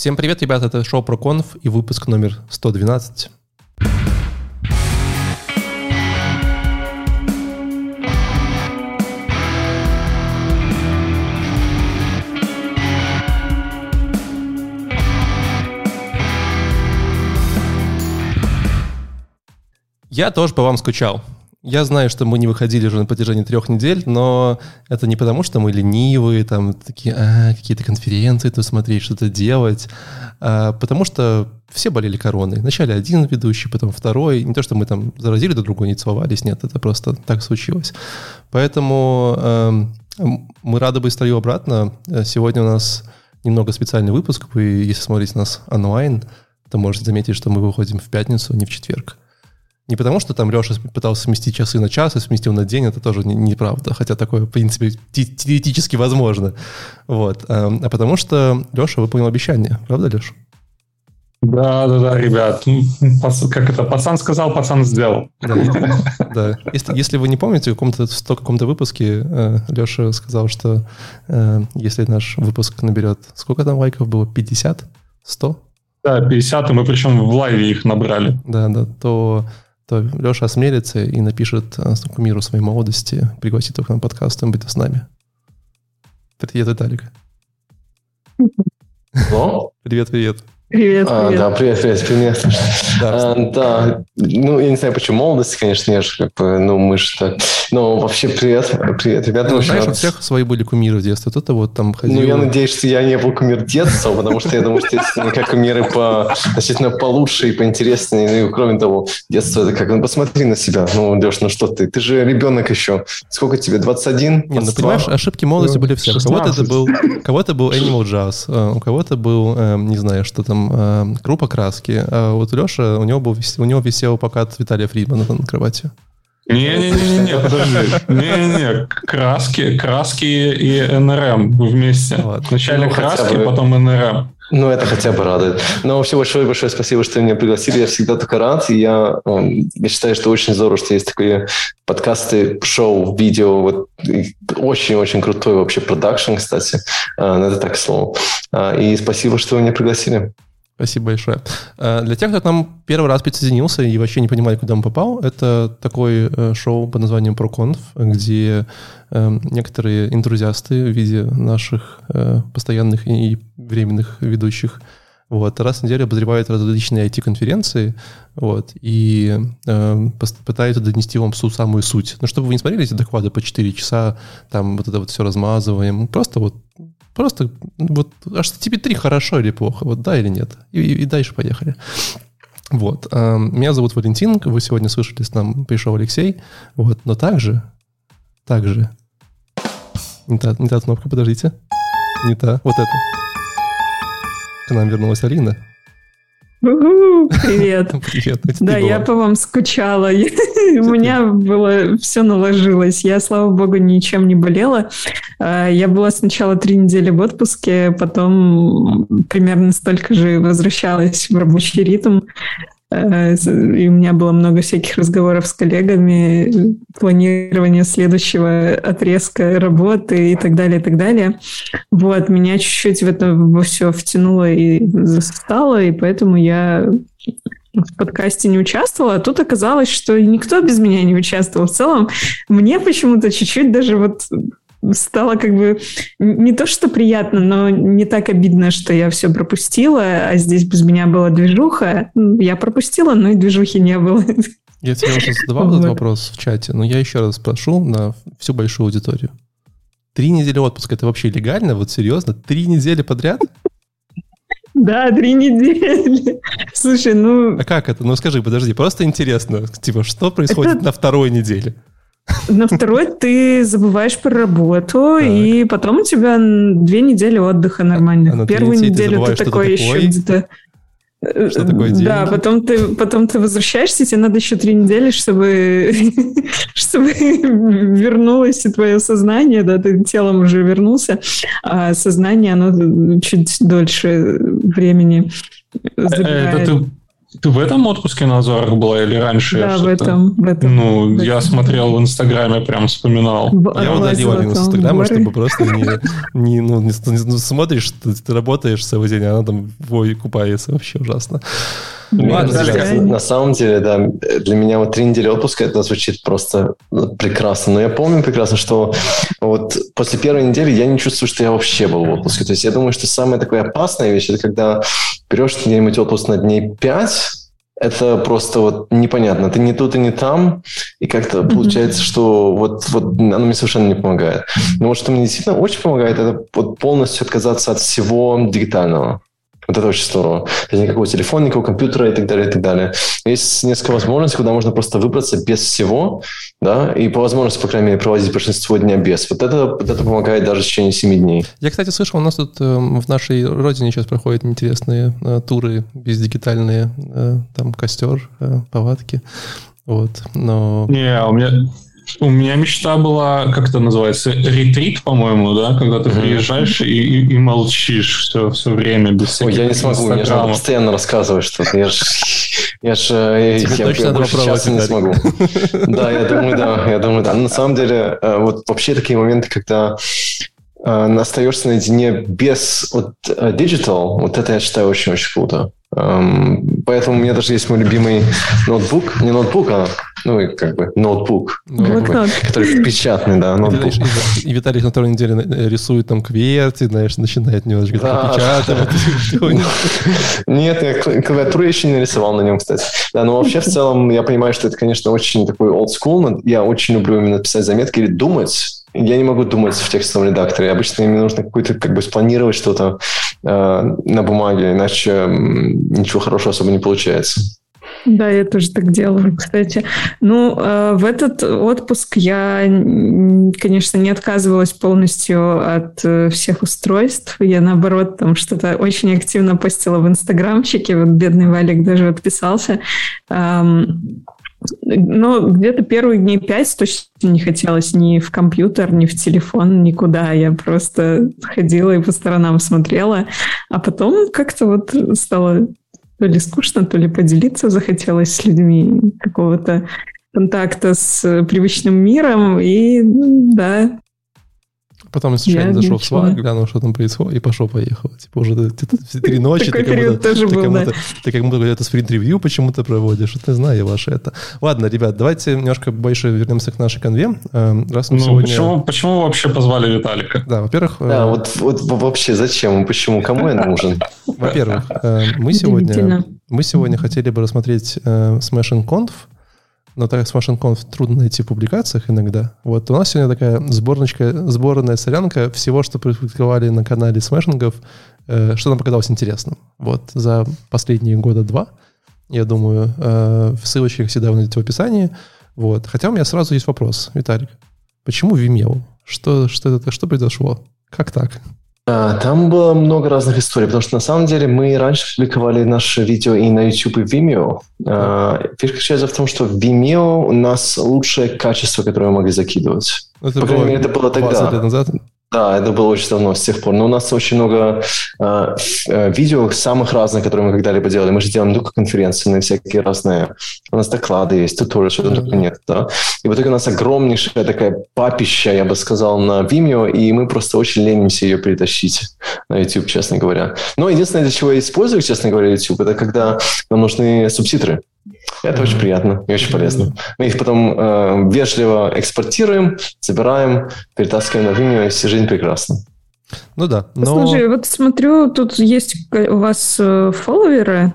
Всем привет, ребята, это шоу про конф и выпуск номер 112. Я тоже по вам скучал. Я знаю, что мы не выходили уже на протяжении трех недель, но это не потому, что мы ленивые, там такие, а, какие-то конференции, то смотреть, что-то делать, а потому что все болели короной. Вначале один ведущий, потом второй. Не то, что мы там заразили друг друга, не целовались, нет, это просто так случилось. Поэтому э, мы рады быть стою обратно. Сегодня у нас немного специальный выпуск. Вы, если смотрите нас онлайн, то можете заметить, что мы выходим в пятницу, а не в четверг. Не потому, что там Леша пытался сместить часы на час и сместил на день, это тоже неправда, хотя такое, в принципе, теоретически возможно. Вот. А, а потому что Леша выполнил обещание, правда, Леша? Да, да, да, ребят. Как это? Пацан сказал, пацан сделал. Да. да. Если, если вы не помните, в каком-то, в каком-то выпуске э, Леша сказал, что э, если наш выпуск наберет... Сколько там лайков было? 50? 100? Да, 50, и мы причем в лайве их набрали. Да, да, то то Леша осмелится и напишет э, кумиру своей молодости, пригласит их на подкаст, он будет с нами. Привет, Виталик. Привет, привет. Привет, а, привет. Да, привет, привет, привет. Да, а, да, ну, я не знаю, почему молодости, конечно, я же как бы, ну, мы что... Ну, вообще, привет, привет, ребята. Ну, знаешь, у всех свои были кумиры в детстве, кто-то вот там ходил... Ну, я надеюсь, что я не был кумир детства, потому что я думаю, что есть как кумиры по, значительно получше и поинтереснее, ну, и кроме того, детство это как, ну, посмотри на себя, ну, Леш, ну что ты, ты же ребенок еще, сколько тебе, 21? Не, ну, понимаешь, ошибки молодости были все. У кого-то это был, кого-то был Animal Jazz, э, у кого-то был, э, не знаю, что там, там э, группа краски. А вот Леша, у него, был, у него висел плакат Виталия Фридмана на кровати. Не-не-не, подожди. Не-не-не, краски, краски и НРМ вместе. Вот. Вначале ну, краски, бы... потом НРМ. Ну, это хотя бы радует. Но вообще большое-большое спасибо, что меня пригласили. Я всегда только рад. И я, я считаю, что очень здорово, что есть такие подкасты, шоу, видео. Вот очень-очень крутой вообще продакшн, кстати. А, но это так слово. А, и спасибо, что вы меня пригласили. Спасибо большое. Э, для тех, кто к нам первый раз присоединился и вообще не понимали, куда он попал, это такое э, шоу под названием ProConf, где э, некоторые энтузиасты в виде наших постоянных и временных ведущих вот, раз в неделю обозревают различные IT-конференции вот, и э, пытаются донести вам всю самую суть. Ну, чтобы вы не смотрели эти доклады по 4 часа, там вот это вот все размазываем, просто вот Просто вот HTTP3 хорошо или плохо, вот да или нет. И, и дальше поехали. Вот. А, меня зовут Валентин, вы сегодня слышали, с нам пришел Алексей. Вот. Но также, также, не та, не та кнопка, подождите. Не та, вот это. К нам вернулась Алина. Привет. Привет. Да, я по вам скучала. У меня было все наложилось. Я, слава богу, ничем не болела. А, я была сначала три недели в отпуске, потом примерно столько же возвращалась в рабочий ритм. Э, и у меня было много всяких разговоров с коллегами, планирование следующего отрезка работы и так далее, и так далее. Вот, меня чуть-чуть в это во все втянуло и застало, и поэтому я в подкасте не участвовала, а тут оказалось, что никто без меня не участвовал. В целом, мне почему-то чуть-чуть даже вот стало как бы не то, что приятно, но не так обидно, что я все пропустила, а здесь без меня была движуха. Я пропустила, но и движухи не было. Я тебе уже задавал вот. этот вопрос в чате, но я еще раз спрошу на всю большую аудиторию. Три недели отпуска, это вообще легально? Вот серьезно? Три недели подряд? Да, три недели. Слушай, ну... А как это? Ну скажи, подожди, просто интересно. Типа, что происходит это... на второй неделе? На второй ты забываешь про работу, так. и потом у тебя две недели отдыха нормальных. А Первую неделю ты, ты такой еще где-то... Э, что такое день? Да, потом ты, потом ты возвращаешься, тебе надо еще три недели, чтобы, чтобы вернулось и твое сознание, да, ты телом уже вернулся, а сознание, оно чуть дольше времени забирает. Это ты ты в этом отпуске на Азорах была или раньше? Да, в этом, в этом. Ну, в я этом. смотрел в Инстаграме, прям вспоминал. Я удалил один из Инстаграма, чтобы просто не, не, ну, не, ну, смотришь, ты, ты работаешь целый день, а она там ой, купается. Вообще ужасно. Ладно, на самом деле, да, для меня вот три недели отпуска, это звучит просто ну, прекрасно. Но я помню прекрасно, что вот после первой недели я не чувствую, что я вообще был в отпуске. То есть я думаю, что самая такая опасная вещь, это когда берешь где-нибудь отпуск на дней пять, это просто вот непонятно. Ты не тут и не там, и как-то mm-hmm. получается, что вот, вот оно мне совершенно не помогает. Но вот что мне действительно очень помогает, это вот полностью отказаться от всего дигитального. Вот это очень здорово. То есть никакого телефона, никакого компьютера и так далее, и так далее. Есть несколько возможностей, куда можно просто выбраться без всего, да, и по возможности, по крайней мере, проводить большинство дня без. Вот это, вот это помогает даже в течение 7 дней. Я, кстати, слышал, у нас тут э, в нашей родине сейчас проходят интересные э, туры бездигитальные, э, там костер, э, палатки. Вот, но... Не, у меня, у меня мечта была, как это называется, ретрит, по-моему, да, когда ты приезжаешь и, и, и молчишь все, все время без всяких Ой, я не смогу, мне же надо постоянно рассказывать что-то. Я же я ж, я, Тебе я, я больше часа не смогу. Да, я думаю, да, я думаю, да. Но на самом деле, вот вообще такие моменты, когда остаешься наедине без вот, digital, вот это я считаю очень-очень круто. Um, поэтому у меня даже есть мой любимый ноутбук, не ноутбук, а ну, и как бы ноутбук, Ну, как бы, который печатный, да, И, ноутбук. знаешь, и- и Виталий на второй неделе э, рисует там кверти, знаешь, начинает немножечко Да. печатать. Нет, я кла- клавиатуру еще не нарисовал на нем, кстати. Да, но вообще в целом я понимаю, что это, конечно, очень такой old school, но я очень люблю именно писать заметки или думать. Я не могу думать в текстовом редакторе. Обычно мне нужно какую-то как бы спланировать что-то э, на бумаге, иначе ничего хорошего особо не получается. Да, я тоже так делаю, кстати. Ну, э, в этот отпуск я, конечно, не отказывалась полностью от э, всех устройств. Я, наоборот, там что-то очень активно постила в инстаграмчике. Вот бедный Валик даже отписался. Ам, но где-то первые дней пять точно не хотелось ни в компьютер, ни в телефон, никуда. Я просто ходила и по сторонам смотрела. А потом как-то вот стало то ли скучно, то ли поделиться захотелось с людьми какого-то контакта с привычным миром. И ну, да, Потом я случайно Я зашел в. Slack, глянул, что там происходит, и пошел-поехал. Типа уже ты- ты- ты три ночи, ты как ты как будто- ты где-то спринт-ревью почему-то проводишь. Вот не знаю я ваше это. Ладно, ребят, давайте немножко больше вернемся к нашей конве. Эм, Раз мы Ну, сегодня... почему, почему вы вообще позвали Виталика? Да, во-первых, э, Да, вот, вот вообще зачем? Почему? Кому я нужен? во-первых, э, мы сегодня, мы сегодня хотели бы рассмотреть э, Smash and Conf, но так and Conf трудно найти в публикациях иногда, вот у нас сегодня такая сборничка, сборная солянка всего, что публиковали на канале смешингов, э, что нам показалось интересным. Вот за последние года два, я думаю, э, ссылочки всегда вы найдете в описании. Вот. Хотя у меня сразу есть вопрос, Виталик. Почему Vimeo? Что, что, это, что произошло? Как так? А, Там было много разных историй, потому что на самом деле мы раньше публиковали наши видео и на YouTube, и в Vimeo. Фишка заключается в том, что в Vimeo у нас лучшее качество, которое мы могли закидывать. Это По крайней мере, это было 20 тогда. лет назад. Да, это было очень давно, с тех пор. Но у нас очень много э, э, видео самых разных, которые мы когда-либо делали. Мы же делаем только конференции на всякие разные. У нас доклады есть, туториалы, что-то Мгм. такое нет. Да? И в итоге у нас огромнейшая такая папища, я бы сказал, на Vimeo, и мы просто очень ленимся ее перетащить на YouTube, честно говоря. Но единственное, для чего я использую, честно говоря, YouTube, это когда нам нужны субтитры. Это очень приятно и очень полезно. Мы их потом э, вежливо экспортируем, собираем, перетаскиваем на Vimeo, и вся жизнь прекрасна. Ну да, но... Слушай, вот смотрю, тут есть у вас э, фолловеры,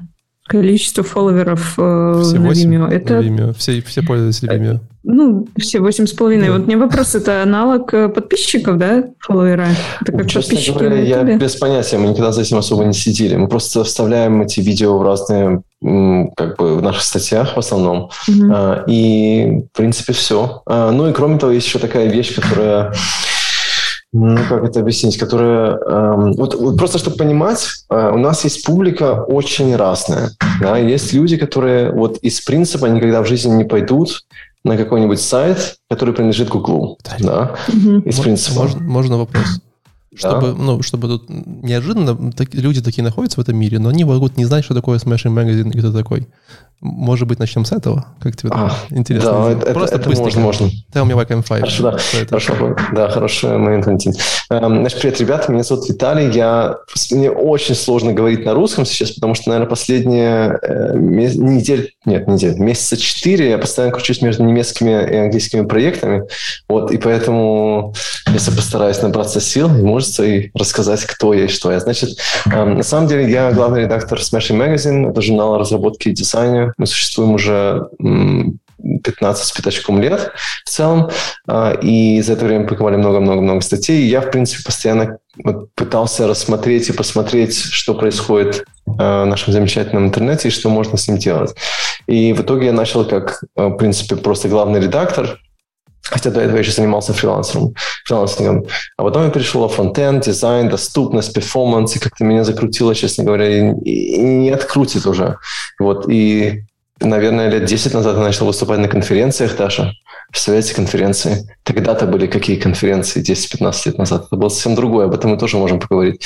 количество фолловеров э, Все на 8 Vimeo. Это, Vimeo. Все, все пользователи Vimeo. ну, все восемь с половиной. Вот мне вопрос, это аналог э, подписчиков, да, фолловера? Это как Честно подписчики говоря, на я без понятия, мы никогда за этим особо не сидели. Мы просто вставляем эти видео в разные, как бы в наших статьях в основном. А, И, в принципе, все. Ну и кроме того, есть еще такая вещь, которая ну, как это объяснить, которая... эм, вот, вот просто, чтобы понимать, э, у нас есть публика очень разная. Да? Есть люди, которые вот из принципа никогда в жизни не пойдут на какой-нибудь сайт, который принадлежит Гуглу. Да? Мгм. Из принципа. Можно, можно вопрос? Чтобы, да. ну, чтобы тут неожиданно так, люди такие находятся в этом мире, но они могут не знать, что такое Smashing Magazine и кто такой. Может быть, начнем с этого? Как тебе а, интересно? Да, это, Просто это, это можно, можно. Tell me why I'm five. Хорошо, да. Хорошо, да, хороший момент, Валентин. Эм, значит, привет, ребята, меня зовут Виталий. Я, мне очень сложно говорить на русском сейчас, потому что, наверное, последние э, недель, нет, недель, месяца четыре я постоянно кручусь между немецкими и английскими проектами. Вот, и поэтому если постараюсь набраться сил и мужества и рассказать, кто я и что я. Значит, э, на самом деле я главный редактор Smashing Magazine, это журнал разработки и дизайна мы существуем уже 15 с пятачком лет в целом, а, и за это время публиковали много-много-много статей. Я, в принципе, постоянно пытался рассмотреть и посмотреть, что происходит а, в нашем замечательном интернете и что можно с ним делать. И в итоге я начал как, а, в принципе, просто главный редактор, Хотя до этого я еще занимался фрилансером, фрилансингом. А потом я перешел на фронтенд, дизайн, доступность, перформанс, и как-то меня закрутило, честно говоря, и, и не открутит уже. Вот, и, наверное, лет 10 назад я начал выступать на конференциях даже. Представляете, конференции. Тогда-то были какие конференции 10-15 лет назад. Это было совсем другое, об этом мы тоже можем поговорить.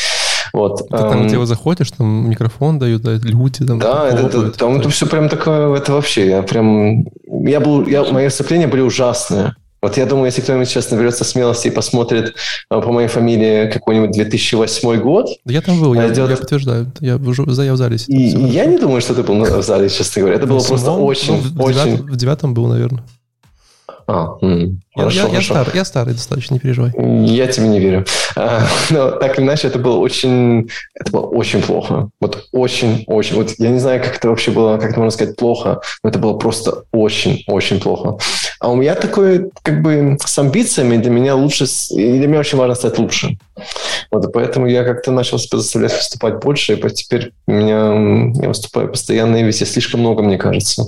Вот. Это там, где вы заходишь, там микрофон дают, да, люди там. Да, это, это, там это все прям такое, это вообще, я прям, я был, я, мои выступления были ужасные. Вот я думаю, если кто-нибудь сейчас наберется смелости и посмотрит э, по моей фамилии какой-нибудь 2008 год... Я там был, я, идет... я подтверждаю. Я, уже, я в зале И, я не думаю, что ты был в зале, честно говоря. Это было просто очень... Ну, в, очень... Девятом, в девятом был, наверное. А, м, хорошо, я, я, я, старый, я старый достаточно, не переживай. Я тебе не верю. А, но так или иначе, это было очень, это было очень плохо. Вот очень-очень. Вот я не знаю, как это вообще было, как это можно сказать, плохо, но это было просто очень-очень плохо. А у меня такое, как бы, с амбициями для меня лучше, и для меня очень важно стать лучше. Вот, и поэтому я как-то начал себя заставлять выступать больше, и теперь у меня, я выступаю постоянно, и везде слишком много, мне кажется.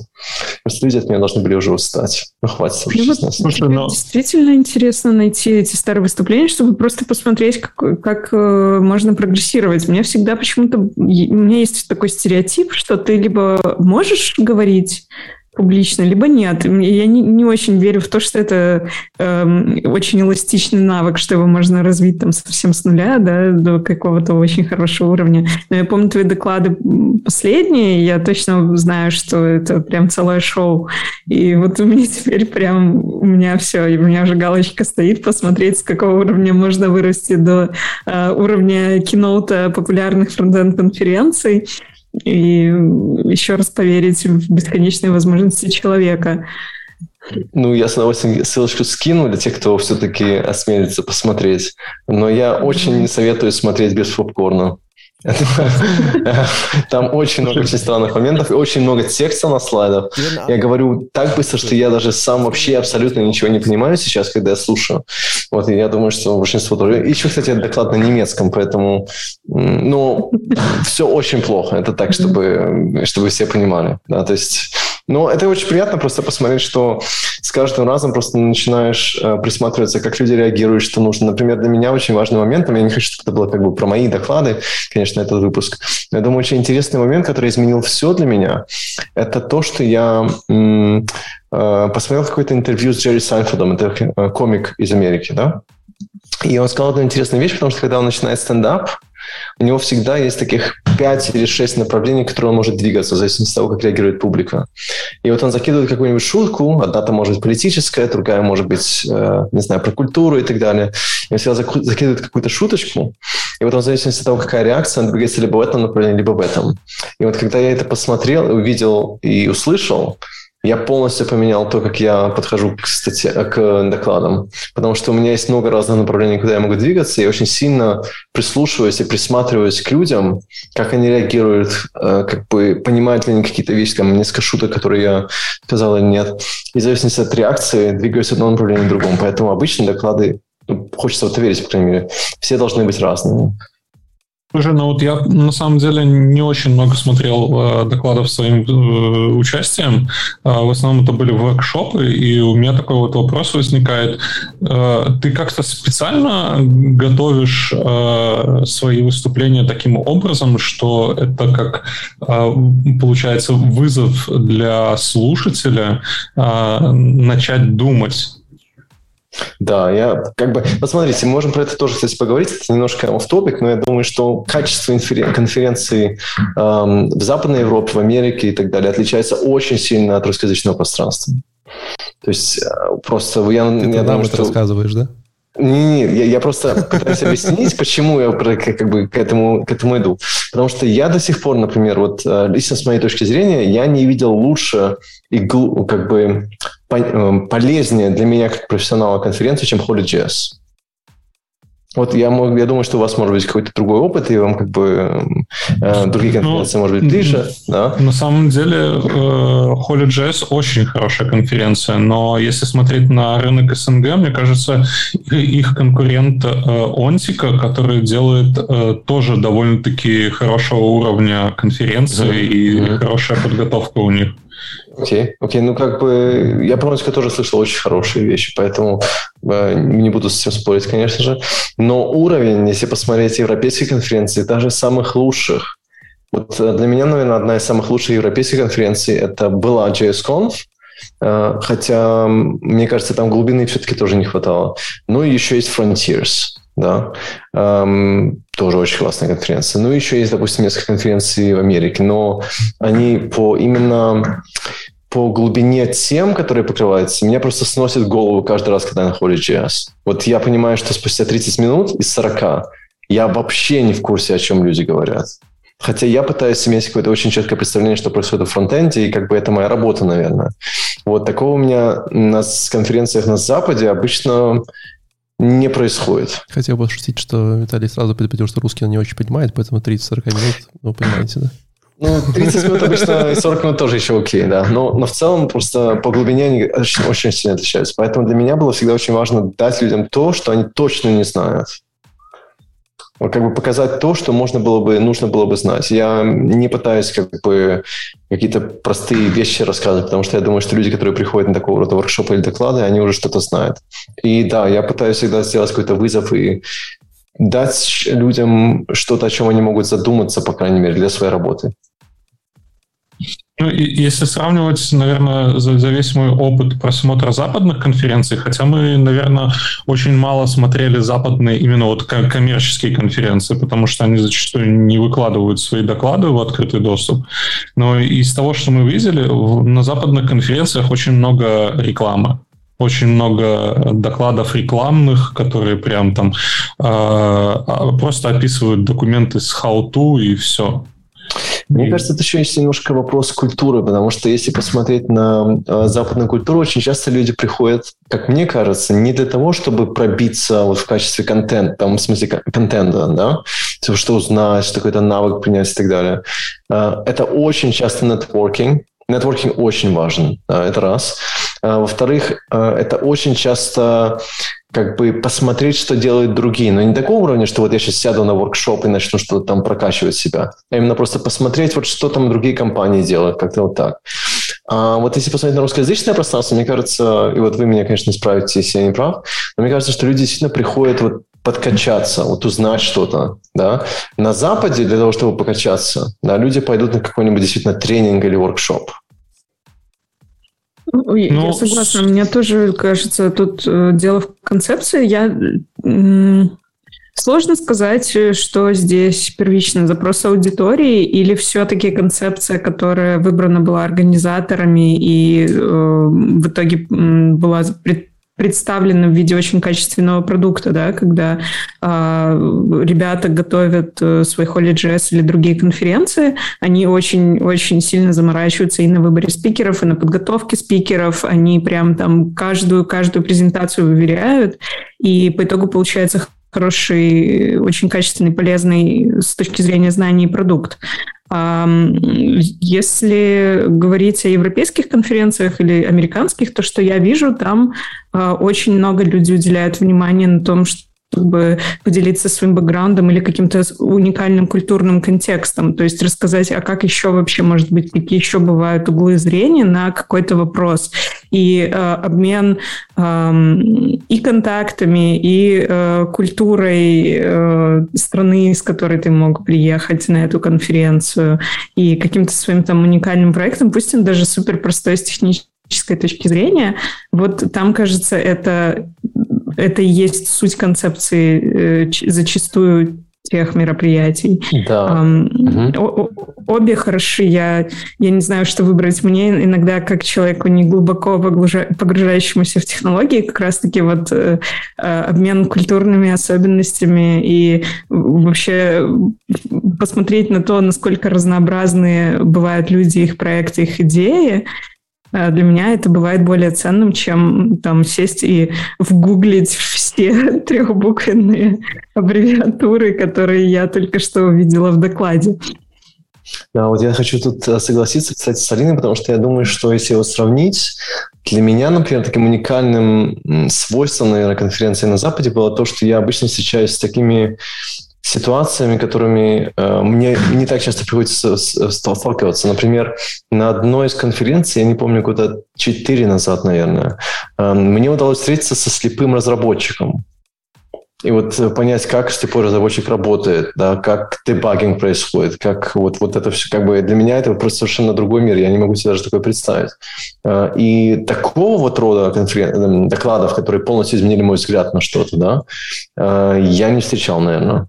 Просто люди от меня должны были уже устать. Ну, хватит уже вот, Слушай, но... Действительно интересно найти эти старые выступления, чтобы просто посмотреть, как, как э, можно прогрессировать. Мне всегда почему-то... У меня есть такой стереотип, что ты либо можешь говорить публично, либо нет. Я не, не очень верю в то, что это э, очень эластичный навык, что его можно развить там совсем с нуля да, до какого-то очень хорошего уровня. Но я помню твои доклады последние, я точно знаю, что это прям целое шоу. И вот у меня теперь прям, у меня все, у меня уже галочка стоит, посмотреть, с какого уровня можно вырасти до э, уровня киноута популярных фронтенд-конференций и еще раз поверить в бесконечные возможности человека. Ну, я с удовольствием ссылочку скину для тех, кто все-таки осмелится посмотреть. Но я очень не советую смотреть без попкорна. Там очень много очень странных моментов и очень много текста на слайдах. Я говорю так быстро, что я даже сам вообще абсолютно ничего не понимаю сейчас, когда я слушаю. Вот, и я думаю, что большинство тоже... Еще, кстати, доклад на немецком, поэтому... Ну, все очень плохо. Это так, чтобы, чтобы все понимали. Да, то есть но это очень приятно просто посмотреть, что с каждым разом просто начинаешь э, присматриваться, как люди реагируют, что нужно. Например, для меня очень важный момент, я не хочу, чтобы это было как бы про мои доклады, конечно, этот выпуск. Но я думаю, очень интересный момент, который изменил все для меня, это то, что я м- э, посмотрел какое-то интервью с Джерри Сайнфилдом, это э, комик из Америки, да? И он сказал одну интересную вещь, потому что когда он начинает стендап, у него всегда есть таких 5 или 6 направлений, которые он может двигаться, в зависимости от того, как реагирует публика. И вот он закидывает какую-нибудь шутку, одна там может быть политическая, другая может быть, э, не знаю, про культуру и так далее. И он всегда закидывает какую-то шуточку, и вот он в зависимости от того, какая реакция, он двигается либо в этом направлении, либо в этом. И вот когда я это посмотрел, увидел и услышал, я полностью поменял то, как я подхожу к, статье, к докладам, потому что у меня есть много разных направлений, куда я могу двигаться, и очень сильно прислушиваюсь и присматриваюсь к людям, как они реагируют, э, как бы понимают ли они какие-то вещи, там несколько шуток, которые я сказал или нет. И в зависимости от реакции двигаюсь в одном направлении к другому. Поэтому обычно доклады, ну, хочется в это верить, по крайней мере, все должны быть разными. Слушай, ну вот я на самом деле не очень много смотрел э, докладов своим э, участием. Э, в основном это были воркшопы, и у меня такой вот вопрос возникает. Э, ты как-то специально готовишь э, свои выступления таким образом, что это как э, получается вызов для слушателя э, начать думать Да, я как бы... Посмотрите, мы можем про это тоже, кстати, поговорить. Это немножко оф топик но я думаю, что качество конференции эм, в Западной Европе, в Америке и так далее отличается очень сильно от русскоязычного пространства. То есть э, просто я... Ты я думаю, что... рассказываешь, да? Не, не, я, я просто пытаюсь объяснить, почему я как бы к этому, к этому иду. Потому что я до сих пор, например, вот э, лично с моей точки зрения, я не видел лучше и как бы полезнее для меня как профессионала конференции, чем Holy.js. Вот я, мог, я думаю, что у вас может быть какой-то другой опыт, и вам как бы э, другие ну, конференции, ну, может быть, ближе. Да? На самом деле, э, Holy.js очень хорошая конференция, но если смотреть на рынок СНГ, мне кажется, их конкурент э, Онтика, который делает э, тоже довольно-таки хорошего уровня конференции mm-hmm. и mm-hmm. хорошая подготовка у них. Окей, окей, ну как бы я про Нотика тоже слышал очень хорошие вещи, поэтому э, не буду с этим спорить, конечно же. Но уровень, если посмотреть европейские конференции, даже самых лучших, вот э, для меня, наверное, одна из самых лучших европейских конференций это была JSConf, э, хотя, мне кажется, там глубины все-таки тоже не хватало. Ну и еще есть Frontiers да, эм, тоже очень классная конференция. Ну, еще есть, допустим, несколько конференций в Америке, но они по именно по глубине тем, которые покрываются, меня просто сносит голову каждый раз, когда я на JS. Вот я понимаю, что спустя 30 минут из 40 я вообще не в курсе, о чем люди говорят. Хотя я пытаюсь иметь какое-то очень четкое представление, что происходит в фронтенде, и как бы это моя работа, наверное. Вот такого у меня на конференциях на Западе обычно не происходит. Хотел бы шутить, что Виталий сразу предупредил, что русский он не очень понимает, поэтому 30-40 минут, ну, понимаете, да? Ну, 30 минут обычно, 40 минут тоже еще окей, да. Но, но в целом просто по глубине они очень, очень сильно отличаются. Поэтому для меня было всегда очень важно дать людям то, что они точно не знают как бы показать то, что можно было бы, нужно было бы знать. Я не пытаюсь как бы какие-то простые вещи рассказывать, потому что я думаю, что люди, которые приходят на такого рода воркшопы или доклады, они уже что-то знают. И да, я пытаюсь всегда сделать какой-то вызов и дать людям что-то, о чем они могут задуматься, по крайней мере, для своей работы. Ну, если сравнивать, наверное, за, за весь мой опыт просмотра западных конференций, хотя мы, наверное, очень мало смотрели западные именно вот коммерческие конференции, потому что они зачастую не выкладывают свои доклады в открытый доступ. Но из того, что мы видели, на западных конференциях очень много рекламы очень много докладов рекламных, которые прям там э, просто описывают документы с how-to и все. Мне кажется, это еще есть немножко вопрос культуры, потому что если посмотреть на э, западную культуру, очень часто люди приходят, как мне кажется, не для того, чтобы пробиться вот в качестве контента, там, в смысле контента, да, типа, что узнать, что какой-то навык принять и так далее. Э, это очень часто нетворкинг. Нетворкинг очень важен, это раз. А, во-вторых, это очень часто как бы посмотреть, что делают другие. Но не такого уровня, что вот я сейчас сяду на воркшоп и начну что-то там прокачивать себя. А именно просто посмотреть, вот что там другие компании делают, как-то вот так. А вот если посмотреть на русскоязычное пространство, мне кажется, и вот вы меня, конечно, исправите, если я не прав, но мне кажется, что люди действительно приходят вот подкачаться, вот узнать что-то, да. На Западе для того, чтобы покачаться, да, люди пойдут на какой-нибудь действительно тренинг или воркшоп. Ну, я ну, согласна. Мне тоже кажется, тут э, дело в концепции. Я Сложно сказать, что здесь первично запрос аудитории или все-таки концепция, которая выбрана была организаторами и э, в итоге была пред, представлена в виде очень качественного продукта, да, когда э, ребята готовят э, свой HolyJS или другие конференции, они очень-очень сильно заморачиваются и на выборе спикеров, и на подготовке спикеров, они прям там каждую-каждую презентацию выверяют, и по итогу получается хороший, очень качественный, полезный с точки зрения знаний продукт. Если говорить о европейских конференциях или американских, то что я вижу, там а, очень много людей уделяют внимание на том, что чтобы поделиться своим бэкграундом или каким-то уникальным культурным контекстом, то есть рассказать, а как еще вообще, может быть, какие еще бывают углы зрения на какой-то вопрос. И э, обмен э, и контактами, и э, культурой э, страны, из которой ты мог приехать на эту конференцию, и каким-то своим там уникальным проектом, пусть он даже супер простой с технической технической точки зрения, вот там, кажется, это, это и есть суть концепции э, зачастую тех мероприятий. Да. Um, угу. Обе хороши. Я, я не знаю, что выбрать. Мне иногда, как человеку не глубоко погружающемуся в технологии, как раз-таки вот э, э, обмен культурными особенностями и вообще посмотреть на то, насколько разнообразные бывают люди, их проекты, их идеи, для меня это бывает более ценным, чем там сесть и вгуглить все трехбуквенные аббревиатуры, которые я только что увидела в докладе. Да, вот я хочу тут э, согласиться, кстати, с Алиной, потому что я думаю, что если его сравнить, для меня, например, таким уникальным свойством, наверное, конференции на Западе было то, что я обычно встречаюсь с такими ситуациями, которыми э, мне не так часто приходится сталкиваться. Например, на одной из конференций, я не помню, куда четыре назад, наверное, э, мне удалось встретиться со слепым разработчиком. И вот понять, как слепой разработчик работает, да, как дебагинг происходит, как вот, вот это все, как бы для меня это просто совершенно другой мир, я не могу себе даже такое представить. Э, и такого вот рода конферен... докладов, которые полностью изменили мой взгляд на что-то, да, э, я не встречал, наверное.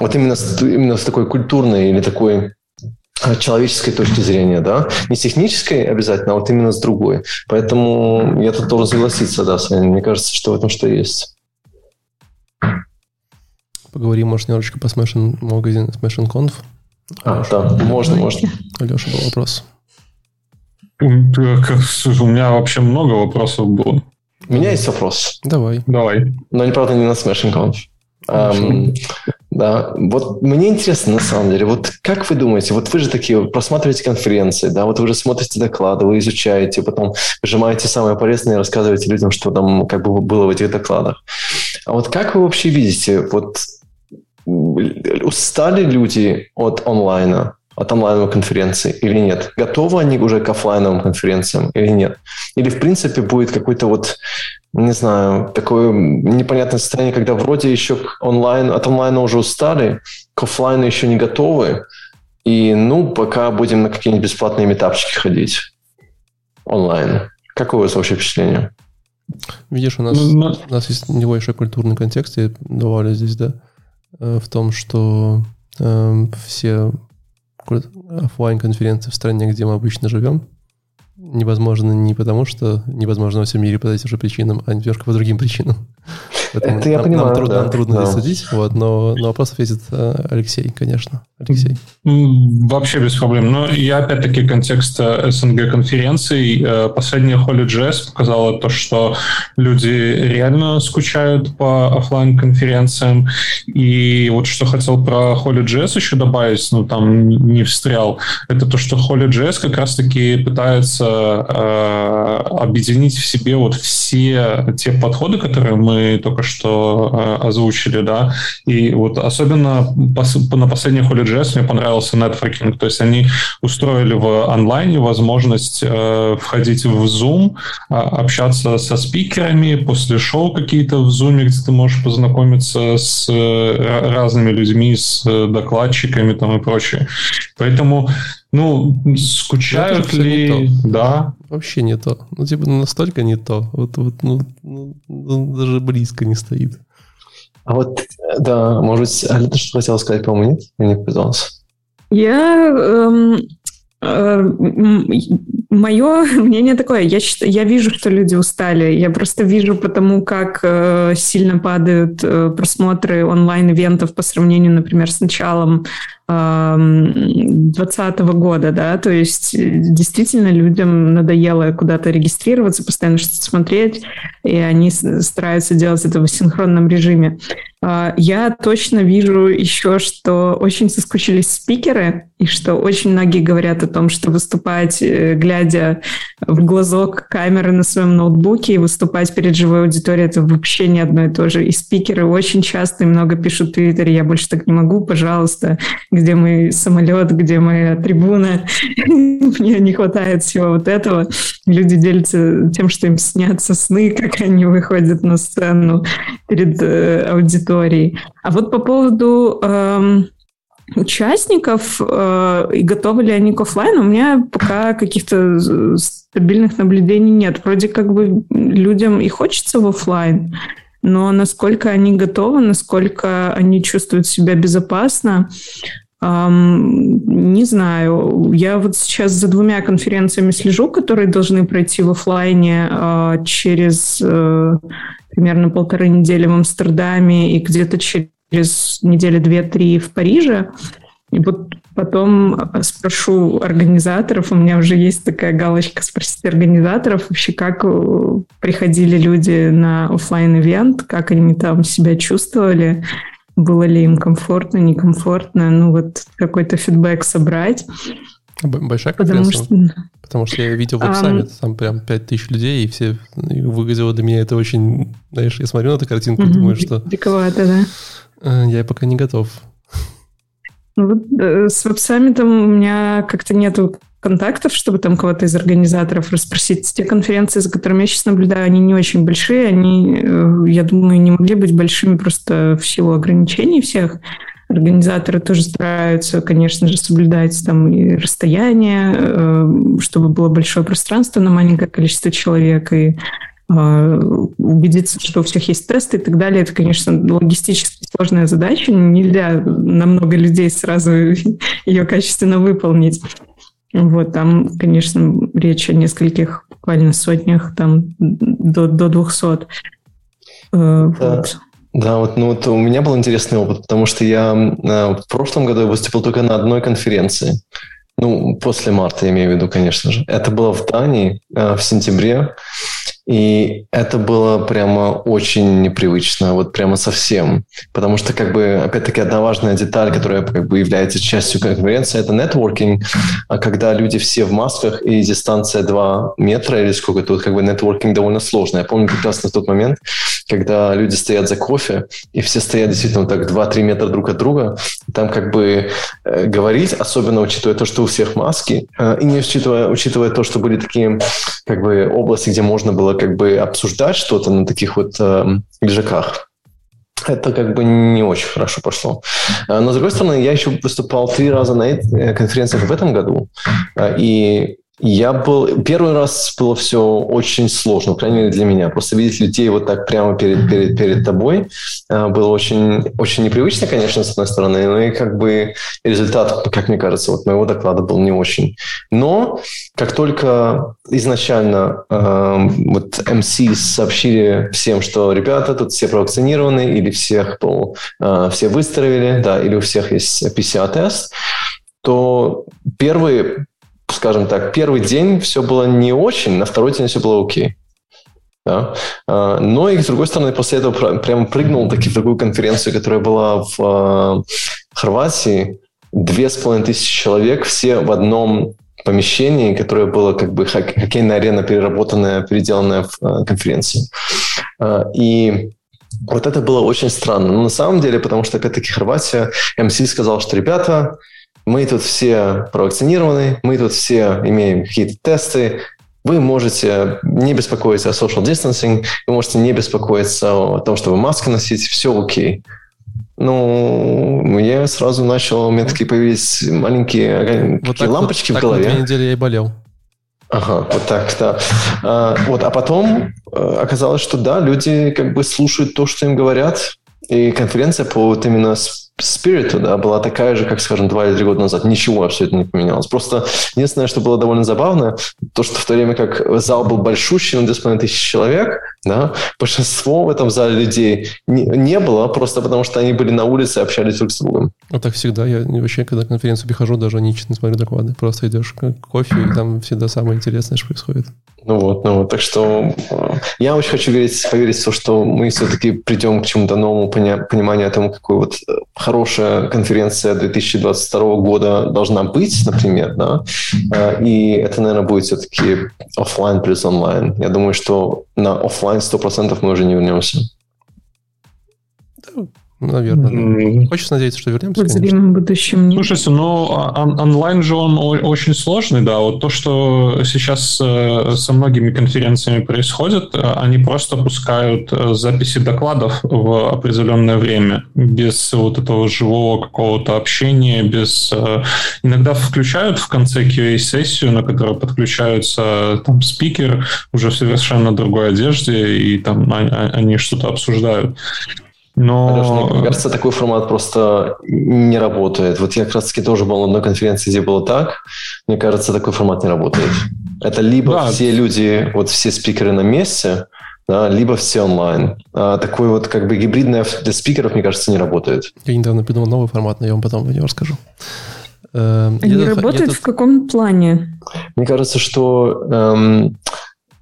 Вот именно с, именно с такой культурной или такой а, человеческой точки зрения, да, не с технической обязательно, а вот именно с другой. Поэтому я тут должен согласиться, да, с вами. Мне кажется, что в этом что есть. Поговорим, может, немножечко по Smashing Magazine, Smashing Conf. А, Алеша, да, можно, можно. Алеша, был вопрос. У меня вообще много вопросов было. У меня есть вопрос. Давай. Давай. Но, не правда, не на Smashing Conf. Um, да, вот мне интересно на самом деле, вот как вы думаете, вот вы же такие просматриваете конференции, да, вот вы же смотрите доклады, вы изучаете, потом выжимаете самое полезное и рассказываете людям, что там как бы было в этих докладах. А вот как вы вообще видите, вот устали люди от онлайна, от онлайновой конференции или нет? Готовы они уже к офлайновым конференциям или нет? Или, в принципе, будет какой-то вот не знаю, такое непонятное состояние, когда вроде еще онлайн, от онлайна уже устали, к офлайну еще не готовы, и ну, пока будем на какие-нибудь бесплатные метапчики ходить онлайн. Какое у вас вообще впечатление? Видишь, у нас, ну, но... у нас есть небольшой культурный контекст, я давали здесь, да, э, в том, что э, все офлайн конференции в стране, где мы обычно живем, невозможно не потому, что невозможно во всем мире по этим же причинам, а немножко по другим причинам. Поэтому Это я нам, понимаю, нам, трудно, да, нам трудно да. здесь судить, вот, но на вопрос ответит э, Алексей, конечно. Алексей. Вообще без проблем. Но я опять-таки контекст э, СНГ конференций. Э, последняя HolyJS показала то, что люди реально скучают по офлайн конференциям. И вот что хотел про HolyJS еще добавить, ну там не встрял, это то, что HolyJS как раз-таки пытается э, объединить в себе вот все те подходы, которые мы только что э, озвучили, да. И вот особенно на последних JS мне понравился нетворкинг. То есть они устроили в онлайне возможность э, входить в Zoom, э, общаться со спикерами, после шоу какие-то в Zoom, где ты можешь познакомиться с разными людьми, с докладчиками там и прочее. Поэтому ну, скучают ли... Да. Вообще не то. Ну, типа, настолько не то. Вот, вот ну, ну, ну даже близко не стоит. А вот, да, может быть, ты что хотела сказать, по-моему, нет? Мне не показалось. Я... Эм, э, мое мнение такое. Я, считаю, я вижу, что люди устали. Я просто вижу потому, как э, сильно падают э, просмотры онлайн-ивентов по сравнению, например, с началом 2020 года, да, то есть э, действительно людям надоело куда-то регистрироваться, постоянно что-то смотреть, и они стараются делать это в синхронном режиме. А, я точно вижу еще, что очень соскучились спикеры, и что очень многие говорят о том, что выступать, э, глядя в глазок камеры на своем ноутбуке и выступать перед живой аудиторией, это вообще не одно и то же. И спикеры очень часто и много пишут в Твиттере, я больше так не могу, пожалуйста, где мой самолет, где моя трибуна. Мне не хватает всего вот этого. Люди делятся тем, что им снятся сны, как они выходят на сцену перед э, аудиторией. А вот по поводу эм, участников э, и готовы ли они к офлайну, у меня пока каких-то стабильных наблюдений нет. Вроде как бы людям и хочется в офлайн, но насколько они готовы, насколько они чувствуют себя безопасно, не знаю. Я вот сейчас за двумя конференциями слежу, которые должны пройти в офлайне а, через э, примерно полторы недели в Амстердаме и где-то через недели две-три в Париже. И вот потом спрошу организаторов, у меня уже есть такая галочка спросить организаторов вообще, как э, приходили люди на офлайн ивент как они там себя чувствовали, было ли им комфортно, некомфортно, ну вот какой-то фидбэк собрать. Большая конференция? Потому что, Потому что я видел веб-саммит, um, там прям 5000 людей, и все выглядело для меня это очень... Знаешь, я смотрю на эту картинку и думаю, что... Диковато, да. Э, я пока не готов. Ну, вот, э, с веб-саммитом у меня как-то нету контактов, чтобы там кого-то из организаторов расспросить. Те конференции, за которыми я сейчас наблюдаю, они не очень большие, они, э, я думаю, не могли быть большими просто в силу ограничений всех. Организаторы тоже стараются, конечно же, соблюдать там и расстояние, э, чтобы было большое пространство на маленькое количество человек, и а, убедиться, что у всех есть тесты и так далее. Это, конечно, логистически сложная задача. Нельзя на много людей сразу ее качественно выполнить. Вот, там, конечно, речь о нескольких буквально сотнях, там до, до 200. Э, да. Вот. Да, вот, ну вот у меня был интересный опыт, потому что я э, в прошлом году я выступил только на одной конференции. Ну, после марта, я имею в виду, конечно же. Это было в Дании э, в сентябре. И это было прямо очень непривычно, вот прямо совсем. Потому что, как бы, опять-таки, одна важная деталь, которая как бы является частью конференции, это нетворкинг. А когда люди все в масках и дистанция 2 метра или сколько, тут как бы нетворкинг довольно сложно. Я помню как раз на тот момент, когда люди стоят за кофе, и все стоят действительно так 2-3 метра друг от друга, там как бы э, говорить, особенно учитывая то, что у всех маски, э, и не учитывая, учитывая то, что были такие как бы области, где можно было как бы обсуждать что-то на таких вот э, лежаках, это как бы не очень хорошо пошло. Э, но, с другой стороны, я еще выступал три раза на э, конференциях в этом году, э, и я был... Первый раз было все очень сложно, по крайней мере, для меня. Просто видеть людей вот так прямо перед, перед, перед тобой э, было очень, очень непривычно, конечно, с одной стороны, но и как бы результат, как мне кажется, вот моего доклада был не очень. Но как только изначально э, вот MC сообщили всем, что ребята, тут все провакцинированы, или всех, пол, э, все выздоровели, да, или у всех есть PCR-тест, то первые скажем так, первый день все было не очень, на второй день все было окей. Да? А, но и, с другой стороны, после этого прямо прыгнул таки в другую конференцию, которая была в а, Хорватии. Две с половиной тысячи человек, все в одном помещении, которое было как бы хоккейная арена, переработанная, переделанная в а, конференции. И вот это было очень странно. Но на самом деле, потому что, опять-таки, Хорватия, МС сказал, что, ребята, мы тут все провакцинированы, мы тут все имеем какие-то тесты, вы можете не беспокоиться о social distancing, вы можете не беспокоиться о том, чтобы маски носить, все окей. Ну, я сразу начал, у меня такие появились маленькие вот такие лампочки вот, в голове. Так две недели я и болел. Ага, вот так, да. А, вот, а потом э, оказалось, что да, люди как бы слушают то, что им говорят, и конференция по вот именно Spirit да, была такая же, как, скажем, два или три года назад. Ничего абсолютно не поменялось. Просто единственное, что было довольно забавно, то, что в то время как зал был большущий, на 2,5 тысячи человек, да, большинство в этом зале людей не, не было, просто потому что они были на улице и общались друг с другом. А так всегда. Я вообще, когда на конференцию прихожу, даже не честно смотрю доклады. Просто идешь к кофе, и там всегда самое интересное, что происходит. Ну вот, ну вот. Так что э, я очень хочу верить, поверить в то, что мы все-таки придем к чему-то новому пониманию о том, какой вот э, хорошая конференция 2022 года должна быть, например, да. Э, и это, наверное, будет все-таки офлайн плюс онлайн. Я думаю, что на офлайн 100% мы уже не вернемся. Наверное. Mm. Хочется надеяться, что вернемся. В зримом будущем нет. Слушайте, ну он, онлайн же он очень сложный, да. Вот то, что сейчас э, со многими конференциями происходит, э, они просто пускают э, записи докладов в определенное время, без вот этого живого какого-то общения, без... Иногда включают в конце QA-сессию, на которой подключаются там спикер уже в совершенно другой одежде, и там они что-то обсуждают. Но... мне кажется, такой формат просто не работает. Вот я как раз-таки тоже был на одной конференции, где было так. Мне кажется, такой формат не работает. Это либо да. все люди, вот все спикеры на месте, да, либо все онлайн. А такой вот как бы гибридный для спикеров, мне кажется, не работает. Я недавно придумал новый формат, но я вам потом о нем расскажу. Эм, работают я в каком плане? Мне кажется, что эм,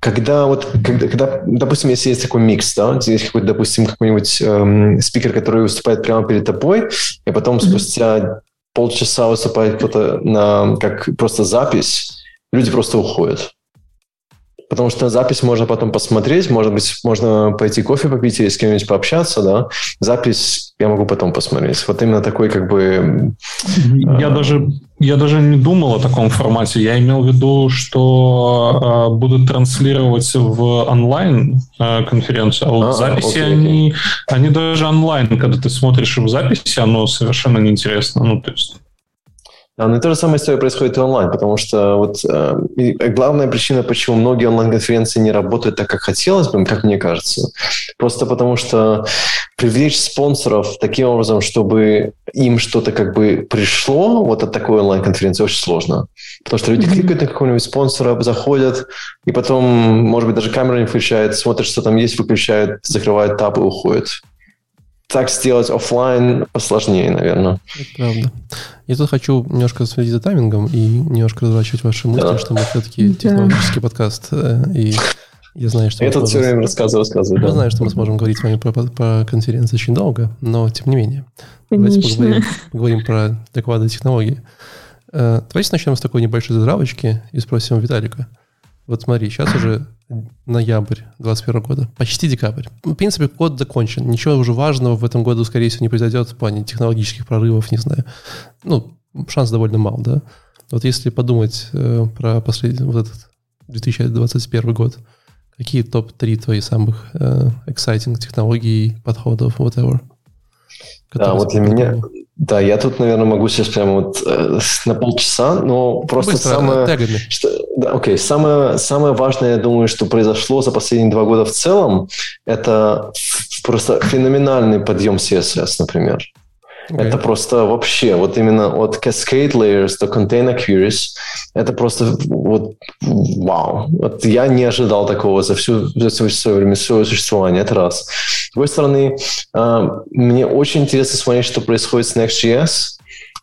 когда вот, когда, когда, допустим, если есть такой микс, да, здесь какой-то, допустим, какой-нибудь эм, спикер, который выступает прямо перед тобой, и потом mm-hmm. спустя полчаса выступает кто-то на как просто запись, люди просто уходят. Потому что запись можно потом посмотреть, может быть, можно пойти кофе попить или с кем-нибудь пообщаться, да. Запись я могу потом посмотреть. Вот именно такой как бы... Я э... даже я даже не думал о таком формате. Я имел в виду, что э, будут транслировать в онлайн э, конференцию, а вот а, записи окей, они, они даже онлайн, когда ты смотришь в записи, оно совершенно неинтересно. Ну то есть но ну, то же самое история происходит и онлайн, потому что вот э, главная причина, почему многие онлайн-конференции не работают так, как хотелось бы, как мне кажется, просто потому что привлечь спонсоров таким образом, чтобы им что-то как бы пришло вот от такой онлайн-конференции очень сложно. Потому что люди mm-hmm. кликают на какого-нибудь спонсора, заходят, и потом, может быть, даже камера не включает, смотрят, что там есть, выключают, закрывают таб и уходят так сделать офлайн посложнее, наверное. Это правда. Я тут хочу немножко следить за таймингом и немножко разворачивать ваши мысли, да. что мы все-таки технологический да. подкаст. Э, и я знаю, что... Я тут все время рассказываю, рассказываю. Я да. знаю, что мы сможем говорить с вами про, про конференцию очень долго, но тем не менее. Конечно. Давайте поговорим, поговорим про доклады технологии. Э, давайте начнем с такой небольшой затравочки и спросим Виталика. Вот смотри, сейчас уже ноябрь 2021 года, почти декабрь. В принципе, год закончен. Ничего уже важного в этом году, скорее всего, не произойдет в плане технологических прорывов, не знаю. Ну, шанс довольно мал, да? Вот если подумать э, про последний, вот этот 2021 год, какие топ-3 твои самых э, exciting технологий, подходов, whatever? Да, вот для меня, да, я тут, наверное, могу сейчас прямо вот э, на полчаса, но просто Быстро, самое... Что, да, окей, самое, самое важное, я думаю, что произошло за последние два года в целом, это просто феноменальный подъем CSS, например. Okay. Это просто вообще, вот именно от Cascade Layers до Container Queries, это просто вот вау. Вот я не ожидал такого за всю за все время своего существования, это раз. С другой стороны, э, мне очень интересно смотреть, что происходит с Next.js.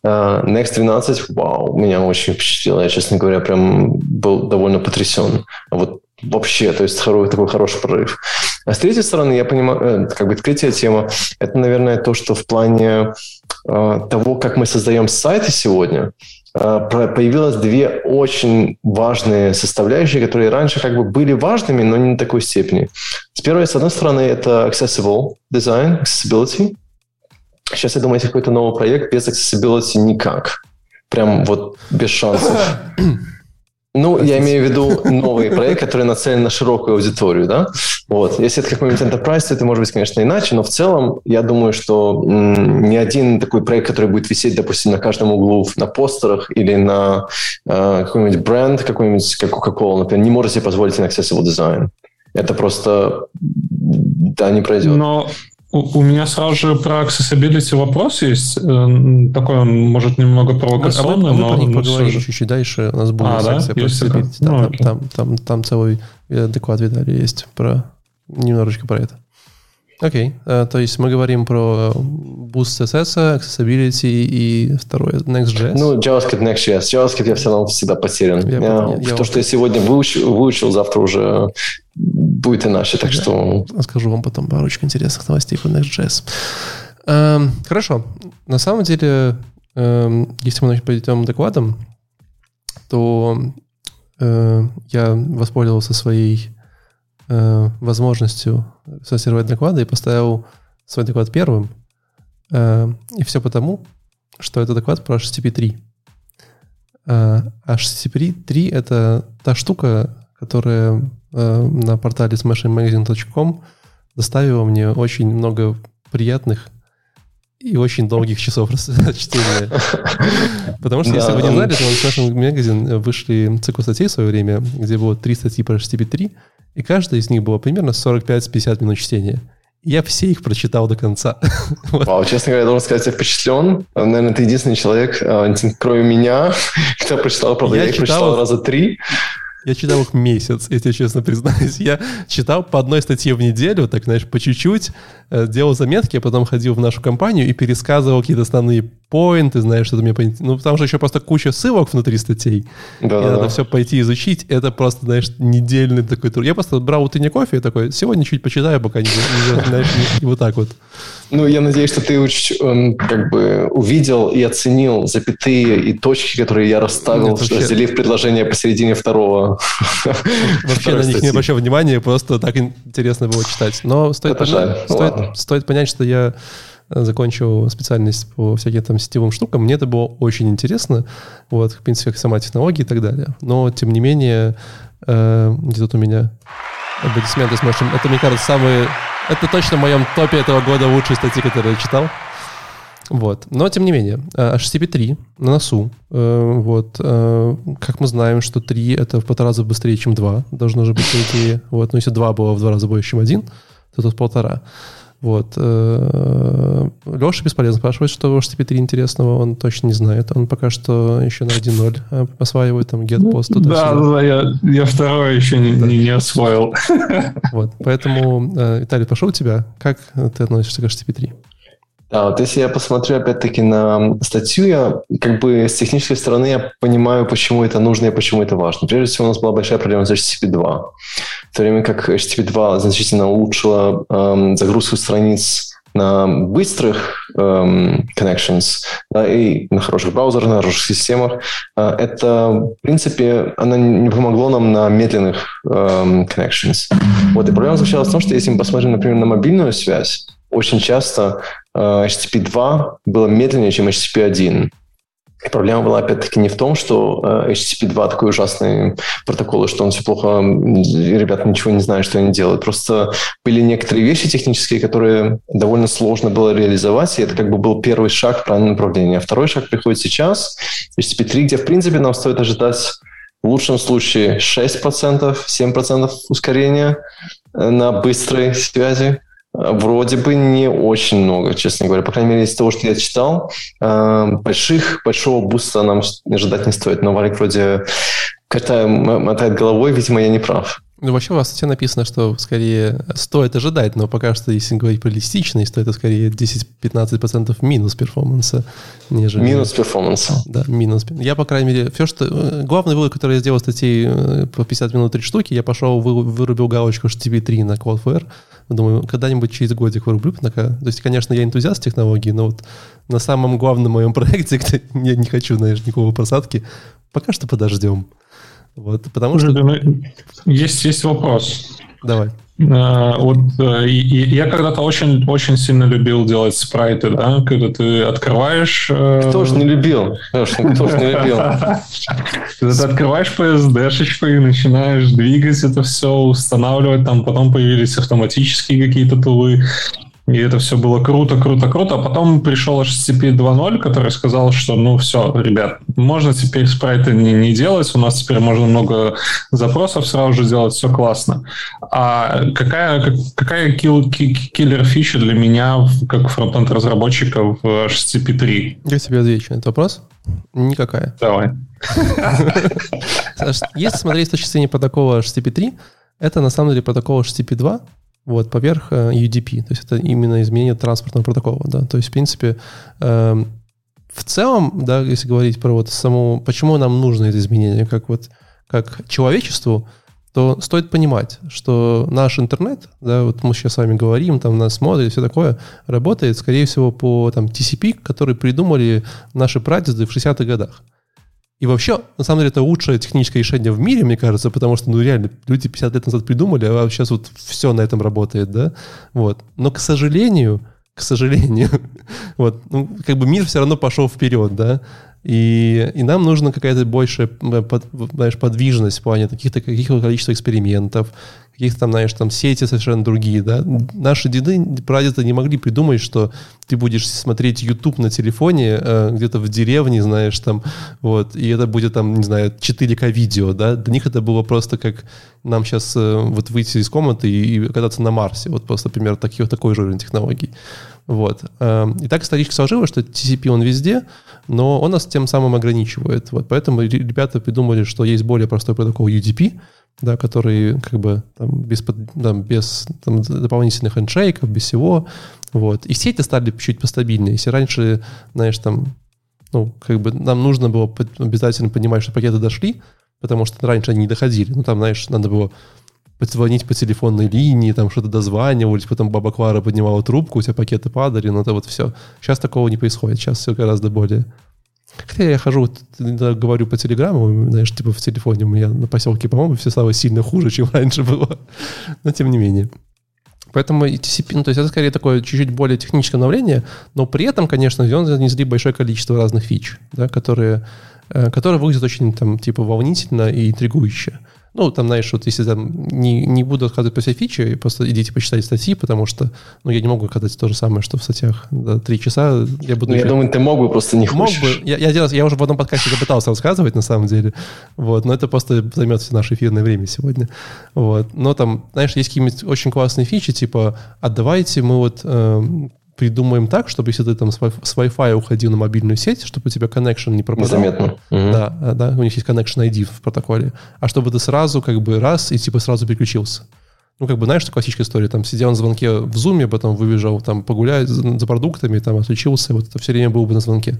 Uh, Next 12, вау, меня очень впечатлило. Я, честно говоря, прям был довольно потрясен. Вот вообще, то есть такой, такой хороший прорыв. А с третьей стороны, я понимаю, э, как бы третья тема, это, наверное, то, что в плане э, того, как мы создаем сайты сегодня, появилось две очень важные составляющие, которые раньше как бы были важными, но не на такой степени. С первой, с одной стороны, это accessible design, accessibility. Сейчас, я думаю, есть какой-то новый проект без accessibility никак. Прям вот без шансов. Ну, я имею в виду новый проект, который нацелен на широкую аудиторию, да? Вот. Если это какой-нибудь enterprise, то это может быть, конечно, иначе, но в целом я думаю, что ни один такой проект, который будет висеть, допустим, на каждом углу на постерах или на э, какой-нибудь бренд, какой-нибудь, как Coca-Cola, например, не может себе позволить accessible design. Это просто, да, не пройдет. Но у, у меня сразу же про accessibility вопрос есть. Э, такой он, может, немного провокационный, а мы, но... Мы поговорим чуть-чуть дальше. У нас будет а, секция да? про accessibility. Да, ну, там, там, там, там целый доклад Виталий есть про немножечко про это. Окей, okay. Э, то есть мы говорим про Boost CSS, Accessibility и второе Next.js. Ну, JavaScript, Next.js. JavaScript я все равно всегда потерян. Я, я, я, то, что я сегодня выучил, выучил, завтра уже будет иначе, так да. что... Скажу вам потом парочку интересных новостей по Next.js. Эм, хорошо. На самом деле, эм, если мы пойдем докладом, то э, я воспользовался своей э, возможностью сортировать доклады и поставил свой доклад первым. И все потому, что это доклад про HTTP 3. HTTP 3 — это та штука, которая на портале smashingmagazine.com доставила мне очень много приятных и очень долгих часов чтения. Потому что, если вы не знали, то в нашем магазин вышли цикл статей в свое время, где было три статьи про HTTP3, и каждая из них была примерно 45-50 минут чтения. Я все их прочитал до конца. Вау, честно говоря, должен сказать, я впечатлен. Наверное, ты единственный человек, а, кроме меня, кто прочитал, правда, я, я их прочитал раза три. Я читал их месяц, если честно признаюсь. Я читал по одной статье в неделю, так, знаешь, по чуть-чуть, э, делал заметки, а потом ходил в нашу компанию и пересказывал какие-то основные поинты, знаешь, что-то мне... Ну, там же еще просто куча ссылок внутри статей. Да, и да, надо да. все пойти изучить. Это просто, знаешь, недельный такой тур. Я просто брал утренний кофе и такой, сегодня чуть почитаю, пока не, не знаешь, и вот так вот. Ну, я надеюсь, что ты эм, как бы увидел и оценил запятые и точки, которые я расставил, Нет, вообще... разделив предложение посередине второго. Вообще на них не обращал внимания, просто так интересно было читать. Но стоит, понять, ну стоит, стоит понять, что я закончил специальность по всяким там сетевым штукам. Мне это было очень интересно. Вот, в принципе, как сама технология и так далее. Но, тем не менее, э, где тут у меня аплодисменты с нашим... Это, мне кажется, самые это точно в моем топе этого года лучшие статьи, которые я читал. Вот. Но, тем не менее, HTTP 3 на носу. Э, вот. Э, как мы знаем, что 3 — это в полтора раза быстрее, чем 2. Должно же быть, по идее. Вот. Но если 2 было в два раза больше, чем 1, то тут полтора. Вот. Э, Леша бесполезно спрашивать, что в HTTP 3 интересного, он точно не знает. Он пока что еще на 1.0 э, осваивает там get post. Туда, да, да, я, я второй еще не, да. не, не освоил. Вот, поэтому, э, Виталий, пошел у тебя. Как ты относишься к HTTP 3? Да, вот если я посмотрю опять-таки на статью, я как бы с технической стороны я понимаю, почему это нужно и почему это важно. Прежде всего, у нас была большая проблема с HTTP 2. В то время как HTTP 2 значительно улучшила эм, загрузку страниц на быстрых эм, connections да, и на хороших браузерах, на хороших системах, э, это, в принципе, она не помогло нам на медленных эм, connections. Вот, и проблема заключалась в том, что если мы посмотрим, например, на мобильную связь, очень часто э, HTTP 2 было медленнее, чем HTTP 1. И проблема была, опять-таки, не в том, что э, HTTP 2 такой ужасный протокол, что он все плохо, ребята ничего не знают, что они делают. Просто были некоторые вещи технические, которые довольно сложно было реализовать, и это как бы был первый шаг в правильном направлении. А второй шаг приходит сейчас, HTTP 3, где, в принципе, нам стоит ожидать в лучшем случае 6%, 7% ускорения э, на быстрой связи, Вроде бы не очень много, честно говоря. По крайней мере, из того, что я читал, э, больших, большого буста нам ожидать не стоит. Но Валик вроде катая, мотает головой, видимо, я не прав. Ну, вообще у вас все написано, что скорее стоит ожидать, но пока что, если говорить про реалистичность, то это скорее 10-15% минус перформанса, нежели... Минус перформанса. Да, минус. Я, по крайней мере, все, что... Э, главный вывод, который я сделал статьи э, по 50 минут 3 штуки, я пошел, вырубил галочку HTTP3 на Cloudflare, Думаю, когда-нибудь через годик вырублю. То есть, конечно, я энтузиаст технологий, но вот на самом главном моем проекте, где я не хочу, знаешь, никакого просадки, пока что подождем. Вот, потому что... Ну, есть, есть вопрос. Давай. Э, вот э, я когда-то очень, очень сильно любил делать спрайты, да, когда ты открываешь... Э, кто ж не любил? Кто ж не любил? Когда ты открываешь PSD-шечку и начинаешь двигать это все, устанавливать, там потом появились автоматические какие-то тулы, и это все было круто, круто, круто. А потом пришел HTTP 2.0, который сказал, что ну все, ребят, можно теперь спрайты не, не делать, у нас теперь можно много запросов сразу же делать, все классно. А какая, какая килл, киллер фича для меня, как фронтенд разработчика в HTTP 3? Я тебе отвечу на этот вопрос. Никакая. Давай. Если смотреть с точки зрения протокола HTTP 3, это на самом деле протокол HTTP 2, вот, поверх э, UDP. То есть это именно изменение транспортного протокола. Да? То есть, в принципе, э, в целом, да, если говорить про вот саму, почему нам нужно это изменение, как вот как человечеству, то стоит понимать, что наш интернет, да, вот мы сейчас с вами говорим, там нас смотрят, все такое, работает, скорее всего, по там, TCP, который придумали наши прадеды в 60-х годах. И вообще, на самом деле, это лучшее техническое решение в мире, мне кажется, потому что, ну, реально, люди 50 лет назад придумали, а сейчас вот все на этом работает, да? Вот. Но, к сожалению, к сожалению. вот, ну, как бы мир все равно пошел вперед, да, и, и нам нужна какая-то большая, под, знаешь, подвижность в плане каких-то каких-то количества экспериментов, каких-то там, знаешь, там сети совершенно другие, да. Наши деды, прадеды не могли придумать, что ты будешь смотреть YouTube на телефоне э, где-то в деревне, знаешь, там, вот, и это будет там, не знаю, 4К видео, да. Для них это было просто как нам сейчас э, вот выйти из комнаты и, и кататься на Марсе, вот просто, например, таких, такой же уровень технологий. Вот. Эм, и так исторически сложилось, что TCP он везде, но он нас тем самым ограничивает. Вот. Поэтому ребята придумали, что есть более простой протокол UDP, да, который как бы там, без, там, без там, дополнительных хендшейков, без всего. Вот. И сети стали чуть постабильнее. Если раньше, знаешь, там, ну, как бы нам нужно было обязательно понимать, что пакеты дошли, потому что раньше они не доходили. Ну, там, знаешь, надо было позвонить по телефонной линии, там что-то дозванивались, потом баба Клара поднимала трубку, у тебя пакеты падали, ну это вот все. Сейчас такого не происходит, сейчас все гораздо более... Хотя я хожу, говорю по телеграмму, знаешь, типа в телефоне у меня на поселке, по-моему, все стало сильно хуже, чем раньше было. Но тем не менее. Поэтому TCP, ну, то есть это скорее такое чуть-чуть более техническое обновление, но при этом, конечно, он занесли большое количество разных фич, да, которые, э, которые выглядят очень там, типа, волнительно и интригующе. Ну, там, знаешь, вот если там не, не буду отказывать по всей фиче, просто идите почитайте статьи, потому что, ну, я не могу сказать то же самое, что в статьях. Да, три часа я буду... Ну, еще... я думаю, ты мог бы, просто не мог хочешь. Бы. Я, я, делал, я уже в одном подкасте попытался рассказывать, на самом деле. Вот, но это просто займет все наше эфирное время сегодня. Вот. Но там, знаешь, есть какие-нибудь очень классные фичи, типа, отдавайте мы вот э, придумаем так, чтобы если ты там с Wi-Fi уходил на мобильную сеть, чтобы у тебя connection не пропадал. Незаметно. Да, угу. да, у них есть connection ID в протоколе. А чтобы ты сразу как бы раз и типа сразу переключился. Ну, как бы, знаешь, что классическая история, там, сидел на звонке в зуме, потом выбежал там погулять за, за продуктами, там, отключился, вот это все время был бы на звонке.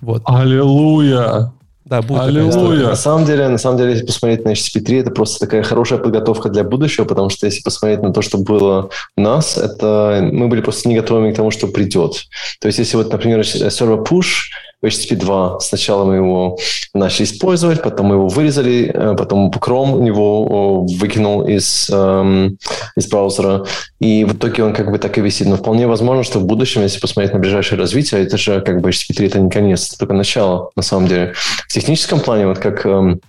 Вот. Аллилуйя! Да, будет Аллилуйя. На самом деле, на самом деле, если посмотреть на HTTP3, это просто такая хорошая подготовка для будущего, потому что если посмотреть на то, что было у нас, это мы были просто не готовы к тому, что придет. То есть, если вот, например, сервер push, HTTP 2. Сначала мы его начали использовать, потом мы его вырезали, э, потом Chrome его выкинул из, эм, из браузера, и в итоге он как бы так и висит. Но вполне возможно, что в будущем, если посмотреть на ближайшее развитие, это же как бы HTTP 3 это не конец, это только начало, на самом деле. В техническом плане, вот как эм,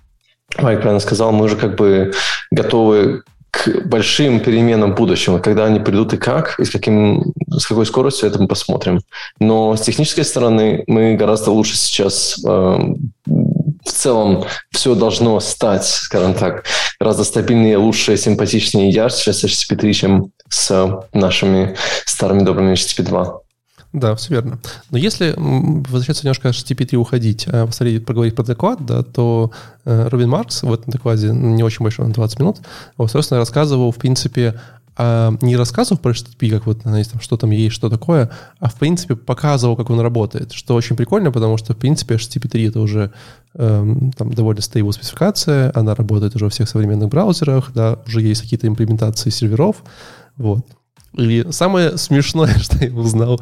Майк правильно сказал, мы уже как бы готовы к большим переменам будущего. Когда они придут и как, и с, каким, с какой скоростью, это мы посмотрим. Но с технической стороны мы гораздо лучше сейчас э, в целом все должно стать, скажем так, гораздо стабильнее, лучше, симпатичнее и ярче с HTTP 3, чем с нашими старыми добрыми HTTP 2. Да, все верно. Но если возвращаться немножко к HTTP3 уходить, а посмотреть, поговорить про доклад, да, то э, Робин Маркс в этом докладе, не очень большой, на 20 минут, вот, собственно, рассказывал, в принципе, а не рассказывал про HTTP, как вот, знаете, там, что там есть, что такое, а в принципе показывал, как он работает, что очень прикольно, потому что, в принципе, HTTP3 это уже эм, там довольно стейбл спецификация, она работает уже во всех современных браузерах, да, уже есть какие-то имплементации серверов, вот. И самое смешное, что я узнал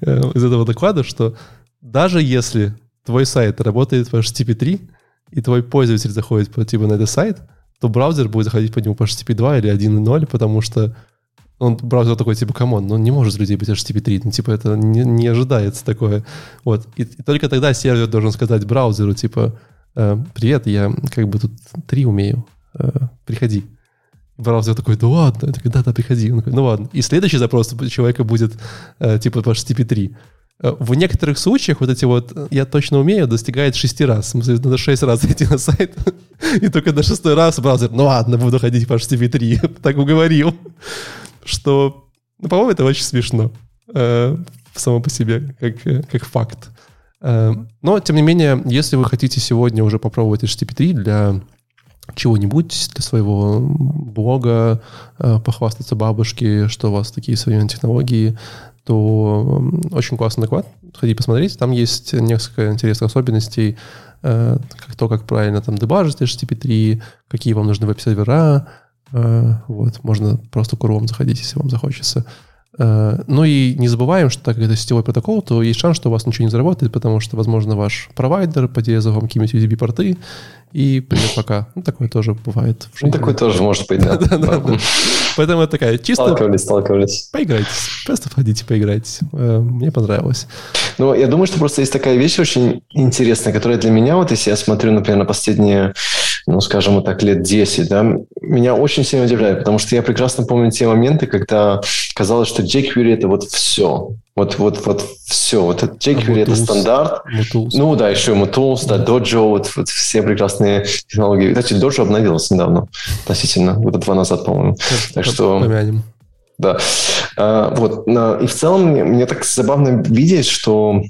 э, из этого доклада, что даже если твой сайт работает по HTTP 3, и твой пользователь заходит по, типа, на этот сайт, то браузер будет заходить по нему по HTTP 2 или 1.0, потому что он, браузер такой, типа, come on, ну не может людей быть HTTP 3, ну, типа, это не, не ожидается такое. Вот. И, и только тогда сервер должен сказать браузеру, типа, э, привет, я как бы тут 3 умею, э, приходи. Браузер такой, да ладно, такой, да, да, приходи. Он такой, ну ладно. И следующий запрос у человека будет э, типа по HTTP3. Э, в некоторых случаях вот эти вот «я точно умею» достигает шести раз. Надо шесть раз зайти на сайт, и только на шестой раз браузер «ну ладно, буду ходить по HTTP3». так уговорил. Что, ну, по-моему, это очень смешно. Э, само по себе, как, э, как факт. Э, но, тем не менее, если вы хотите сегодня уже попробовать HTTP3 для чего-нибудь для своего блога, э, похвастаться бабушке, что у вас такие современные технологии, то очень классный доклад. Сходи посмотреть. Там есть несколько интересных особенностей, э, как то, как правильно там дебажить HTTP3, какие вам нужны веб-сервера. Э, вот, можно просто курвом заходить, если вам захочется. Ну и не забываем, что так как это сетевой протокол, то есть шанс, что у вас ничего не заработает, потому что, возможно, ваш провайдер поделится вам какими-нибудь USB-порты, и привет, пока. Ну, такое тоже бывает. В жизни. Ну, такое тоже может быть, да. Поэтому это такая чисто... Сталкивались, сталкивались. Поиграйте. Просто входите, поиграйте. Э, мне понравилось. Ну, я думаю, что просто есть такая вещь очень интересная, которая для меня, вот если я смотрю, например, на последние, ну, скажем так, лет 10, да, меня очень сильно удивляет, потому что я прекрасно помню те моменты, когда казалось, что jQuery — это вот все. Вот, вот, вот все. Вот это jQuery а это стандарт. Mutools. Ну да, еще Mutools, да, Dojo, вот, вот все прекрасные технологии. Кстати, Dojo обновилась недавно, относительно, года два назад, по-моему. Так что... Помянем. Да. А, вот. И в целом мне так забавно видеть, что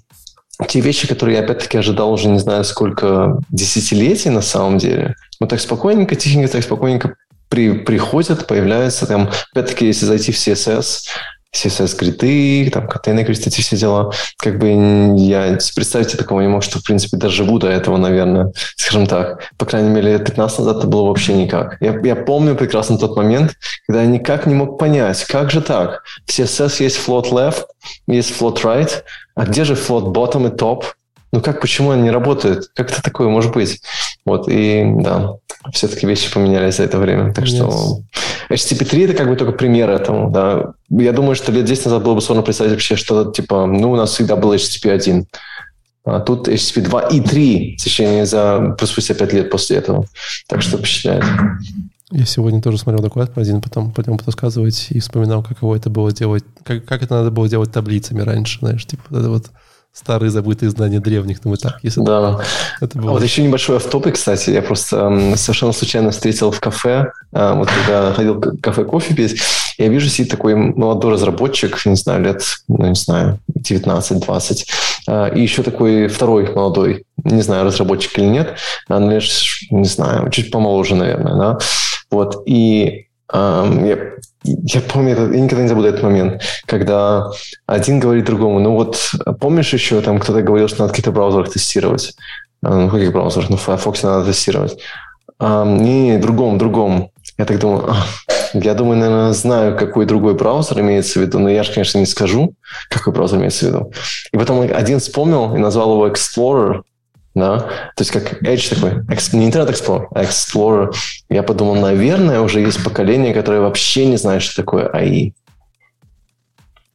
те вещи, которые я опять-таки ожидал уже не знаю сколько десятилетий на самом деле, вот так спокойненько, тихенько, так спокойненько при, приходят, появляются там, опять-таки, если зайти в CSS, CSS-криты, там, контейнеры, эти все дела. Как бы я представить такого не мог, что, в принципе, доживу до этого, наверное, скажем так. По крайней мере, лет 15 назад это было вообще никак. Я, я помню прекрасно тот момент, когда я никак не мог понять, как же так? В CSS есть float left, есть float right, а где же float bottom и top? Ну как, почему они не работают? Как это такое может быть? Вот, и да, все-таки вещи поменялись за это время. Так yes. что HTTP3 это как бы только пример этому, да. Я думаю, что лет 10 назад было бы сложно представить вообще что-то типа, ну, у нас всегда был HTTP1. А тут HTTP 2 и 3 в течение за спустя 5 лет после этого. Так что впечатляет. Я сегодня тоже смотрел доклад про один, потом потом рассказывать и вспоминал, каково это было делать, как, как это надо было делать таблицами раньше, знаешь, типа вот это вот старые забытые знания древних, ну так, если да. это было. А вот еще небольшой автопы, кстати, я просто э, совершенно случайно встретил в кафе, э, вот когда ходил в кафе кофе пить, я вижу сидит такой молодой разработчик, не знаю, лет, ну не знаю, 19-20, э, и еще такой второй молодой, не знаю, разработчик или нет, но лет, не знаю, чуть помоложе, наверное, да, вот, и я, я помню, я никогда не забуду этот момент, когда один говорит другому, ну вот помнишь еще, там кто-то говорил, что надо в каких-то браузерах тестировать? Ну, каких браузерах? Ну, Firefox надо тестировать. Не, не, другом, другом. Я так думаю, я думаю, наверное, знаю, какой другой браузер имеется в виду, но я же, конечно, не скажу, какой браузер имеется в виду. И потом один вспомнил и назвал его Explorer, да, то есть как Edge такой, не Internet Explorer, а Explorer. Я подумал, наверное, уже есть поколение, которое вообще не знает, что такое AI.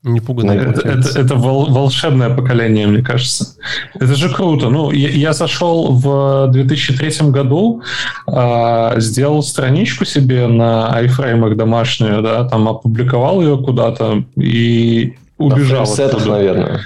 Не пугано. Это, это, это вол, волшебное поколение, мне кажется. Это же круто. Ну, я, я зашел в 2003 году, э, сделал страничку себе на iFrame домашнюю, да, там опубликовал ее куда-то и убежал. На оттуда. наверное.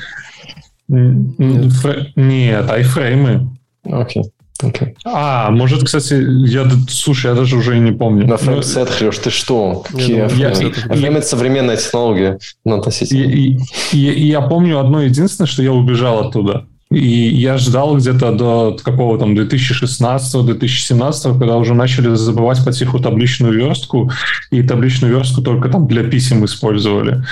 Нет, айфреймы. Окей. Okay. А, может, кстати, я, слушай, я даже уже и не помню. На фреймсетах, Леш, ты что? Какие я, это современная технология, ну, относительно. И, и, и, я помню одно единственное, что я убежал оттуда. И я ждал где-то до какого там 2016-2017, когда уже начали забывать потиху табличную верстку, и табличную верстку только там для писем использовали.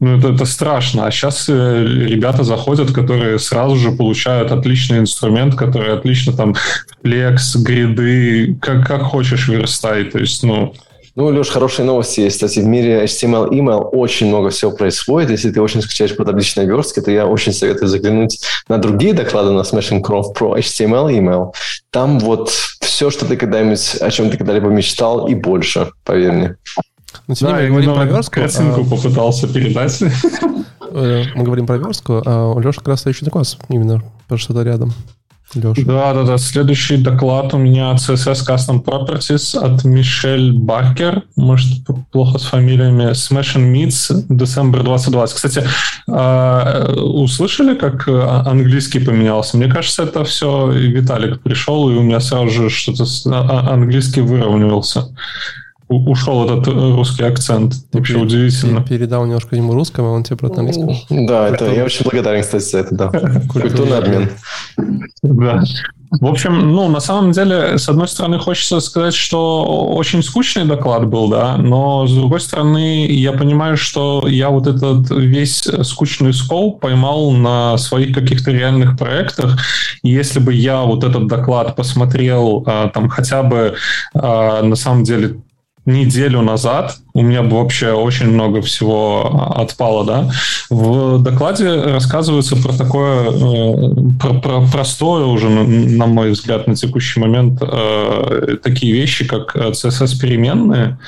Ну, это, это страшно. А сейчас э, ребята заходят, которые сразу же получают отличный инструмент, который отлично там флекс, гриды, как, как хочешь верстай. То есть, ну, ну, Леш, хорошие новости есть. Кстати, в мире HTML, email очень много всего происходит. Если ты очень скучаешь по табличной верстке, то я очень советую заглянуть на другие доклады на Smashing Craft про HTML, email. Там вот все, что ты когда-нибудь, о чем ты когда-либо мечтал и больше, поверь мне. Но сегодня да, мы говорим про верстку. Картинку а... попытался передать. Э, мы говорим про верстку, а у Леши как раз следующий класс именно про что-то рядом. Леша. Да, да, да. Следующий доклад у меня CSS Custom Properties от Мишель Баркер. Может, плохо с фамилиями. Smash and Meets, December 2020. Кстати, а, услышали, как английский поменялся? Мне кажется, это все Виталик пришел, и у меня сразу же что-то а, английский выравнивался ушел этот э, русский акцент. Вообще ты, удивительно. Ты передал немножко ему русскому, а он тебе про английском. Да, это, я очень благодарен, кстати, за это, да. Культурный обмен. Да. В общем, ну, на самом деле, с одной стороны, хочется сказать, что очень скучный доклад был, да, но с другой стороны, я понимаю, что я вот этот весь скучный скоп поймал на своих каких-то реальных проектах. И если бы я вот этот доклад посмотрел а, там хотя бы а, на самом деле неделю назад, у меня вообще очень много всего отпало, да, в докладе рассказывается про такое, э, про, про простое уже, на мой взгляд, на текущий момент, э, такие вещи, как CSS-переменные,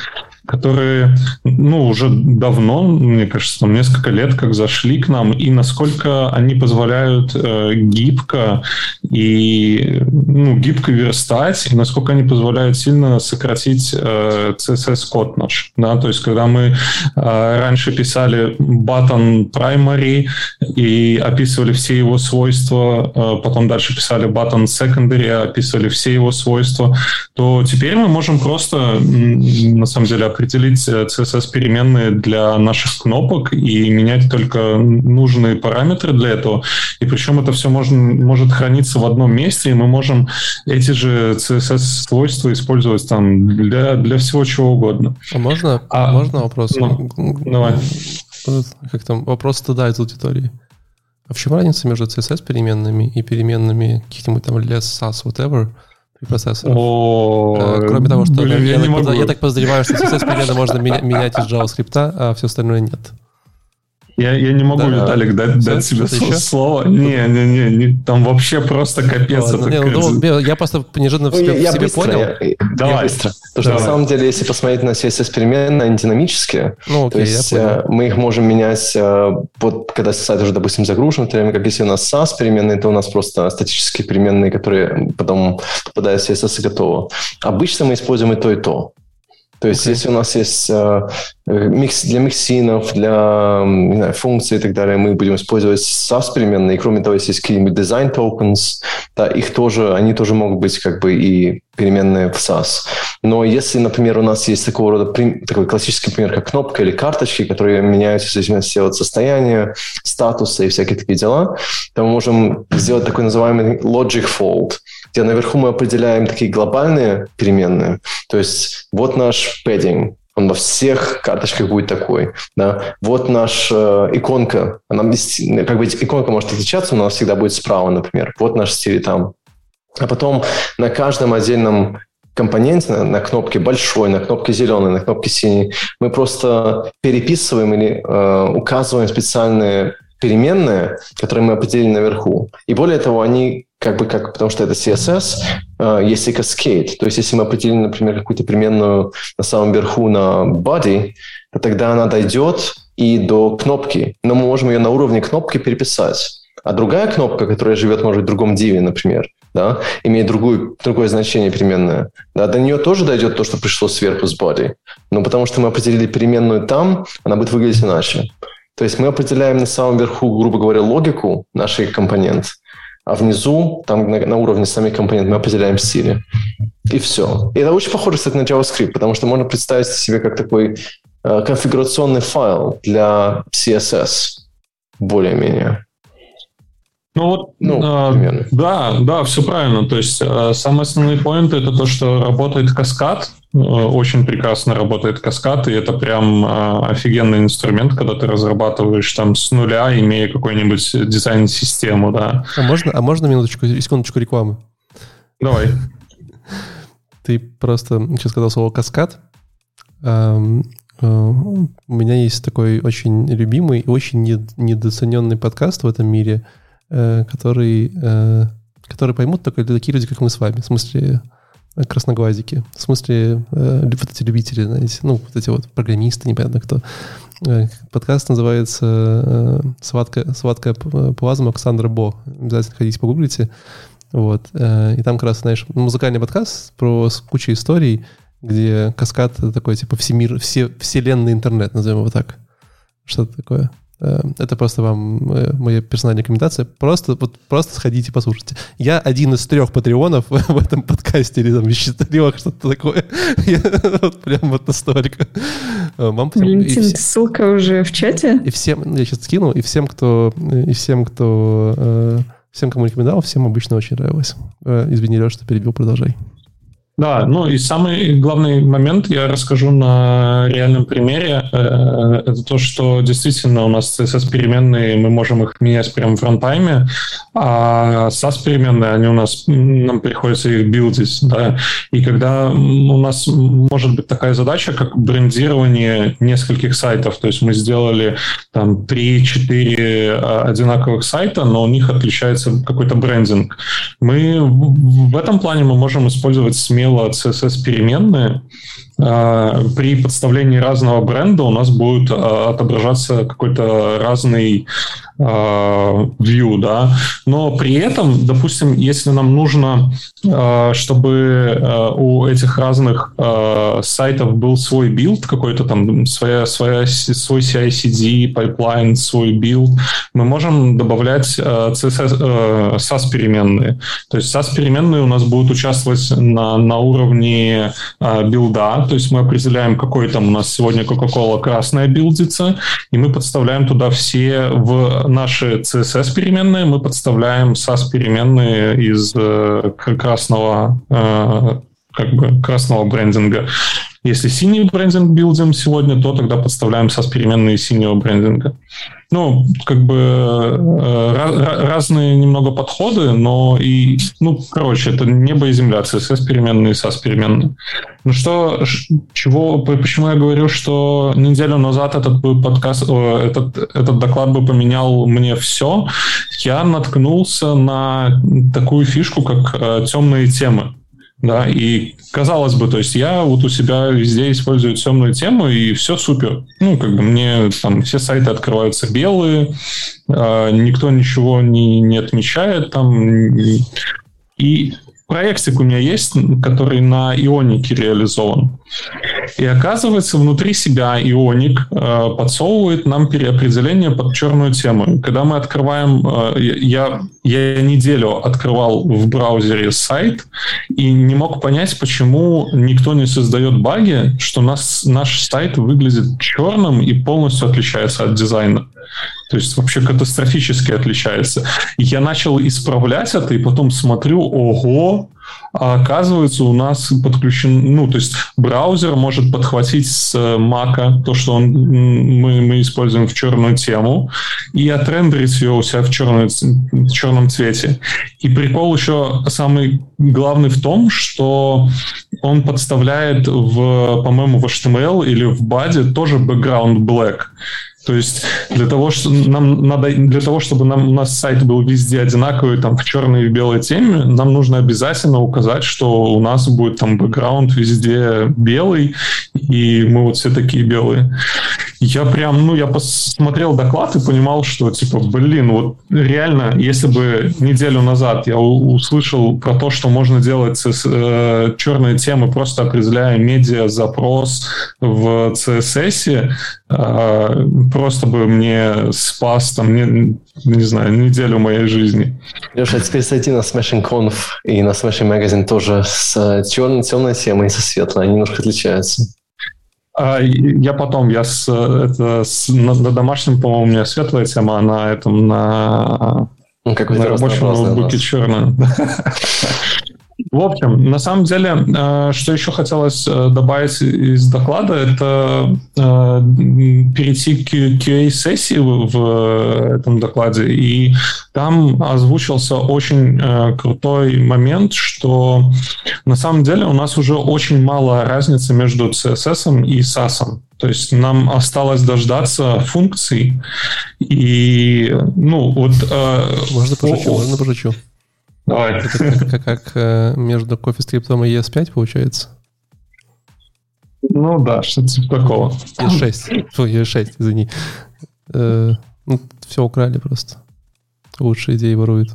которые, ну, уже давно, мне кажется, там несколько лет как зашли к нам, и насколько они позволяют э, гибко и, ну, гибко верстать, и насколько они позволяют сильно сократить э, CSS-код наш, да, то есть когда мы э, раньше писали button primary и описывали все его свойства, э, потом дальше писали button secondary, описывали все его свойства, то теперь мы можем просто, на самом деле, определить CSS-переменные э, для наших кнопок и менять только нужные параметры для этого. И причем это все можно, может храниться в одном месте, и мы можем эти же CSS-свойства использовать там для, для всего чего угодно. А можно, а, можно вопрос? Ну, давай. Как там, вопрос стыда из аудитории. А в чем разница между CSS-переменными и переменными каких-нибудь там less, SAS, whatever, препроцессоров. О, Кроме того, что блин, я, я, так, я так подозреваю, что CSS-перемены можно менять из JavaScript, а все остальное нет. Я, я не могу, да, Виталик, дать, дать тебе слово. Не, не, не, не, там вообще просто капец. Ладно, это, не, ну, я просто неожиданно ну, себе, я, себе быстро, понял. Я, Давай. Я быстро. Потому что на самом деле, если посмотреть на CSS-переменные, они динамические. Ну, окей, то есть э, мы их можем менять, э, вот, когда сайт уже, допустим, загружен, то время как если у нас SAS переменные, то у нас просто статические переменные, которые потом попадают в CSS и готово. Обычно мы используем и то, и то. То есть, okay. если у нас есть э, микс для миксинов, для не знаю, функций и так далее, мы будем использовать SAS переменные. И кроме того, если есть какие-нибудь design tokens, да, их тоже, они тоже могут быть как бы и переменные в SAS. Но если, например, у нас есть такого рода такой классический пример, как кнопка или карточки, которые меняются в зависимости от состояния, статуса и всякие такие дела, то мы можем сделать такой называемый logic fold, где наверху мы определяем такие глобальные переменные. То есть вот наш padding, он во всех карточках будет такой. Да? Вот наша э, иконка, она как бы иконка может отличаться, но она всегда будет справа, например. Вот наш стиль там. А потом на каждом отдельном компоненте, на, на кнопке большой, на кнопке зеленой, на кнопке синей, мы просто переписываем или э, указываем специальные переменные, которые мы определили наверху. И более того, они как бы как, потому что это CSS, э, есть и cascade. То есть если мы определили, например, какую-то переменную на самом верху на body, то тогда она дойдет и до кнопки. Но мы можем ее на уровне кнопки переписать. А другая кнопка, которая живет, может, в другом диве, например, да, имеет другую, другое значение переменное, да, до нее тоже дойдет то, что пришло сверху с body. Но потому что мы определили переменную там, она будет выглядеть иначе. То есть мы определяем на самом верху, грубо говоря, логику наших компонент, а внизу, там на, на уровне самих компонент, мы определяем стили. И все. И это очень похоже, кстати, на JavaScript, потому что можно представить себе как такой э, конфигурационный файл для CSS, более-менее. Ну вот, ну, э, да, да, все правильно. То есть э, самый основной поинт это то, что работает каскад, э, очень прекрасно работает каскад, и это прям э, офигенный инструмент, когда ты разрабатываешь там с нуля, имея какой-нибудь дизайн-систему, да. А можно, а можно минуточку, секундочку рекламы? Давай. Ты просто сейчас сказал слово каскад. Эм, э, у меня есть такой очень любимый и очень недооцененный подкаст в этом мире – который, э, который поймут только такие люди, как мы с вами. В смысле, э, красноглазики. В смысле, вот эти любители, знаете, ну, вот эти вот программисты, непонятно кто. Подкаст называется «Сладкая, сладкая плазма Александра Бо». Обязательно ходите, погуглите. Вот. И там как раз, знаешь, музыкальный подкаст про кучу историй, где каскад — такой, типа, всемир, все, вселенный интернет, назовем его так. Что-то такое. Э, это просто вам э, моя персональная рекомендация. Просто, вот, просто сходите, послушайте. Я один из трех патреонов в этом подкасте, или там из четырех, что-то такое. Я, вот прям вот настолько. Э, вам Валентин, все, ссылка уже в чате? И всем, я сейчас скину, и всем, кто, и всем, кто, всем, кому рекомендовал, всем обычно очень нравилось. Извини, Леша, что перебил, продолжай. Да, ну и самый главный момент я расскажу на реальном примере. Э, это то, что действительно у нас CSS-переменные, мы можем их менять прямо в рантайме, а SAS-переменные, они у нас, нам приходится их билдить. Да? И когда у нас может быть такая задача, как брендирование нескольких сайтов, то есть мы сделали там 3-4 а, одинаковых сайта, но у них отличается какой-то брендинг. Мы в этом плане мы можем использовать смело хранила CSS-переменные, а, при подставлении разного бренда у нас будет а, отображаться какой-то разный view, да, но при этом, допустим, если нам нужно, чтобы у этих разных сайтов был свой билд, какой-то там своя, своя, свой CI-CD, pipeline, свой билд, мы можем добавлять CSS, SASS-переменные. То есть SASS-переменные у нас будут участвовать на, на уровне билда, то есть мы определяем, какой там у нас сегодня Coca-Cola красная билдится, и мы подставляем туда все в наши CSS переменные, мы подставляем SAS переменные из э, красного э, как бы красного брендинга. Если синий брендинг билдим сегодня, то тогда подставляем SAS переменные синего брендинга. Ну, как бы э, разные немного подходы, но и, ну, короче, это небо и земля, CSS переменные, SAS переменные. Ну что, чего, почему я говорю, что неделю назад этот бы подкаст, этот, этот доклад бы поменял мне все, я наткнулся на такую фишку, как э, темные темы. Да, и казалось бы, то есть я вот у себя везде использую темную тему, и все супер. Ну, как бы мне там все сайты открываются белые, э, никто ничего не, не отмечает там. И проектик у меня есть, который на Ионике реализован. И оказывается, внутри себя Ионик э, подсовывает нам переопределение под черную тему. Когда мы открываем, э, я, я неделю открывал в браузере сайт и не мог понять, почему никто не создает баги, что нас, наш сайт выглядит черным и полностью отличается от дизайна. То есть вообще катастрофически отличается. Я начал исправлять это, и потом смотрю, ого, а оказывается, у нас подключен, ну, то есть браузер может подхватить с Mac то, что он, мы, мы используем в черную тему, и отрендерить ее у себя в, черную, в черном цвете. И прикол еще самый главный в том, что он подставляет в, по-моему, в HTML или в BAD тоже background black. То есть для того, что нам надо, для того, чтобы нам, у нас сайт был везде одинаковый, там в черной и белой теме, нам нужно обязательно указать, что у нас будет там бэкграунд везде белый, и мы вот все такие белые. Я прям, ну, я посмотрел доклад и понимал, что, типа, блин, вот реально, если бы неделю назад я услышал про то, что можно делать э, черные темы, просто определяя медиа-запрос в CSS, просто бы мне спас там, не, не знаю, неделю моей жизни. Леша, а теперь зайти на Smashing Conf и на Smashing Magazine тоже с черной, темной темой и со светлой. Они немножко отличаются. А, я потом, я с, это, с, на, на домашнем, по-моему, у меня светлая тема, а на этом, на, ну, как на рабочем ноутбуке черная. В общем, на самом деле, э, что еще хотелось э, добавить из доклада, это э, перейти к QA-сессии в этом докладе. И там озвучился очень крутой момент, что на самом деле у нас уже очень мало разницы между CSS и SAS. То есть нам осталось дождаться функций. И, ну, вот... Можно пошучу, можно пошучу. Давай. Это как, как, э, между CoffeeScript и ES5 получается? Ну да, что-то типа такого. ES6. Фу, ES6, извини. Э, ну, все украли просто. Лучшие идеи воруют.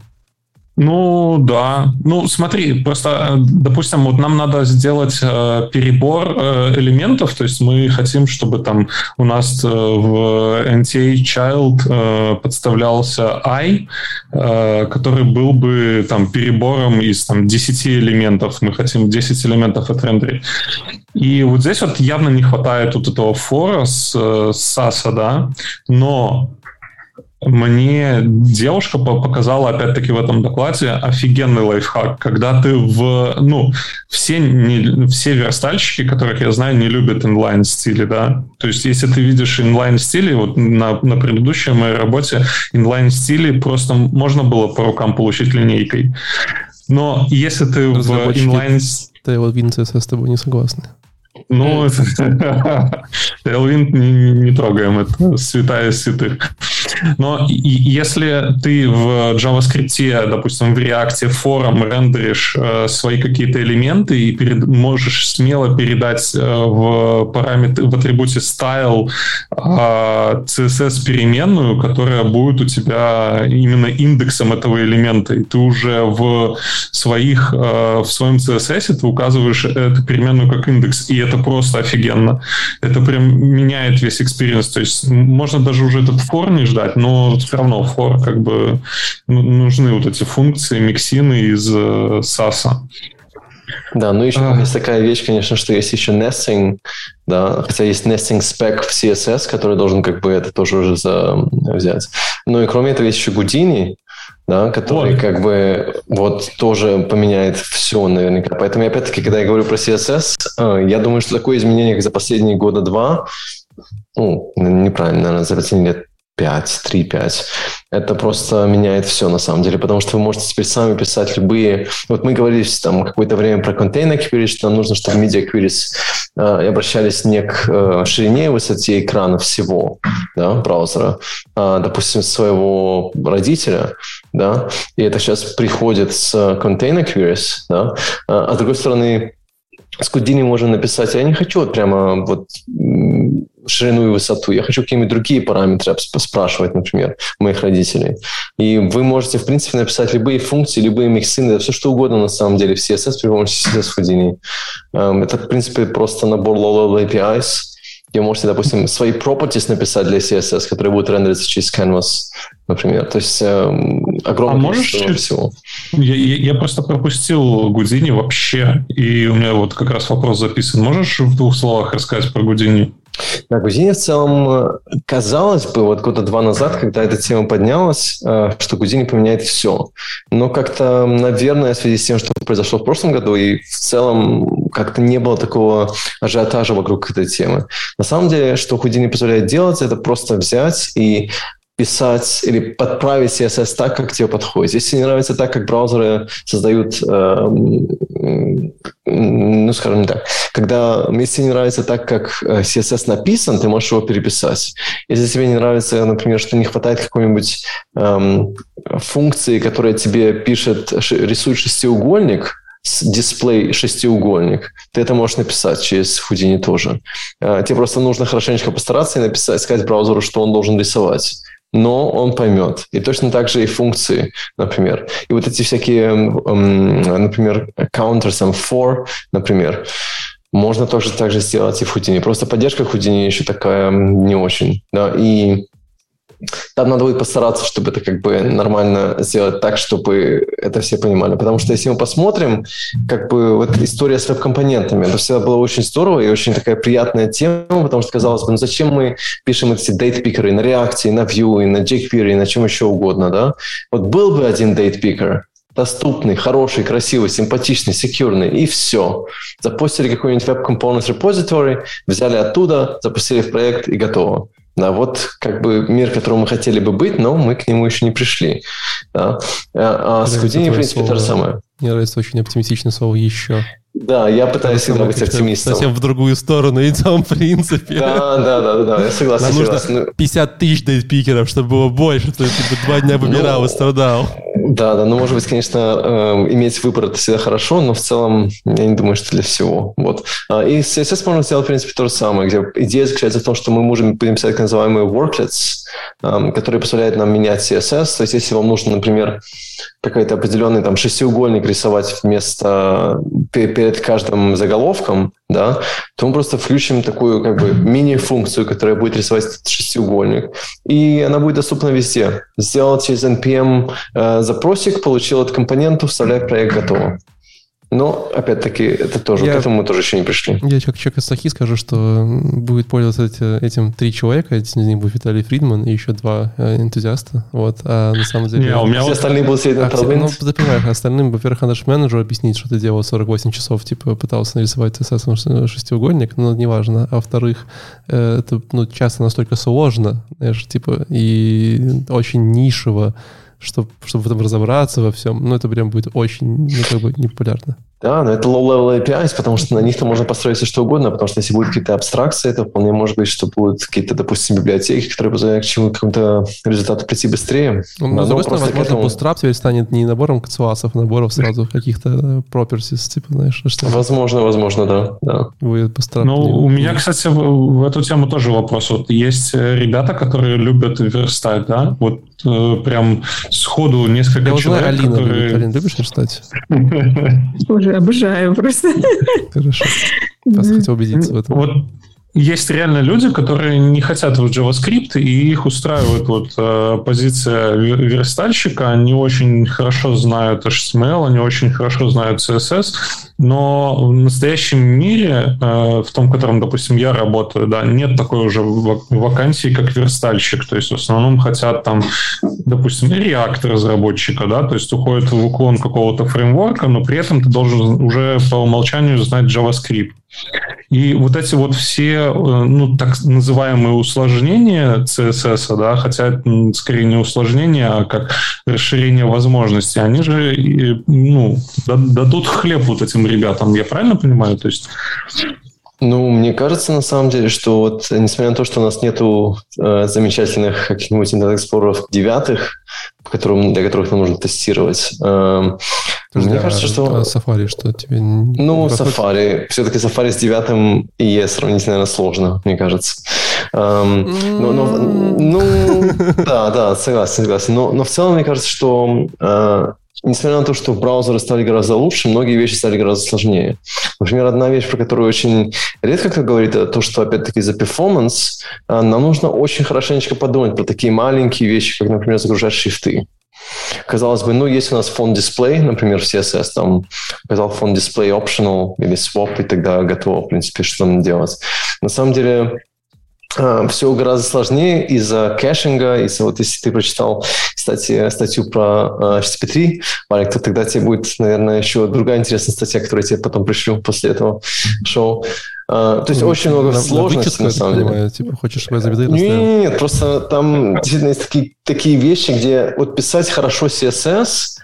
Ну, да. Ну, смотри, просто, допустим, вот нам надо сделать э, перебор э, элементов, то есть мы хотим, чтобы там у нас э, в NTA Child э, подставлялся I, э, который был бы там перебором из там 10 элементов. Мы хотим 10 элементов отрендерить. И вот здесь вот явно не хватает вот этого фора с, э, с SAS, да, но мне девушка показала, опять-таки, в этом докладе офигенный лайфхак, когда ты в... Ну, все, не, все верстальщики, которых я знаю, не любят инлайн-стили, да. То есть, если ты видишь инлайн-стили, вот на, на предыдущей моей работе инлайн-стили просто можно было по рукам получить линейкой. Но если ты в инлайн... Да, вот WinCSS с тобой не согласны. Ну, Элвин не, не трогаем, это святая святых. Но если ты в JavaScript, допустим, в React форум рендеришь э, свои какие-то элементы и перед, можешь смело передать э, в параметр, в атрибуте style э, CSS переменную, которая будет у тебя именно индексом этого элемента, и ты уже в своих э, в своем CSS ты указываешь эту переменную как индекс, и это просто офигенно. Это прям меняет весь experience. То есть можно даже уже этот for не ждать, но все равно for как бы ну, нужны вот эти функции миксины из SAS. Э, да, ну еще а. есть такая вещь, конечно, что есть еще nesting, да, хотя есть nesting spec в CSS, который должен как бы это тоже уже за, взять. Ну и кроме этого есть еще Houdini, да, который вот. как бы вот тоже поменяет все наверняка. Поэтому опять-таки, когда я говорю про CSS, э, я думаю, что такое изменение за последние года два, ну, неправильно, наверное, за последние лет 5, 3, 5. Это просто меняет все на самом деле, потому что вы можете теперь сами писать любые... Вот мы говорили там какое-то время про контейнер queries, что нам нужно, чтобы media queries э, обращались не к э, ширине и высоте экрана всего да, браузера, а, допустим, своего родителя, да, и это сейчас приходит с контейнер queries, да, а, а с другой стороны, с Кудини можно написать, я не хочу вот прямо вот ширину и высоту. Я хочу какие-нибудь другие параметры спрашивать, например, моих родителей. И вы можете, в принципе, написать любые функции, любые миксины, все что угодно на самом деле в CSS при помощи CSS Houdini. Эм, это, в принципе, просто набор low-level APIs, где вы можете, допустим, свои properties написать для CSS, которые будут рендериться через Canvas, например. То есть э, огромное а можешь всего. Я, я, я просто пропустил Гудини вообще, и у меня вот как раз вопрос записан. Можешь в двух словах рассказать про Гудини? Да, Гудини в целом, казалось бы, вот года два назад, когда эта тема поднялась, э, что Гудини поменяет все. Но как-то, наверное, в связи с тем, что произошло в прошлом году, и в целом как-то не было такого ажиотажа вокруг этой темы. На самом деле, что Houdini позволяет делать, это просто взять и писать или подправить CSS так, как тебе подходит. Если не нравится так, как браузеры создают, э, ну, скажем так, когда, если не нравится так, как э, CSS написан, ты можешь его переписать. Если тебе не нравится, например, что не хватает какой-нибудь эм, функции, которая тебе пишет, рисует шестиугольник, дисплей шестиугольник. Ты это можешь написать через Houdini тоже. Э, тебе просто нужно хорошенечко постараться и написать, сказать браузеру, что он должен рисовать но он поймет. И точно так же и функции, например. И вот эти всякие, например, counters, там, for, например, можно тоже так же сделать и в Houdini. Просто поддержка Houdini еще такая не очень. Да? И там надо будет постараться, чтобы это как бы нормально сделать так, чтобы это все понимали. Потому что если мы посмотрим, как бы вот история с веб-компонентами, это всегда было очень здорово и очень такая приятная тема, потому что казалось бы, ну зачем мы пишем эти date-пикеры на React, и на Vue, и на jQuery, и на чем еще угодно, да? Вот был бы один date-пикер, доступный, хороший, красивый, симпатичный, секьюрный, и все. Запустили какой-нибудь Components Repository, взяли оттуда, запустили в проект и готово. Да, вот как бы мир, которому мы хотели бы быть, но мы к нему еще не пришли. Да. А, а с Houdini, в принципе, слово, то же самое. Мне нравится очень оптимистичное слово «еще». Да, я пытаюсь всегда быть оптимистом. Совсем в другую сторону идем, в принципе. Да, да, да, да, я согласен. Нам нужно 50 тысяч дейтпикеров, чтобы было больше, чтобы ты два дня выбирал ну, и страдал. Да, да, ну, может быть, конечно, э, иметь выбор это всегда хорошо, но в целом я не думаю, что для всего. Вот. А, и с CSS можно сделать, в принципе, то же самое, где идея заключается в том, что мы можем будем писать так называемые worklets, э, которые позволяют нам менять CSS. То есть, если вам нужно, например, какой-то определенный там шестиугольник рисовать вместо перед каждым заголовком, да, то мы просто включим такую как бы мини-функцию, которая будет рисовать этот шестиугольник, и она будет доступна везде. Сделал через npm э, запросик, получил от компонента, вставляй проект, готово. Но, опять-таки, это тоже, я, к этому мы тоже еще не пришли. Я как человек из Сахи скажу, что будет пользоваться эти, этим три человека, из них будет Виталий Фридман и еще два э, энтузиаста. Вот, а на самом деле... Не, а у меня все вот... остальные будут сидеть на а, Ну, ты понимаешь, остальным, во-первых, надо же менеджеру объяснить, что ты делал 48 часов, типа, пытался нарисовать CSS шестиугольник, но неважно. А во-вторых, э, это ну, часто настолько сложно, знаешь, типа, и очень нишево, чтобы, чтобы в этом разобраться во всем, ну, это прям будет очень, ну, как бы, непопулярно. Да, но это low-level APIs, потому что на них-то можно построить все что угодно, потому что если будут какие-то абстракции, то вполне может быть, что будут какие-то, допустим, библиотеки, которые позволяют к чему какому-то результату прийти быстрее. Ну, но, с другой стороны, возможно, этому... Bootstrap теперь станет не набором кацуасов, а набором сразу каких-то э, properties, типа, знаешь, что Возможно, возможно, да. да. Вы Bootstrap ну, у меня, кстати, в, в эту тему тоже вопрос. Вот есть э, ребята, которые любят верстать, да? Вот прям сходу несколько Я человек, Алина которые... любит. Алин, любишь верстать? Уже обожаю просто. Хорошо. Просто хотел убедиться в этом. Вот есть реально люди, которые не хотят в JavaScript, и их устраивает вот э, позиция верстальщика. Они очень хорошо знают HTML, они очень хорошо знают CSS, но в настоящем мире, э, в том, в котором, допустим, я работаю, да, нет такой уже вакансии, как верстальщик. То есть в основном хотят там, допустим, React разработчика, да, то есть уходит в уклон какого-то фреймворка, но при этом ты должен уже по умолчанию знать JavaScript. И вот эти вот все, э, ну, так называемые усложнения CSS, да, хотя это скорее не усложнение, а как расширение возможностей, они же, ну, дадут хлеб вот этим ребятам, я правильно понимаю? То есть ну, мне кажется, на самом деле, что вот, несмотря на то, что у нас нету э, замечательных каких-нибудь интернет-эксплореров девятых, для которых нам нужно тестировать, э, мне кажется, что... Safari что тебе... Ну, Safari. Все-таки Safari с девятым и сравнить, наверное, сложно, мне кажется. Эм, но, но, ну, да, да, согласен, согласен. Но, но в целом, мне кажется, что э, несмотря на то, что браузеры стали гораздо лучше, многие вещи стали гораздо сложнее. Например, одна вещь, про которую очень редко кто говорит, это то, что, опять-таки, за performance э, нам нужно очень хорошенечко подумать про такие маленькие вещи, как, например, загружать шрифты. Казалось бы, ну, если у нас фон дисплей, например, в CSS, там, указал фон дисплей optional или swap, и тогда готово, в принципе, что нам делать. На самом деле, а, все гораздо сложнее из-за кэшинга, из-за вот если ты прочитал, кстати, статью про HTTP3, Валик, то тогда тебе будет, наверное, еще другая интересная статья, которую я тебе потом пришлю после этого шоу. Uh, то есть ну, очень много на, сложностей, на, на самом деле. Понимаю, типа, хочешь, заведу Нет, нет, просто там действительно есть такие, такие вещи, где вот писать хорошо CSS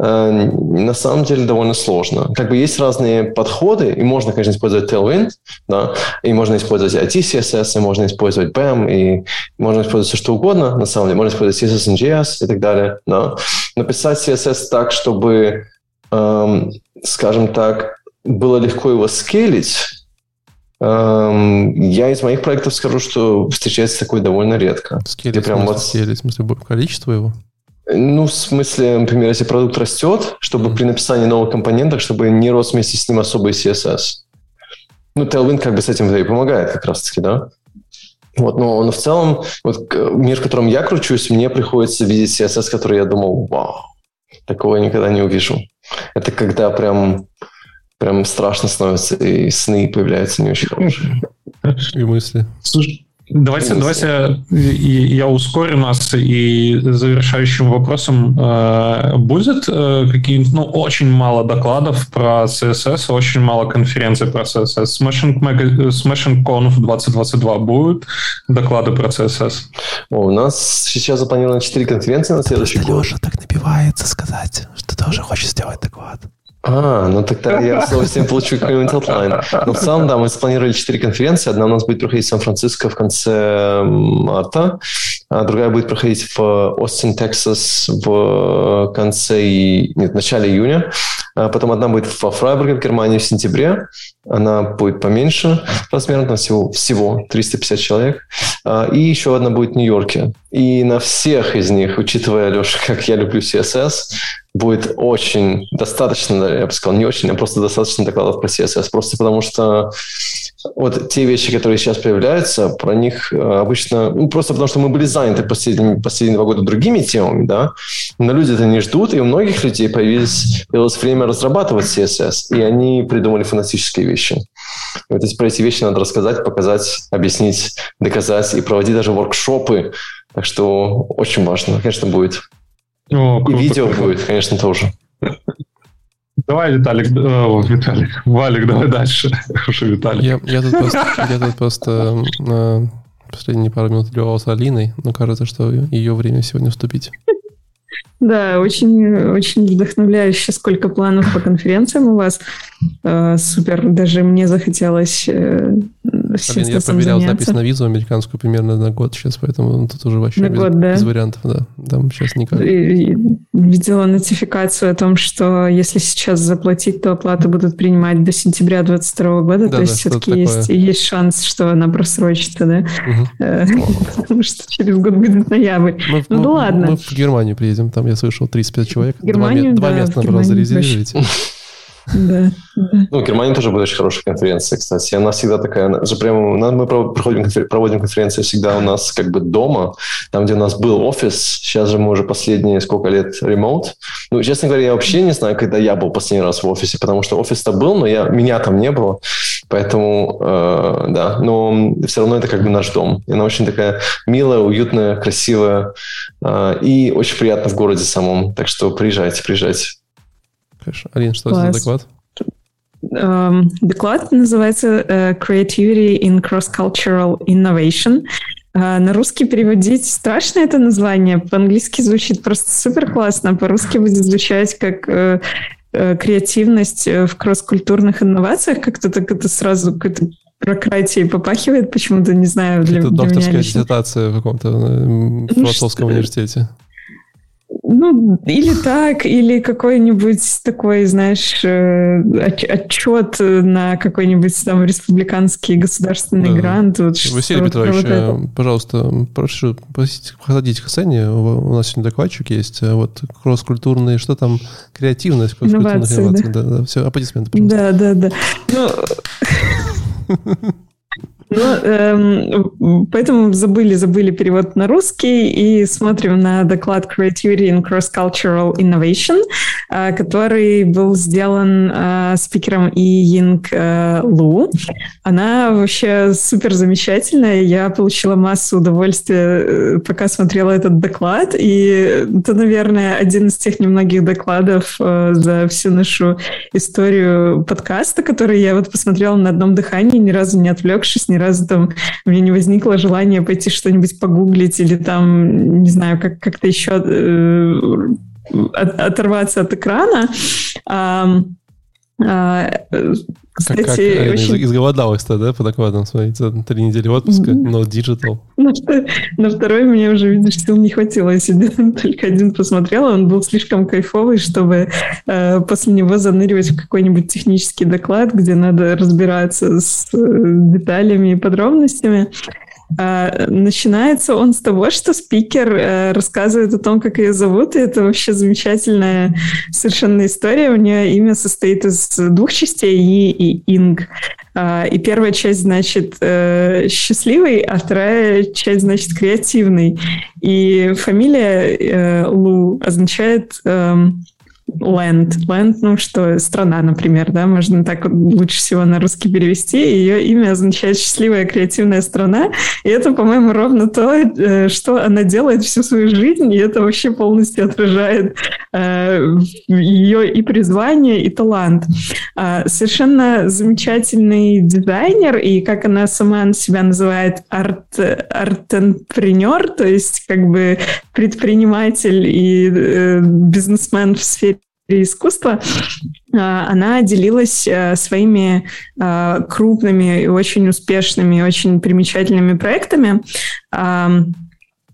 Э, на самом деле довольно сложно. Как бы есть разные подходы, и можно, конечно, использовать Tailwind, да, и можно использовать IT-CSS, и можно использовать BAM, и можно использовать все что угодно, на самом деле. Можно использовать CSS JS и так далее. Да. Написать CSS так, чтобы, эм, скажем так, было легко его скейлить, я из моих проектов скажу, что встречается такое довольно редко. Скейлить, прям вот... скейлить, в смысле, количество его? Ну, в смысле, например, если продукт растет, чтобы при написании новых компонентов, чтобы не рос вместе с ним особый CSS. Ну, Tailwind как бы с этим и помогает как раз-таки, да? Вот, но, но в целом, вот мир, в котором я кручусь, мне приходится видеть CSS, который я думал, вау, такого я никогда не увижу. Это когда прям, прям страшно становится, и сны появляются не очень хорошие. И мысли. Слушай, Давайте, давайте я ускорю нас и завершающим вопросом э, будет э, какие-нибудь, ну, очень мало докладов про CSS, очень мало конференций про CSS. Smashing, Smashing Conf 2022 будут доклады про CSS? О, у нас сейчас запланировано 4 конференции на следующий год. Леша так набивается сказать, что тоже хочет сделать доклад. А, ну тогда я с удовольствием получу какой-нибудь отлайн. Но в целом, да, мы спланировали четыре конференции. Одна у нас будет проходить в Сан-Франциско в конце марта, а другая будет проходить в Остин, Техас в конце, нет, в начале июня. А потом одна будет во Фрайбурге в Германии в сентябре. Она будет поменьше размером, там всего, всего 350 человек. А, и еще одна будет в Нью-Йорке. И на всех из них, учитывая, Леша, как я люблю CSS, будет очень достаточно, я бы сказал, не очень, а просто достаточно докладов про CSS, просто потому что вот те вещи, которые сейчас появляются, про них э, обычно, ну, просто потому что мы были заняты последние, последние два года другими темами, да, но люди это не ждут, и у многих людей появились, появилось время разрабатывать CSS, и они придумали фантастические вещи. И вот про эти вещи надо рассказать, показать, объяснить, доказать и проводить даже воркшопы, так что очень важно, конечно, будет. О, круто, И видео круто. будет, конечно, тоже. Давай, Виталик, о, Виталик, Валик, давай дальше. Хорошо, Виталик. Я, я тут просто, я тут просто э, последние пару минут любовался Алиной, но кажется, что ее время сегодня вступить. Да, очень, очень вдохновляюще, сколько планов по конференциям у вас. Э, супер, даже мне захотелось э, Блин, я проверял заняться. запись на визу американскую примерно на год сейчас, поэтому тут уже вообще на без, год, да? без вариантов, да. Там сейчас никак. И, видела нотификацию о том, что если сейчас заплатить, то оплату будут принимать до сентября 2022 года, да, то да, есть все-таки есть, есть шанс, что она просрочится, да? Угу. Потому что через год будет ноябрь. Ну да ладно. Мы в Германию приедем, там я слышал 35 человек. Два, места, набрал, зарезервируйте. Да, Ну, Германия тоже будет очень хорошая конференция, кстати. Она всегда такая, она же прямо, мы проходим, проводим конференции всегда у нас как бы дома, там, где у нас был офис. Сейчас же мы уже последние сколько лет ремоут. Ну, честно говоря, я вообще не знаю, когда я был последний раз в офисе, потому что офис-то был, но я, меня там не было. Поэтому, э, да, но все равно это как бы наш дом. И она очень такая милая, уютная, красивая э, и очень приятно в городе самом. Так что приезжайте, приезжайте. Хорошо. Алин, что Класс. за доклад? Um, доклад называется uh, Creativity in Cross-Cultural Innovation. Uh, на русский переводить страшно это название. По-английски звучит просто супер классно, по-русски будет звучать как uh, креативность в кросс-культурных инновациях. Как-то так это сразу какое-то прократие попахивает почему-то, не знаю. Для, это докторская диссертация в каком-то ну, философском университете. Ну, или так, или какой-нибудь такой, знаешь, э, отчет на какой-нибудь там республиканский государственный да. грант. Вот, Василий Петрович, вот э, пожалуйста, прошу, походите к сцене. У нас сегодня докладчик есть. Э, вот кросс-культурные, что там, креативность, кросс-культурные инновации. Да. Да, да. Все, аплодисменты, пожалуйста. Да, да, да. Ну, Ну, эм, поэтому забыли, забыли перевод на русский и смотрим на доклад Creativity in Cross-Cultural Innovation, э, который был сделан э, спикером И Йинг э, Лу. Она вообще супер замечательная. Я получила массу удовольствия, э, пока смотрела этот доклад. И это, наверное, один из тех немногих докладов э, за всю нашу историю подкаста, который я вот посмотрела на одном дыхании, ни разу не отвлекшись, ни разу там у меня не возникло желания пойти что-нибудь погуглить или там, не знаю, как- как-то еще э, от, оторваться от экрана. А, а, кстати, как, как очень... изголодалась-то, да, по докладам своим за три недели отпуска, но digital. На, на второй мне уже, видишь, сил не хватило. Я сегодня только один посмотрела, он был слишком кайфовый, чтобы э, после него заныривать в какой-нибудь технический доклад, где надо разбираться с э, деталями и подробностями. А, начинается он с того, что спикер э, рассказывает о том, как ее зовут, и это вообще замечательная совершенно история. У нее имя состоит из двух частей, И и Инг. А, и первая часть значит э, счастливый, а вторая часть значит креативный. И фамилия э, Лу означает эм, Land. Land, ну что, страна, например, да, можно так лучше всего на русский перевести. Ее имя означает «счастливая креативная страна», и это, по-моему, ровно то, э, что она делает всю свою жизнь, и это вообще полностью отражает э, ее и призвание, и талант. Э, совершенно замечательный дизайнер, и как она сама себя называет, арт, артенпренер, то есть как бы предприниматель и э, бизнесмен в сфере искусства, а, она делилась э, своими а, крупными и очень успешными, очень примечательными проектами.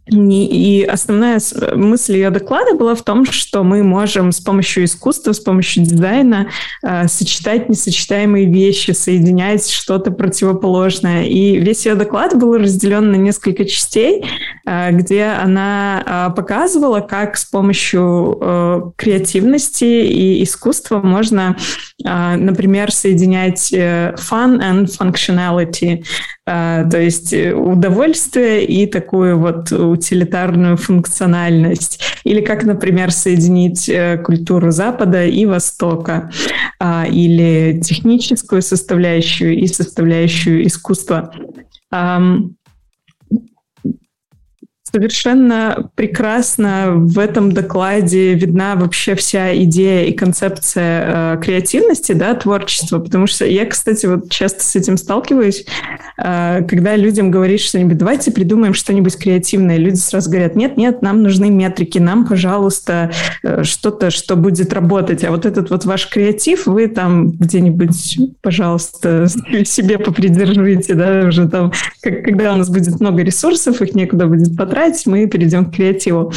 И основная мысль ее доклада была в том, что мы можем с помощью искусства, с помощью дизайна э, сочетать несочетаемые вещи, соединять что-то противоположное. И весь ее доклад был разделен на несколько частей, э, где она э, показывала, как с помощью э, креативности и искусства можно, э, например, соединять э, fun and functionality. А, то есть э, удовольствие и такую вот утилитарную функциональность. Или как, например, соединить э, культуру Запада и Востока, а, или техническую составляющую и составляющую искусства. Совершенно прекрасно в этом докладе видна вообще вся идея и концепция э, креативности, да, творчества, потому что я, кстати, вот часто с этим сталкиваюсь, э, когда людям говоришь что-нибудь, давайте придумаем что-нибудь креативное, люди сразу говорят, нет, нет, нам нужны метрики, нам, пожалуйста, э, что-то, что будет работать, а вот этот вот ваш креатив вы там где-нибудь, пожалуйста, себе попридержите, да, уже там, как, когда у нас будет много ресурсов, их некуда будет потратить, мы перейдем к креативу.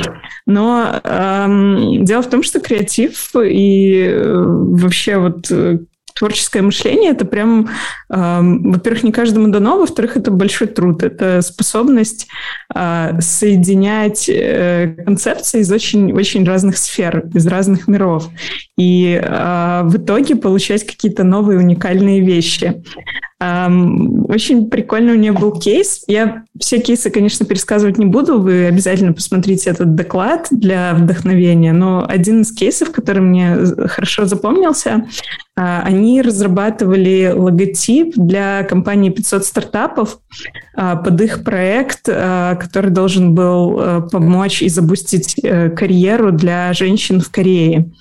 Но эм, дело в том, что креатив и э, вообще вот э, творческое мышление это прям, э, во-первых, не каждому дано, во-вторых, это большой труд, это способность э, соединять э, концепции из очень очень разных сфер, из разных миров, и э, в итоге получать какие-то новые уникальные вещи. Очень прикольный у нее был кейс. Я все кейсы, конечно, пересказывать не буду. Вы обязательно посмотрите этот доклад для вдохновения. Но один из кейсов, который мне хорошо запомнился, uh, они разрабатывали логотип для компании 500 стартапов uh, под их проект, uh, который должен был помочь и запустить э, карьеру для женщин в Корее.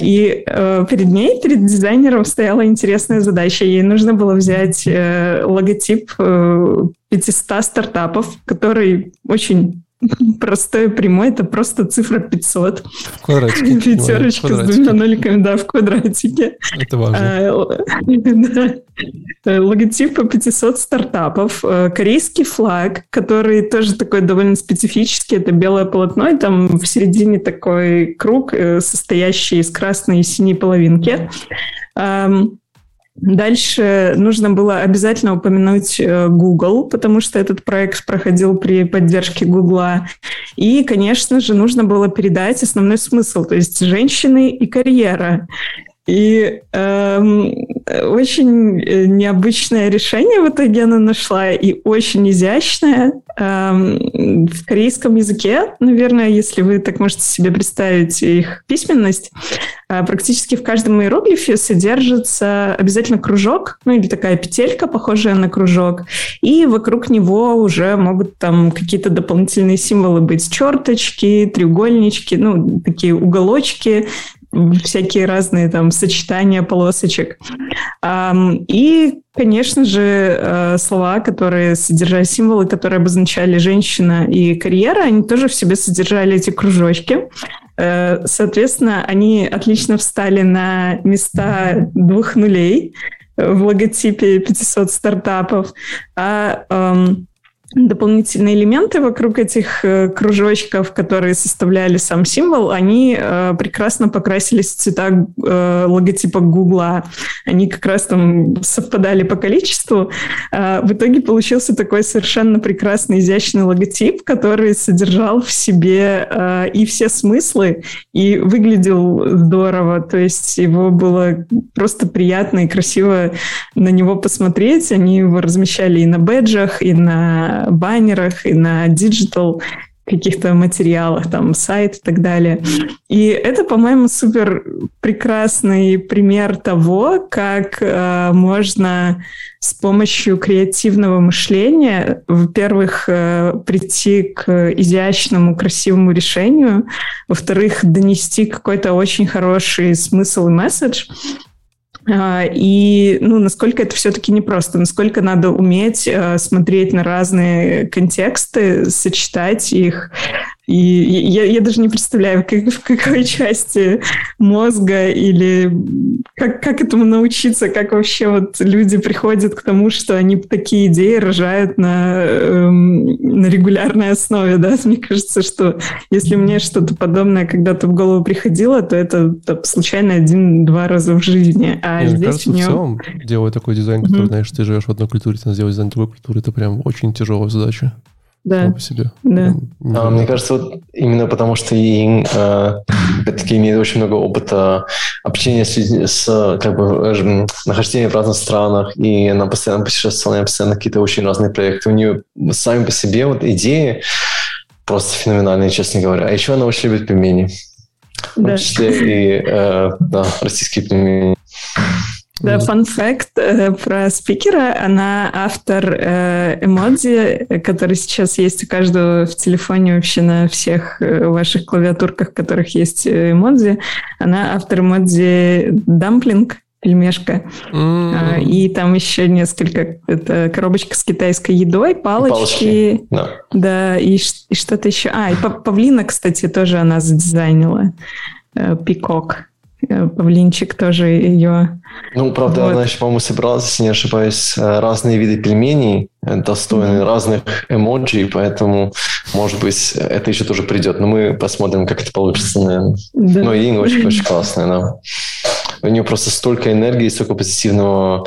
И э, перед ней, перед дизайнером стояла интересная задача. Ей нужно было взять э, логотип э, 500 стартапов, который очень простой прямой, это просто цифра 500. В квадратике. Пятерочка с двумя ноликами, да, в квадратике. Это важно. А, да. Логотип 500 стартапов, э, корейский флаг, который тоже такой довольно специфический, это белое полотно, и там в середине такой круг, э, состоящий из красной и синей половинки. Дальше нужно было обязательно упомянуть э, Google, потому что этот проект проходил при поддержке Google. И, конечно же, нужно было передать основной смысл, то есть женщины и карьера. И эм, очень э, необычное решение в итоге она нашла, и очень изящное. Эм, в корейском языке, наверное, если вы так можете себе представить их письменность, э, практически в каждом иероглифе содержится обязательно кружок, ну или такая петелька, похожая на кружок, и вокруг него уже могут там какие-то дополнительные символы быть, черточки, треугольнички, ну, такие уголочки, всякие разные там сочетания полосочек. И, конечно же, э, слова, которые содержали символы, которые обозначали женщина и карьера, они тоже в себе содержали эти кружочки. Э, соответственно, они отлично встали на места двух нулей в логотипе 500 стартапов. А дополнительные элементы вокруг этих э, кружочков, которые составляли сам символ, они э, прекрасно покрасились в цвета э, логотипа Гугла. Они как раз там совпадали по количеству. В итоге получился такой совершенно прекрасный, изящный логотип, который содержал в себе и все смыслы, и выглядел здорово. То есть его было просто приятно и красиво на него посмотреть. Они его размещали и на бэджах, и на баннерах, и на digital каких-то материалах, там, сайт и так далее. И это, по-моему, супер прекрасный пример того, как э, можно с помощью креативного мышления, во-первых, э, прийти к изящному, красивому решению, во-вторых, донести какой-то очень хороший смысл и месседж, и ну, насколько это все-таки непросто, насколько надо уметь э, смотреть на разные контексты, сочетать их, и я, я даже не представляю, как, в какой части мозга или как, как этому научиться, как вообще вот люди приходят к тому, что они такие идеи рожают на, эм, на регулярной основе, да? Мне кажется, что если мне что-то подобное когда-то в голову приходило, то это там, случайно один-два раза в жизни. А Мне здесь кажется, мне... в целом, делать такой дизайн, который, mm-hmm. знаешь, ты живешь в одной культуре, ты сделать дизайн другой культуры, это прям очень тяжелая задача да. по себе. Да. А, мне кажется, вот именно потому что Ин, э, опять-таки, имеет очень много опыта общения с, с как бы, э, нахождения в разных странах, и она постоянно путешествовала, постоянно какие-то очень разные проекты. У нее сами по себе вот идеи просто феноменальные, честно говоря. А еще она очень любит пельмени. В том числе и э, да, российские пельмени. Да, фан факт э, про спикера. Она автор э, эмодзи, который сейчас есть у каждого в телефоне вообще на всех э, ваших клавиатурках, в которых есть эмодзи. Она автор эмодзи дамплинг, пельмешка. Mm. И там еще несколько. Это коробочка с китайской едой, палочки. палочки. Да. да, и, и что-то еще. А, и павлина, кстати, тоже она задизайнила. Пикок. Э, павлинчик тоже ее... Ну, правда, вот. она еще, по-моему, собралась, если не ошибаюсь, э, разные виды пельменей, э, достойные mm-hmm. разных эмоджи, поэтому, может быть, это еще тоже придет. Но мы посмотрим, как это получится, наверное. Да. Но Инга очень-очень классная, да. У нее просто столько энергии, столько позитивного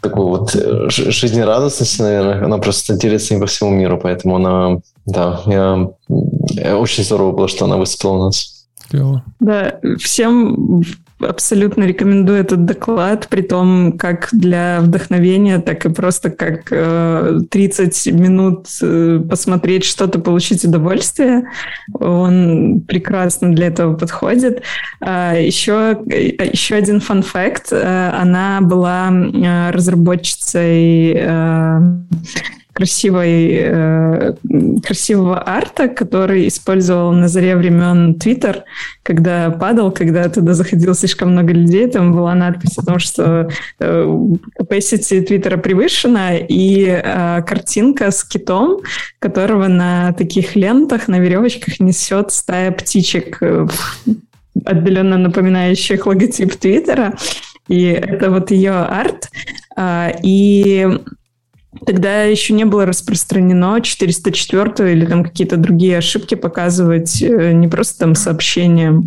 такой вот жизнерадостности, наверное, она просто делится им по всему миру, поэтому она, да, я, очень здорово было, что она выступила у нас. Клево. Да, всем абсолютно рекомендую этот доклад, при том как для вдохновения, так и просто как э, 30 минут э, посмотреть что-то, получить удовольствие. Он прекрасно для этого подходит. А, еще, еще один фан-факт. Э, она была э, разработчицей э, красивой, э, красивого арта, который использовал на заре времен Twitter, когда падал, когда туда заходило слишком много людей, там была надпись о том, что э, capacity Твиттера превышена, и э, картинка с китом, которого на таких лентах, на веревочках несет стая птичек, э, отдаленно напоминающих логотип Твиттера. И это вот ее арт. Э, и Тогда еще не было распространено 404 или там какие-то другие ошибки показывать э, не просто там сообщением,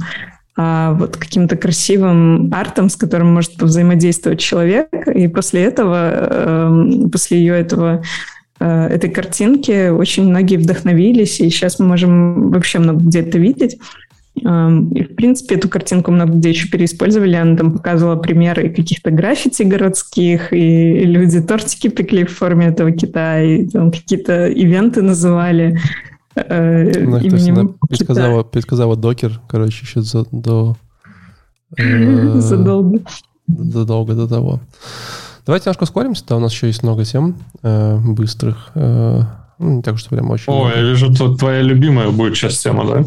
а вот каким-то красивым артом, с которым может взаимодействовать человек. И после этого, эм, после ее этого э, этой картинки очень многие вдохновились, и сейчас мы можем вообще много где это видеть. И, в принципе, эту картинку много где еще переиспользовали. Она там показывала примеры каких-то граффити городских, и люди тортики пекли в форме этого кита, и там какие-то ивенты называли э, ну, именем предсказала, предсказала докер, короче, еще за, до... Э, Задолго. Задолго до того. Давайте немножко ускоримся, да, у нас еще есть много тем э, быстрых. Э, ну, не так что прям очень О, много. я вижу, тут твоя любимая будет часть тема, да?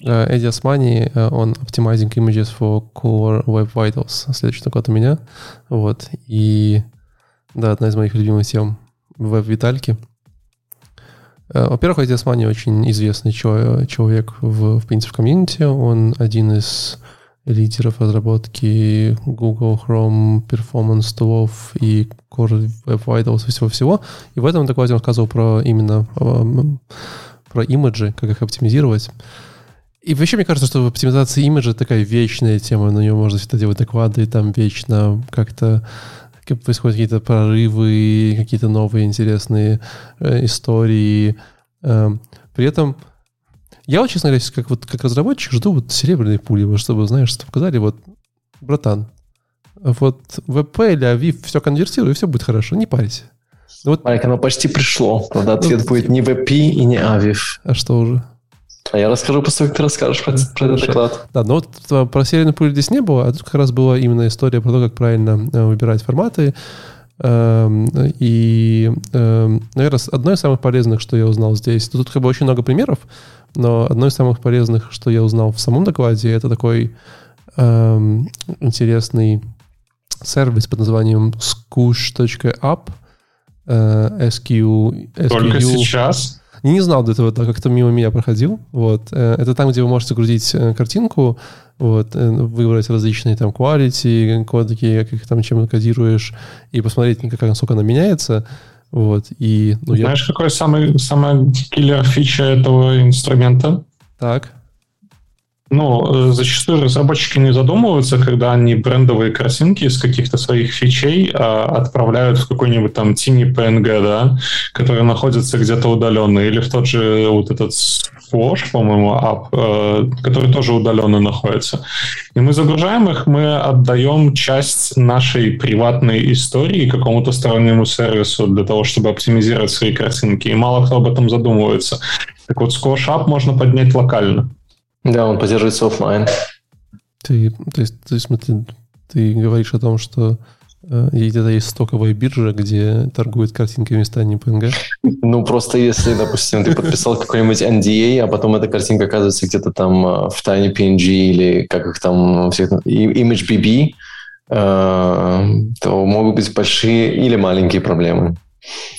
Эдди Османи, он Optimizing Images for Core Web Vitals. Следующий доклад у меня. Вот. И да, одна из моих любимых тем веб-витальки. Э, во-первых, Эдди Османи очень известный человек в, в принципе, в комьюнити. Он один из лидеров разработки Google Chrome Performance тулов и Core Web Vitals всего-всего. И в этом докладе он рассказывал про именно про имиджи, как их оптимизировать. И вообще, мне кажется, что оптимизация имиджа такая вечная тема, на нее можно всегда делать доклады, и там вечно как-то происходят какие-то прорывы, какие-то новые интересные э, истории. Э, при этом я вот, честно говоря, как, вот, как разработчик жду вот серебряной пули, чтобы, знаешь, чтобы показали, вот, братан, вот VP или AVIF все конвертируй, и все будет хорошо, не парься. Вот... Марик, оно почти пришло. Тогда ответ ну, будет не VP и не AVIF. А что уже? А я расскажу после того, как ты расскажешь про, про этот доклад. Да, но вот про серийную пулю здесь не было, а тут как раз была именно история про то, как правильно э, выбирать форматы. Эм, и, эм, наверное, одно из самых полезных, что я узнал здесь, тут как бы очень много примеров, но одно из самых полезных, что я узнал в самом докладе, это такой эм, интересный сервис под названием scush.app. Э, SQ, SQ, Только сейчас? Я не знал до этого, да, как-то мимо меня проходил. Вот. Э, это там, где вы можете грузить э, картинку, вот, э, выбрать различные там quality, кодики, как их там чем кодируешь, и посмотреть, как, насколько она меняется. Вот, и, ну, Знаешь, я... какой самый, самая киллер фича этого инструмента? Так. Ну, зачастую разработчики не задумываются, когда они брендовые картинки из каких-то своих фичей а, отправляют в какой-нибудь там тини PNG, да, который находится где-то удаленно, или в тот же вот этот Flash, по-моему, ап, э, который тоже удаленно находится. И мы загружаем их, мы отдаем часть нашей приватной истории какому-то стороннему сервису для того, чтобы оптимизировать свои картинки. И мало кто об этом задумывается. Так вот, Squash App можно поднять локально. Да, он поддерживается офлайн. Ты, то есть, то есть, смотри, ты говоришь о том, что э, где-то есть стоковая биржа, где торгуют картинками вместо не PNG? Ну, просто если, допустим, ты подписал какой-нибудь NDA, а потом эта картинка оказывается где-то там э, в тайне PNG или как их там, всех, ImageBB, то могут быть большие или маленькие проблемы.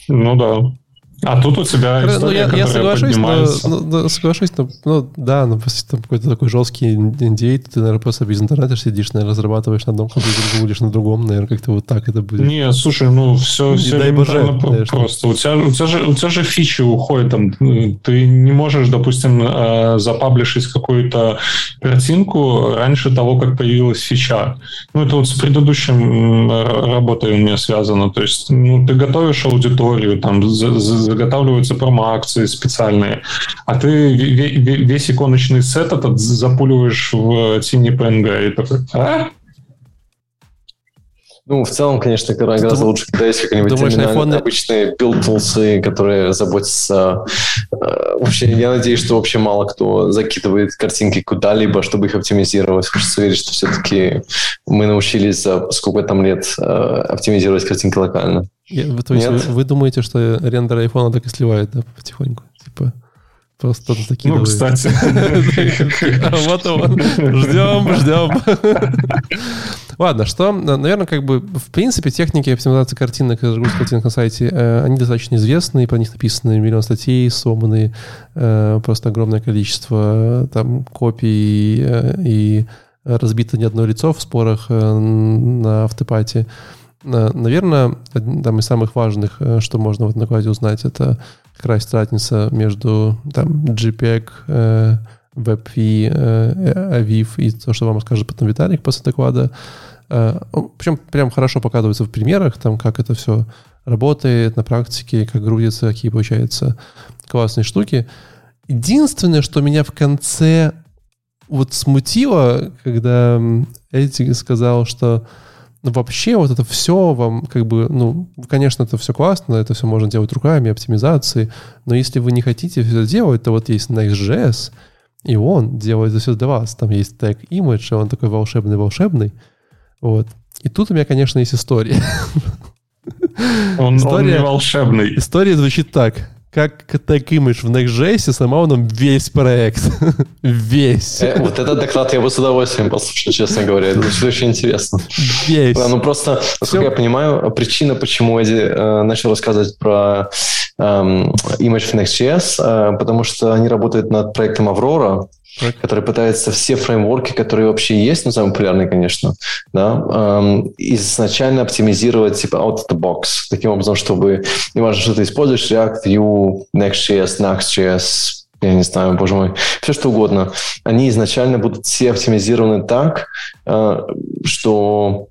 Ну да. А тут у тебя история, ну, я, я соглашусь, но, но, но, соглашусь, но, ну, да, но после там какой-то такой жесткий NDA, ты, наверное, просто без интернета сидишь, наверное, разрабатываешь на одном компьютере, будешь на другом, наверное, как-то вот так это будет. Не, слушай, ну, все, все дай боже, просто. У тебя, у, тебя же, у тебя же фичи уходят, там, ты не можешь, допустим, э, запаблишить какую-то картинку раньше того, как появилась фича. Ну, это вот с предыдущим работой у меня связано, то есть, ну, ты готовишь аудиторию, там, за, за заготавливаются промо-акции специальные, а ты весь иконочный сет этот запуливаешь в тени PNG и такой, а? Ну, в целом, конечно, гораздо лучше, когда есть какие-нибудь Думаешь, iPhone... обычные build которые заботятся... Э, вообще, я надеюсь, что вообще мало кто закидывает картинки куда-либо, чтобы их оптимизировать. Хочется верить, что все-таки мы научились за сколько там лет э, оптимизировать картинки локально. Я, то есть вы, вы думаете, что рендер айфона так и сливает да, потихоньку? Типа, просто такие. Ну, кстати. Вот он. Ждем, ждем. Ладно, что, наверное, как бы, в принципе, техники оптимизации картинок, разгрузки картинок на сайте, э, они достаточно известны, про них написаны миллион статей, сломаны э, просто огромное количество там копий э, и разбито не одно лицо в спорах на автопате. Наверное, там из самых важных, э, что можно в накладе узнать, это как раз разница между там, JPEG, э, WebP, э, AVIF и то, что вам скажет потом Виталик после доклада. Причем прям хорошо показывается в примерах, там, как это все работает на практике, как грузится, какие получаются классные штуки. Единственное, что меня в конце вот смутило, когда Эдди сказал, что вообще вот это все вам как бы, ну, конечно, это все классно, это все можно делать руками, оптимизации, но если вы не хотите все делать, то вот есть Next.js, и он делает это все для вас. Там есть тег image, и он такой волшебный-волшебный. Вот. И тут у меня, конечно, есть история. Он, история, он не волшебный. История звучит так как тег имидж в Next.js сломал нам весь проект. весь. Э, вот этот доклад я бы с удовольствием послушал, честно говоря. Это звучит очень интересно. Весь. Да, ну просто, насколько я понимаю, причина, почему Эдди э, начал рассказывать про э, Image в Next.js, э, потому что они работают над проектом Aurora, right. который пытается все фреймворки, которые вообще есть, ну, самые популярные, конечно, да, эм, изначально оптимизировать типа out of the box, таким образом, чтобы, неважно, что ты используешь, React, Vue, Next.js, Next.js, я не знаю, боже мой, все что угодно, они изначально будут все оптимизированы так, э, что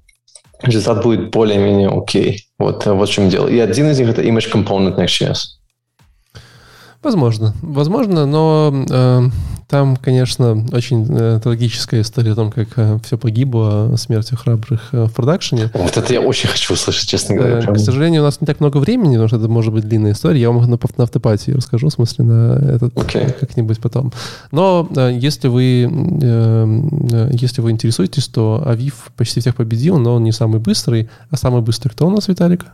результат будет более-менее окей. Вот, вот в чем дело. И один из них это Image Component Next.js. Возможно, возможно, но э, там, конечно, очень э, трагическая история о том, как э, все погибло смертью храбрых э, в продакшене. Вот это я очень хочу услышать, честно говоря. Э, к сожалению, у нас не так много времени, потому что это может быть длинная история. Я вам на, на автопатии расскажу, в смысле, на этот okay. как-нибудь потом. Но э, если вы э, если вы интересуетесь, то Авив почти всех победил, но он не самый быстрый. А самый быстрый кто у нас, Виталик?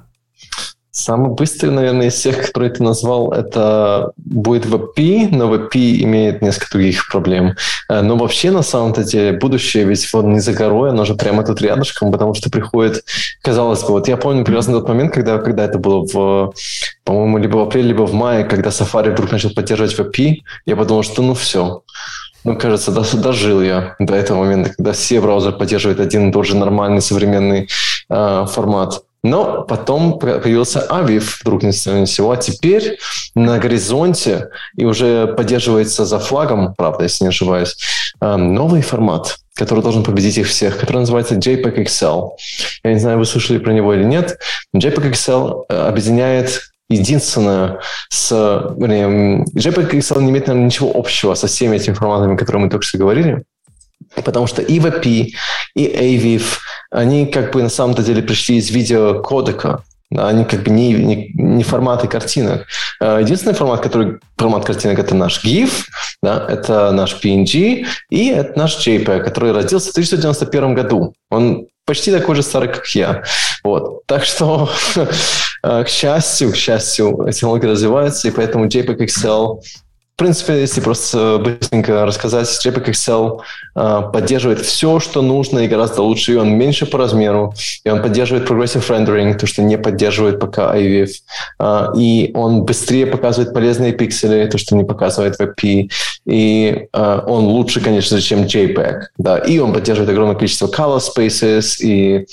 Самый быстрый, наверное, из всех, которые ты назвал, это будет VP, но VP имеет несколько других проблем. Э, но вообще, на самом-то деле, будущее ведь вот не за горой, оно же прямо тут рядышком, потому что приходит, казалось бы, вот я помню прекрасно тот момент, когда, когда это было в, по-моему, либо в апреле, либо в мае, когда Safari вдруг начал поддерживать VP, я подумал, что ну все, ну, кажется, дожил я до этого момента, когда все браузеры поддерживают один и тот же нормальный современный э, формат. Но потом появился Авив, вдруг не всего. А теперь на горизонте и уже поддерживается за флагом, правда, если не ошибаюсь, э, новый формат, который должен победить их всех, который называется JPEG XL. Я не знаю, вы слышали про него или нет. JPEG XL э, объединяет единственное с... JPEG XL не имеет, наверное, ничего общего со всеми этими форматами, которые мы только что говорили. Потому что и VP, и AVIF, они как бы на самом деле пришли из видеокодека, они как бы не, не, не форматы картинок. Э, единственный формат, который формат картинок, это наш GIF, да, это наш PNG и это наш JPEG, который родился в 1991 году. Он почти такой же старый, как я. Вот. Так что, к счастью, к счастью, технология развивается, и поэтому JPEG XL в принципе, если просто быстренько рассказать, JPEG XL э, поддерживает все, что нужно, и гораздо лучше. И он меньше по размеру, и он поддерживает progressive rendering, то, что не поддерживает пока IVF. Э, и он быстрее показывает полезные пиксели, то, что не показывает WebP. И э, он лучше, конечно чем JPEG. Да. И он поддерживает огромное количество color spaces, и,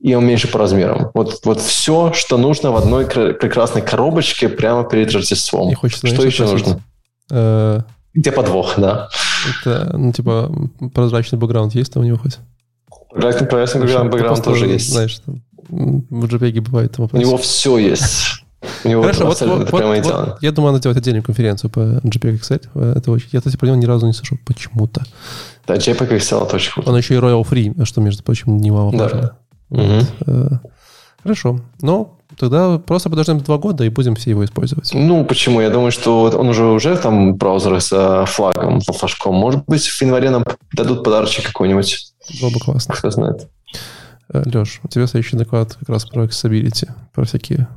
и он меньше по размерам. Вот, вот все, что нужно в одной прекрасной коробочке прямо перед Рождеством. Что еще нужно? Э, Где подвох, да. Это, ну, типа, прозрачный бэкграунд есть там у него хоть? Прозрачный, прозрачный бэкграунд, бэкграунд тоже есть. Знаешь, там, в JPEG бывает там У него все есть. У него Хорошо, вот, вот, вот, вот, я думаю, надо делать отдельную конференцию по JPEG XL. Это очень... Я, кстати, про него ни разу не слышал почему-то. Да, JPEG XL это очень круто. Он еще и Royal Free, что, между прочим, немаловажно. Да. Вот. Угу. Хорошо. Но Тогда просто подождем два года и будем все его использовать. Ну, почему? Я думаю, что он уже уже там браузер с флагом, по флажком. Может быть, в январе нам дадут подарочек какой-нибудь. Было бы классно. Кто знает. Э, Леш, у тебя следующий доклад как раз про accessibility, про всякие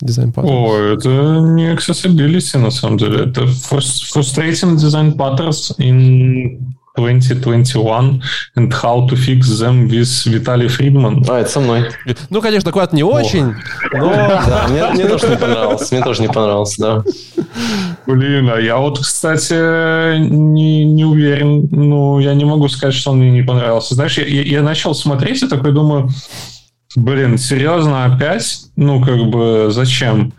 дизайн patterns. О, это не accessibility, на самом деле. Это frustrating design patterns in 2021 and how to fix them with Виталий Фридман. А, это со мной. Ну, конечно, доклад не очень, но... Да, мне, мне тоже не понравился. Мне тоже не понравился, да. Блин, а я вот, кстати, не, не уверен. Ну, я не могу сказать, что он мне не понравился. Знаешь, я, я начал смотреть и такой думаю, блин, серьезно опять? Ну, как бы, зачем?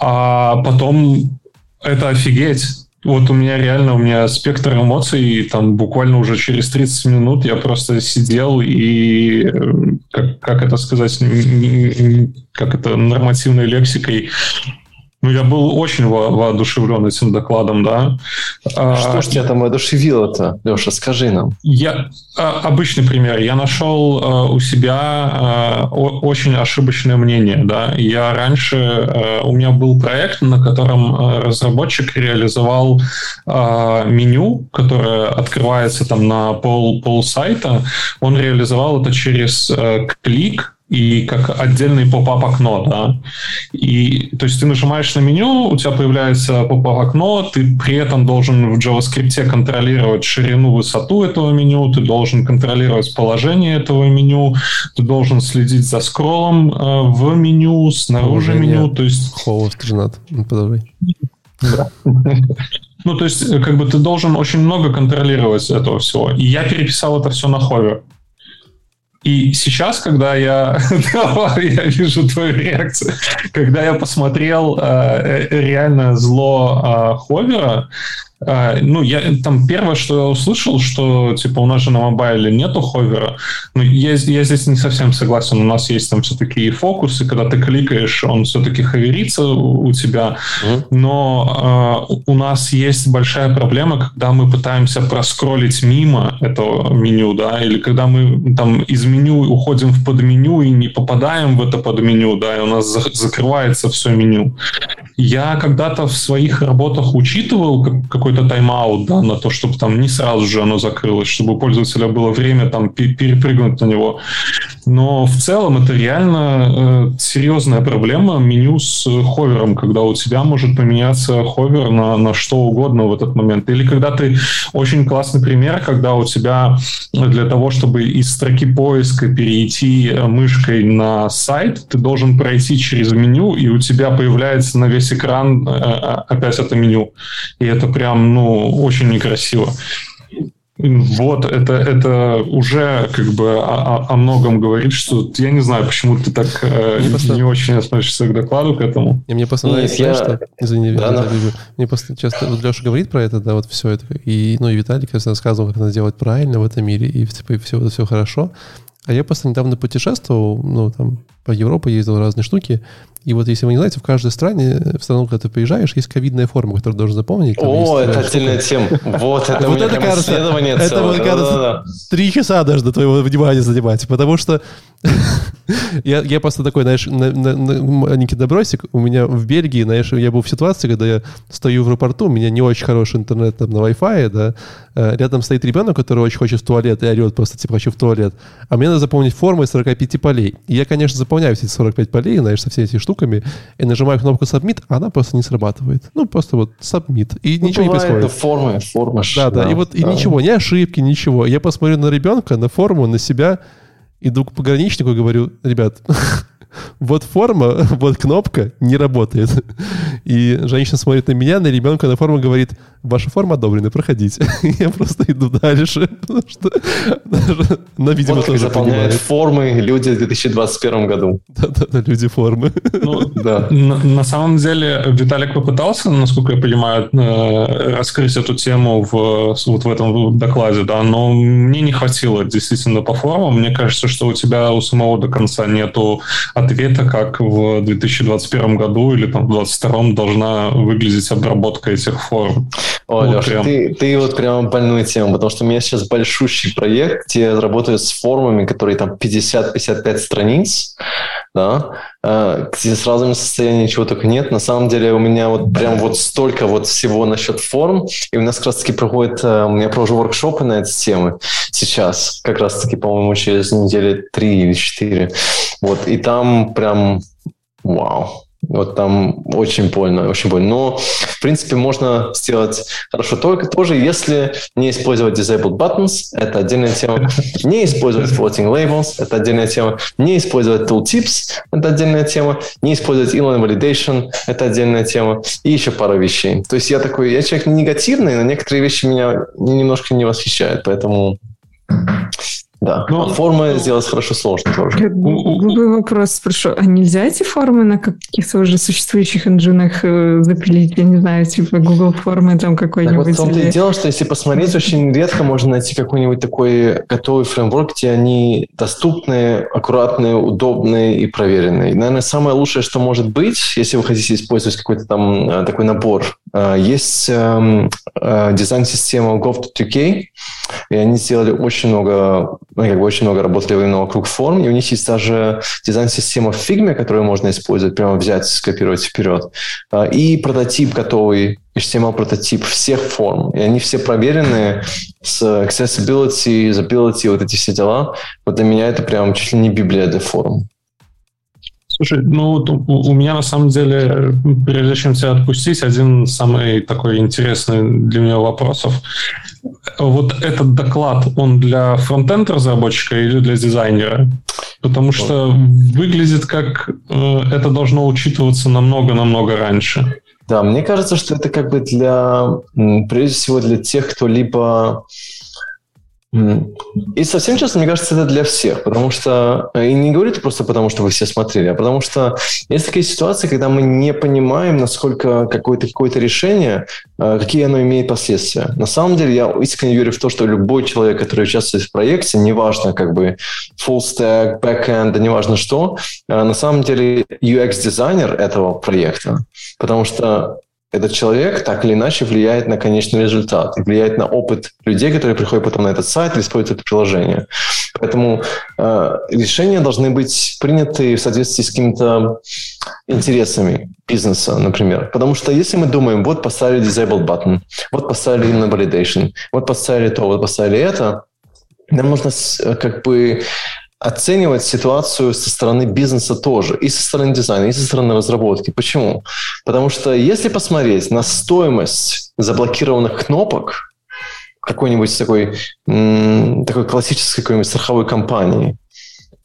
А потом это офигеть вот у меня реально, у меня спектр эмоций, там буквально уже через 30 минут я просто сидел и, э, как, как это сказать, как это нормативной лексикой, ну, я был очень во воодушевлен этим докладом, да. А, что ж тебя там воодушевило-то, Леша, скажи нам. Я, а, обычный пример. Я нашел а, у себя очень ошибочное мнение, да. Я раньше, у меня был проект, на котором разработчик реализовал меню, которое открывается там на пол, пол сайта. Он реализовал это через клик, и как отдельный pop-up окно, да. И, то есть ты нажимаешь на меню, у тебя появляется pop-up окно, ты при этом должен в JavaScript контролировать ширину, высоту этого меню, ты должен контролировать положение этого меню, ты должен следить за скроллом э, в меню, снаружи Положение меню, то есть... Холост, женат, подожди. Ну, то есть, э, как бы ты должен очень много контролировать этого всего. И я переписал это все на Hover. И сейчас, когда я, я вижу твою реакцию, когда я посмотрел э, реально зло э, Ховера, ну, я там первое, что я услышал, что типа у нас же на мобайле нету ховера. Ну, я, я здесь не совсем согласен. У нас есть там все-таки и фокусы, когда ты кликаешь, он все-таки ховерится у, у тебя. Mm-hmm. Но э, у нас есть большая проблема, когда мы пытаемся проскролить мимо этого меню, да, или когда мы там из меню уходим в подменю и не попадаем в это подменю, да, и у нас за- закрывается все меню. Я когда-то в своих работах учитывал как, какой-то тайм-аут, да, на то, чтобы там не сразу же оно закрылось, чтобы у пользователя было время там перепрыгнуть на него. Но в целом это реально э, серьезная проблема меню с ховером, когда у тебя может поменяться ховер на, на что угодно в этот момент. Или когда ты... Очень классный пример, когда у тебя для того, чтобы из строки поиска перейти мышкой на сайт, ты должен пройти через меню, и у тебя появляется на весь экран э, э опять это меню. И это прям ну, очень некрасиво. Вот, это, это уже как бы о, о многом говорит, что я не знаю, почему ты так э, не просто... очень относишься к докладу, к этому. И мне просто нравится, я... что... Извини, да, да. Мне просто часто вот Леша говорит про это, да, вот все это. И, ну, и Виталий, конечно, рассказывал, как надо делать правильно в этом мире, и типа, и все, все хорошо. А я просто недавно путешествовал, ну, там, по Европе ездил разные штуки, и вот если вы не знаете, в каждой стране, в страну, когда ты приезжаешь, есть ковидная форма, которую должен заполнить. О, это отдельная тема. Вот это вот это кажется, Это, вот, кажется, три часа даже до твоего внимания занимать, потому что Я, я просто такой, знаешь, на, на, на, маленький добросик. У меня в Бельгии, знаешь, я был в ситуации, когда я стою в аэропорту, у меня не очень хороший интернет там на Wi-Fi, да, э, рядом стоит ребенок, который очень хочет в туалет и орет просто, типа, хочу в туалет. А мне надо заполнить форму из 45 полей. И я, конечно, заполняю все эти 45 полей, знаешь, со всеми этими штуками, и нажимаю кнопку Submit, а она просто не срабатывает. Ну, просто вот Submit. И ну, ничего не происходит. Это форма, форма. Да, да, да, и вот да. и ничего, ни ошибки, ничего. Я посмотрю на ребенка, на форму, на себя, иду к пограничнику и говорю, ребят, вот форма, вот кнопка не работает. И женщина смотрит на меня, на ребенка, на форму говорит, ваша форма одобрена, проходите. Я просто иду дальше, потому что даже, она, видимо, вот тоже заполняют понимает. формы люди в 2021 году. Да-да-да, люди формы. Ну, да. на, на самом деле Виталик попытался, насколько я понимаю, э, раскрыть эту тему в, вот в этом докладе, да, но мне не хватило действительно по формам. Мне кажется, что у тебя у самого до конца нету ответа, как в 2021 году или там в 2022 должна выглядеть обработка этих форм. Ой, вот Леша, прям. ты, ты вот прям больную тему, потому что у меня сейчас большущий проект, где я работаю с формами, которые там 50-55 страниц, да, э, где с разными состояниями ничего только нет. На самом деле у меня вот прям вот столько вот всего насчет форм, и у нас как раз-таки проходит, э, у меня провожу воркшопы на эти темы сейчас, как раз-таки, по-моему, через недели три или четыре. Вот, и там прям вау, вот там очень больно, очень больно. Но, в принципе, можно сделать хорошо только тоже, если не использовать disabled buttons, это отдельная тема. Не использовать floating labels, это отдельная тема. Не использовать tooltips, это отдельная тема. Не использовать inline validation, это отдельная тема. И еще пара вещей. То есть я такой, я человек негативный, но некоторые вещи меня немножко не восхищают, поэтому да, Но, ну, формы ну, сделать хорошо сложно тоже. Глупый вопрос спрошу. А нельзя эти формы на каких-то уже существующих инжинах э, запилить? Я не знаю, типа Google формы там какой-нибудь? Так вот в том-то или... и дело, что если посмотреть, очень редко можно найти какой-нибудь такой готовый фреймворк, где они доступные, аккуратные, удобные и проверенные. Наверное, самое лучшее, что может быть, если вы хотите использовать какой-то там э, такой набор, есть эм, дизайн-система Gov2K, и они сделали очень много мы как бы очень много работали именно вокруг форм, и у них есть даже дизайн-система в Figma, которую можно использовать, прямо взять, скопировать вперед, а, и прототип готовый, HTML-прототип всех форм. И они все проверенные с accessibility, usability, вот эти все дела. Вот для меня это прям чуть ли не библия для форм. Слушай, ну у меня на самом деле, прежде чем тебя отпустить, один самый такой интересный для меня вопросов. Вот этот доклад, он для фронтенд разработчика или для дизайнера? Потому что выглядит как э, это должно учитываться намного-намного раньше. Да, мне кажется, что это как бы для, прежде всего, для тех, кто либо и совсем честно, мне кажется, это для всех, потому что, э, и не говорю это просто потому, что вы все смотрели, а потому что есть такие ситуации, когда мы не понимаем, насколько какое-то какое решение, э, какие оно имеет последствия. На самом деле, я искренне верю в то, что любой человек, который участвует в проекте, неважно, как бы full stack, backend, да неважно что, э, на самом деле UX-дизайнер этого проекта, потому что этот человек так или иначе влияет на конечный результат влияет на опыт людей, которые приходят потом на этот сайт или используют это приложение. Поэтому э, решения должны быть приняты в соответствии с какими-то интересами бизнеса, например. Потому что если мы думаем, вот поставили disable button, вот поставили inline validation, вот поставили то, вот поставили это, нам нужно э, как бы оценивать ситуацию со стороны бизнеса тоже, и со стороны дизайна, и со стороны разработки. Почему? Потому что если посмотреть на стоимость заблокированных кнопок какой-нибудь такой, такой классической какой-нибудь страховой компании,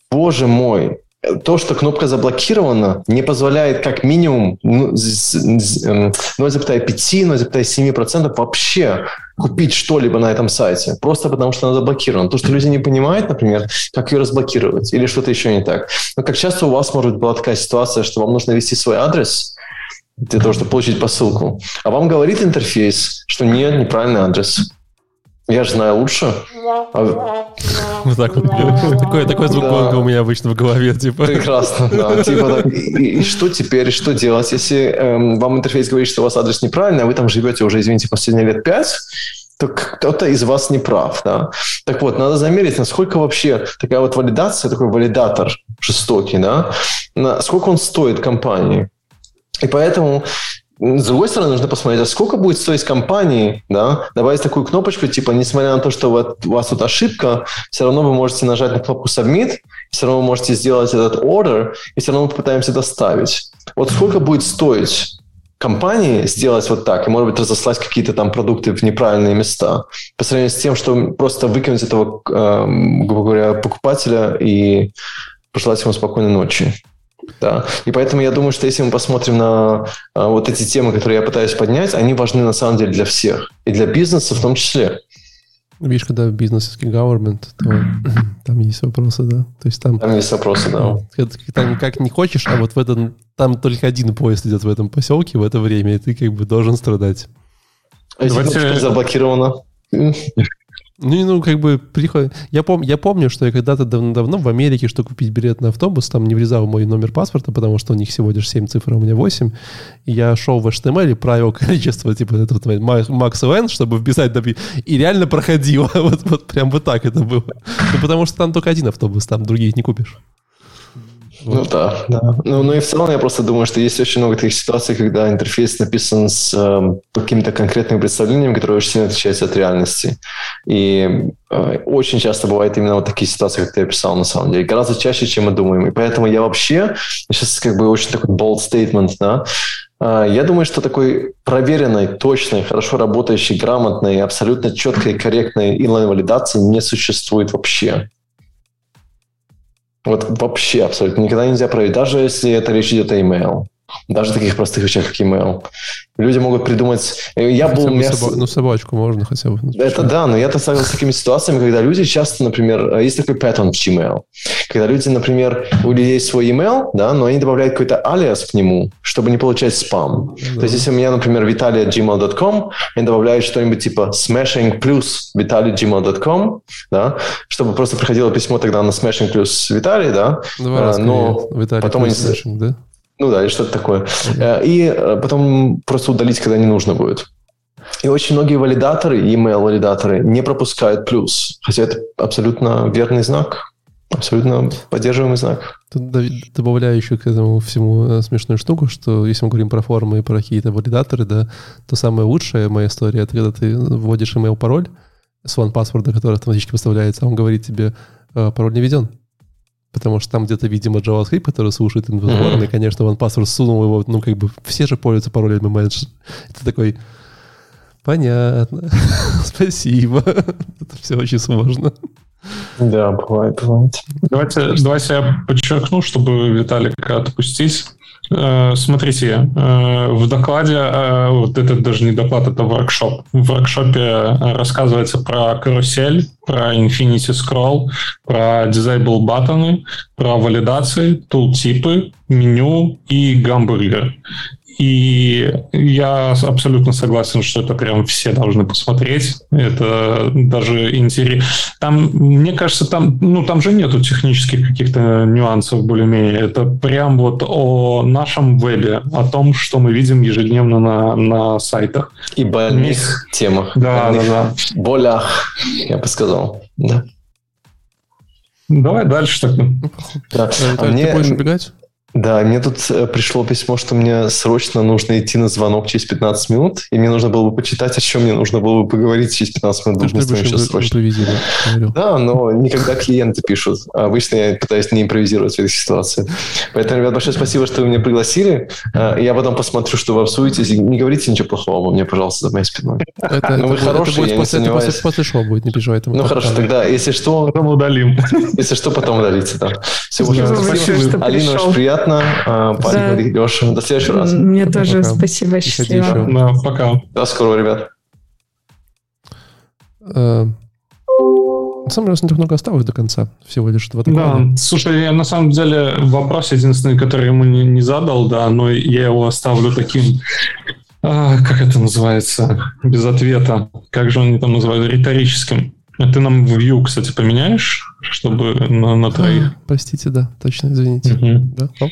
боже мой, то, что кнопка заблокирована, не позволяет как минимум 0,5-0,7% эм, вообще купить что-либо на этом сайте, просто потому что она заблокирована. То, что люди не понимают, например, как ее разблокировать или что-то еще не так. Но как часто у вас может была такая ситуация, что вам нужно ввести свой адрес для того, чтобы получить посылку, а вам говорит интерфейс, что нет, неправильный адрес. Я же знаю лучше. А... Вот так вот. Такой, такой звук да. у меня обычно в голове. Типа. Прекрасно, да. Типа, так, и, и что теперь, что делать, если эм, вам интерфейс говорит, что у вас адрес неправильный, а вы там живете уже, извините, последние лет пять, то кто-то из вас не прав, да. Так вот, надо замерить, насколько вообще такая вот валидация, такой валидатор жестокий, да, насколько он стоит компании. И поэтому с другой стороны, нужно посмотреть, а сколько будет стоить компании, да, добавить такую кнопочку, типа, несмотря на то, что у вас тут ошибка, все равно вы можете нажать на кнопку Submit, все равно вы можете сделать этот order, и все равно мы попытаемся доставить. Вот сколько будет стоить компании сделать вот так, и, может быть, разослать какие-то там продукты в неправильные места, по сравнению с тем, что просто выкинуть этого, э, грубо говоря, покупателя и пожелать ему спокойной ночи. Да. И поэтому я думаю, что если мы посмотрим на а, вот эти темы, которые я пытаюсь поднять, они важны на самом деле для всех. И для бизнеса в том числе. Видишь, когда бизнес government, то там есть вопросы, да. То есть там... Там есть вопросы, да. Там как не хочешь, а вот в этом... Там только один поезд идет в этом поселке в это время, и ты как бы должен страдать. А Давайте... заблокировано? Ну, ну, как бы, приход... я, пом... я помню, что я когда-то давно в Америке, чтобы купить билет на автобус, там не влезал мой номер паспорта, потому что у них всего лишь 7 цифр, а у меня 8. И я шел в HTML и правил количество, типа, это вот Max N, чтобы вписать, и реально проходило. вот, вот прям вот так это было. Ну, потому что там только один автобус, там других не купишь. Ну да, да. Ну, ну и в целом я просто думаю, что есть очень много таких ситуаций, когда интерфейс написан с э, каким-то конкретным представлением, которое очень сильно отличается от реальности. И э, очень часто бывают именно вот такие ситуации, как ты описал на самом деле. Гораздо чаще, чем мы думаем. И поэтому я вообще, сейчас как бы очень такой bold statement, да, э, я думаю, что такой проверенной, точной, хорошо работающей, грамотной, абсолютно четкой, корректной инлайн-валидации не существует вообще. Вот вообще абсолютно никогда нельзя проверить, даже если это речь идет о email. Даже таких простых вещах, как email. Люди могут придумать... Э, я был... Бы соба... Ну, собачку можно хотя бы. Ну, это да, но я-то сталкивался с такими ситуациями, когда люди часто, например, э, есть такой pattern в Gmail. Когда люди, например, у людей есть свой email, да, но они добавляют какой-то алиас к нему, чтобы не получать спам. Да. То есть, если у меня, например, vitaly.gmail.com, они добавляют что-нибудь типа smashing плюс vitaly.gmail.com, да, чтобы просто приходило письмо тогда на smashing плюс Vitaly, да, Два а, но Виталий потом они... Smashing, да? Ну да, или что-то такое. Mm-hmm. И э, потом просто удалить, когда не нужно будет. И очень многие валидаторы, email-валидаторы, не пропускают плюс. Хотя это абсолютно верный знак. Абсолютно поддерживаемый знак. Тут добавляю еще к этому всему э, смешную штуку, что если мы говорим про формы и про какие-то валидаторы, да, то самая лучшая моя история, это когда ты вводишь email-пароль с one-паспорта, который автоматически выставляется, а он говорит тебе, пароль не введен потому что там где-то, видимо, JavaScript, который слушает инвентарный, mm-hmm. и, конечно, OnePassword сунул его, ну, как бы все же пользуются паролями менеджер. Это такой, понятно, спасибо. Это все очень сложно. Да, бывает, бывает. Давайте, давайте я подчеркну, чтобы Виталика отпустить. Э, смотрите, э, в докладе, э, вот это даже не доклад, это воркшоп. В воркшопе рассказывается про карусель, про Infinity Scroll, про Disable баттоны, про валидации, тултипы, меню и гамбургер. И я абсолютно согласен, что это прям все должны посмотреть. Это даже интересно. Там, мне кажется, там, ну, там же нету технических каких-то нюансов более-менее. Это прям вот о нашем вебе, о том, что мы видим ежедневно на, на сайтах. И больных Мне... темах. Да, больных да, да. Болях, я бы сказал. Да. Давай дальше тогда. Да. А, а мне... Ты будешь убегать? Да, мне тут э, пришло письмо, что мне срочно нужно идти на звонок через 15 минут, и мне нужно было бы почитать, о чем мне нужно было бы поговорить через 15 минут. Думаю, сейчас срочно. Да, но никогда клиенты пишут. А обычно я пытаюсь не импровизировать в этой ситуации. Поэтому, ребят, большое спасибо, что вы меня пригласили. А, я потом посмотрю, что вы обсудите. Не говорите ничего плохого обо мне, пожалуйста, за моей спиной. Это, ну, вы это, хорошие, это будет после, это после, после шоу будет, не переживай. Ну, хорошо, тогда, если что... Потом удалим. Если что, потом удалите, да. Все, спасибо. Алина, очень приятно приятно. А, Парень, да. Леша, до следующего раза. Мне тоже пока. спасибо, счастливо. Да, пока. До скорого, ребят. Э, на самом деле, у нас не так много осталось до конца, всего лишь два Да, слушай, я на самом деле вопрос единственный, который ему не, не задал, да, но я его оставлю таким, а, как это называется, без ответа. Как же они там называют, риторическим. А ты нам view, кстати, поменяешь, чтобы на, на троих? А, простите, да, точно, извините. Угу. Да? Оп.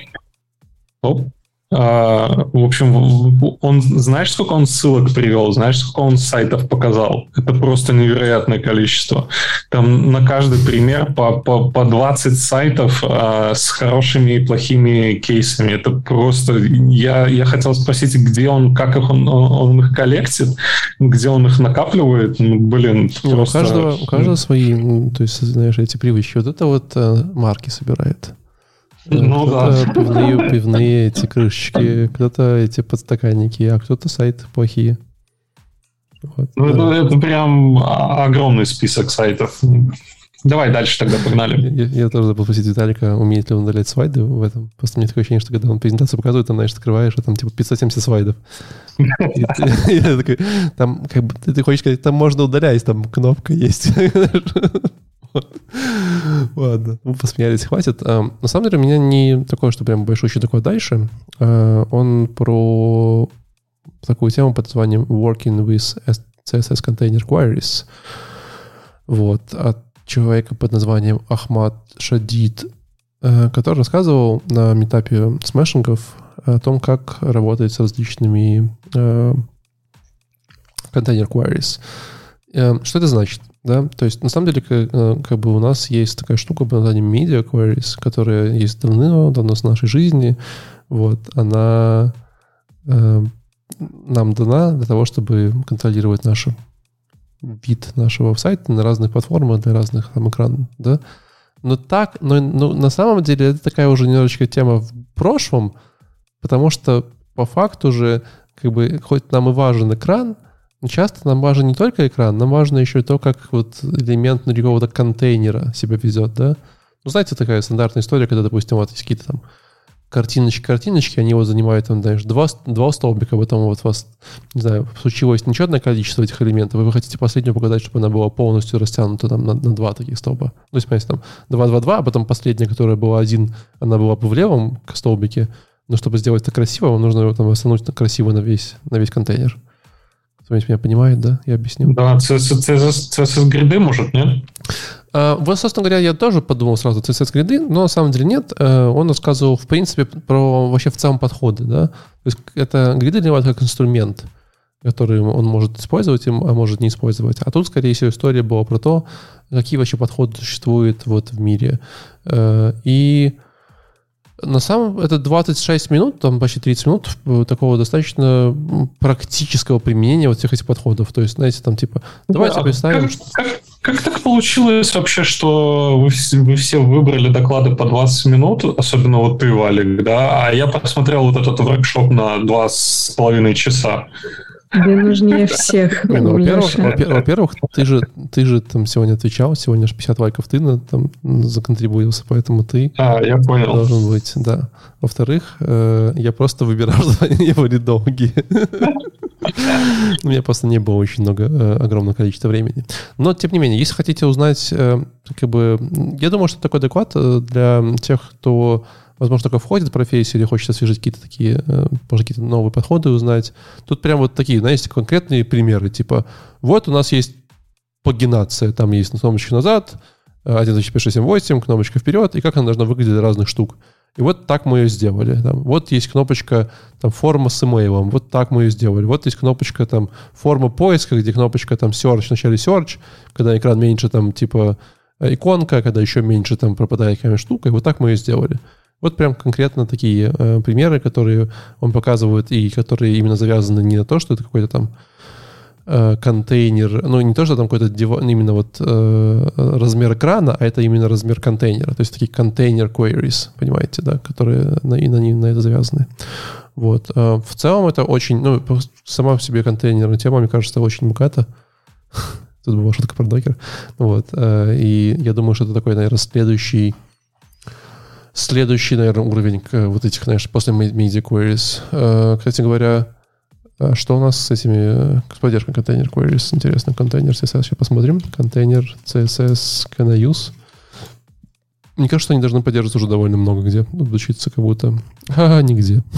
Оп. А, в общем, он знаешь, сколько он ссылок привел, знаешь, сколько он сайтов показал. Это просто невероятное количество. Там на каждый пример по, по, по 20 сайтов а, с хорошими и плохими кейсами. Это просто... Я, я хотел спросить, где он, как их он, он их коллектит, где он их накапливает. Ну, блин, просто... У каждого, у каждого свои, ну, то есть, знаешь, эти привычки. Вот это вот э, марки собирает. Ну кто-то да. Пивные, пивные эти крышечки, кто-то эти подстаканники, а кто-то сайты плохие. Вот, ну, да. это, это прям огромный список сайтов. Давай дальше тогда погнали. Я, я тоже забыл спросить Виталика, умеет ли он удалять слайды в этом. Просто мне такое ощущение, что когда он презентацию показывает, там, знаешь, открываешь, а там типа 570 слайдов. Там, как бы, ты хочешь сказать, там можно удалять, там кнопка есть. Ладно, мы посмеялись, хватит. А, на самом деле у меня не такое, что прям большущий такой дальше. А, он про такую тему под названием Working with CSS Container Queries. Вот, от человека под названием Ахмад Шадид, а, который рассказывал на метапе смешингов о том, как работать с различными контейнер queries. Что это значит? Да, то есть на самом деле как, э, как бы у нас есть такая штука под названием Media Queries, которая есть давно-давно с нашей жизни. Вот, она э, нам дана для того, чтобы контролировать наш вид нашего сайта на разных платформах для разных там экранов, да. Но так, но, но на самом деле это такая уже немножечко тема в прошлом, потому что по факту же как бы хоть нам и важен экран, Часто нам важен не только экран, нам важно еще и то, как вот элемент внутри какого-то контейнера себя везет, да? Ну, знаете, такая стандартная история, когда, допустим, вот есть какие-то там картиночки-картиночки, они вот занимают, там, знаешь, два, два столбика, потом вот вас, не знаю, случилось нечетное количество этих элементов, и вы хотите последнюю показать, чтобы она была полностью растянута там, на, на два таких столба. То есть, понимаете, там 2-2-2, а потом последняя, которая была один, она была бы в левом столбике, но чтобы сделать это красиво, вам нужно его там растянуть красиво на весь, на весь контейнер. Кто-нибудь меня понимает, да? Я объяснил. Да, CSS-гриды, может, нет? Uh, вот, собственно говоря, я тоже подумал сразу CSS-гриды, но на самом деле нет. Uh, он рассказывал, в принципе, про вообще в целом подходы. Да? То есть это гриды для как инструмент, который он может использовать, а может не использовать. А тут, скорее всего, история была про то, какие вообще подходы существуют вот в мире. Uh, и на самом это 26 минут, там почти 30 минут э, такого достаточно практического применения вот всех этих подходов. То есть, знаете, там типа, давайте да, представим... Как, как, как так получилось вообще, что вы, вы все выбрали доклады по 20 минут, особенно вот ты, Валик, да, а я посмотрел вот этот воркшоп на 2,5 часа. Тебе нужнее всех. Ну, во-первых, во-первых, ты же, ты же там сегодня отвечал, сегодня же 50 лайков ты на, там законтрибуился, поэтому ты а, я понял. должен быть, да. Во-вторых, э, я просто выбирал, что они не были долгие. У меня просто не было очень много, э, огромного количества времени. Но, тем не менее, если хотите узнать, э, как бы, я думаю, что такой доклад э, для тех, кто возможно, только входит в профессию или хочет освежить какие-то такие, э, может, какие-то новые подходы узнать. Тут прям вот такие, знаете, конкретные примеры, типа, вот у нас есть пагинация, там есть кнопочка назад, 1, 2, 5, 6, 7, 8, кнопочка вперед, и как она должна выглядеть для разных штук. И вот так мы ее сделали. Там, вот есть кнопочка там, форма с имейлом, вот так мы ее сделали. Вот есть кнопочка там форма поиска, где кнопочка там search, в начале search, когда экран меньше там типа иконка, когда еще меньше там пропадает какая-то штука, и вот так мы ее сделали. Вот прям конкретно такие э, примеры, которые он показывает, и которые именно завязаны не на то, что это какой-то там э, контейнер, ну не то, что там какой-то див... именно вот э, размер экрана, а это именно размер контейнера. То есть такие контейнер queries, понимаете, да, которые на, и на, на это завязаны. Вот. Э, в целом это очень, ну, сама в себе контейнерная тема, мне кажется, очень богата. Тут была шутка про докер. Вот. Э, и я думаю, что это такой, наверное, следующий Следующий, наверное, уровень вот этих, знаешь, после media queries. Э, кстати говоря, а что у нас с этими, с поддержкой контейнер queries? Интересно, контейнер CSS, сейчас посмотрим. Контейнер CSS can I use? Мне кажется, они должны поддерживать уже довольно много где. Учиться как будто... А, нигде.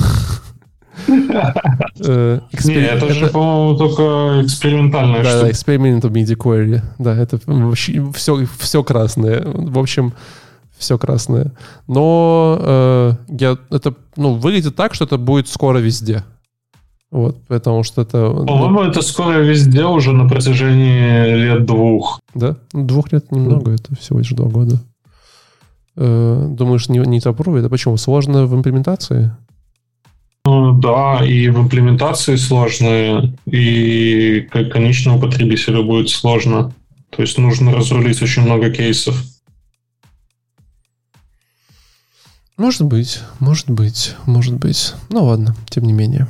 Э, Не, это же, по-моему, только экспериментальная штука. Да, эксперимент media query. Да, это вообще все красное. В общем, все красное. Но э, я, это ну, выглядит так, что это будет скоро везде. Вот, потому что это... Ну, По-моему, ну, это скоро везде уже на протяжении лет двух. Да? Ну, двух лет немного, mm. это всего лишь два года. Э, думаешь, не, не попробует? А почему? Сложно в имплементации? Ну, да, и в имплементации сложно, и как конечному потребителю будет сложно. То есть нужно разрулить очень много кейсов. Может быть, может быть, может быть. Ну ладно, тем не менее.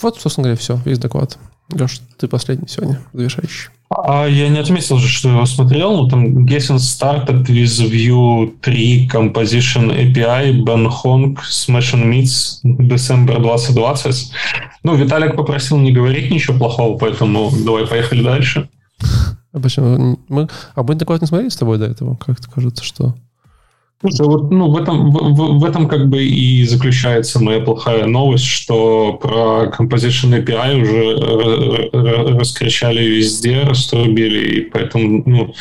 Вот, собственно говоря, все, весь доклад. Леш, ты последний сегодня, завершающий. А я не отметил же, что его смотрел. Ну, там Getting Started with Vue 3 Composition API, Ben Hong, Smash and Meets, December 2020. Ну, Виталик попросил не говорить ничего плохого, поэтому давай поехали дальше. А почему? Мы, а мы доклад не смотрели с тобой до этого? Как-то кажется, что... Слушай, вот ну, в, этом, в, в этом как бы и заключается моя плохая новость, что про Composition API уже раскричали везде, раструбили, и поэтому ну,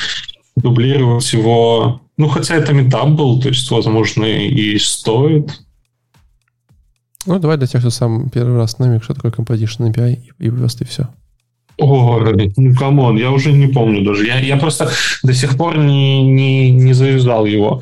дублировать его... Ну, хотя это метап был, то есть, возможно, и стоит. Ну, давай для тех, кто сам первый раз с нами, что такое Composition API, и, и просто и все. О, ну come on, я уже не помню даже. Я, я просто до сих пор не, не, не заюзал его.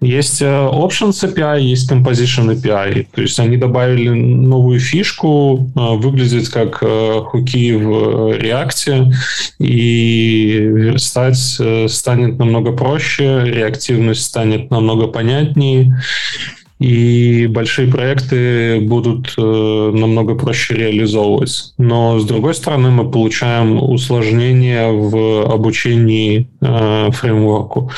Есть э, Options API, есть Composition API. То есть они добавили новую фишку, э, выглядит как э, хуки в React, и верстать станет намного проще, реактивность станет намного понятнее и большие проекты будут э, намного проще реализовывать. Но с другой стороны, мы получаем усложнения в обучении э, фреймворку.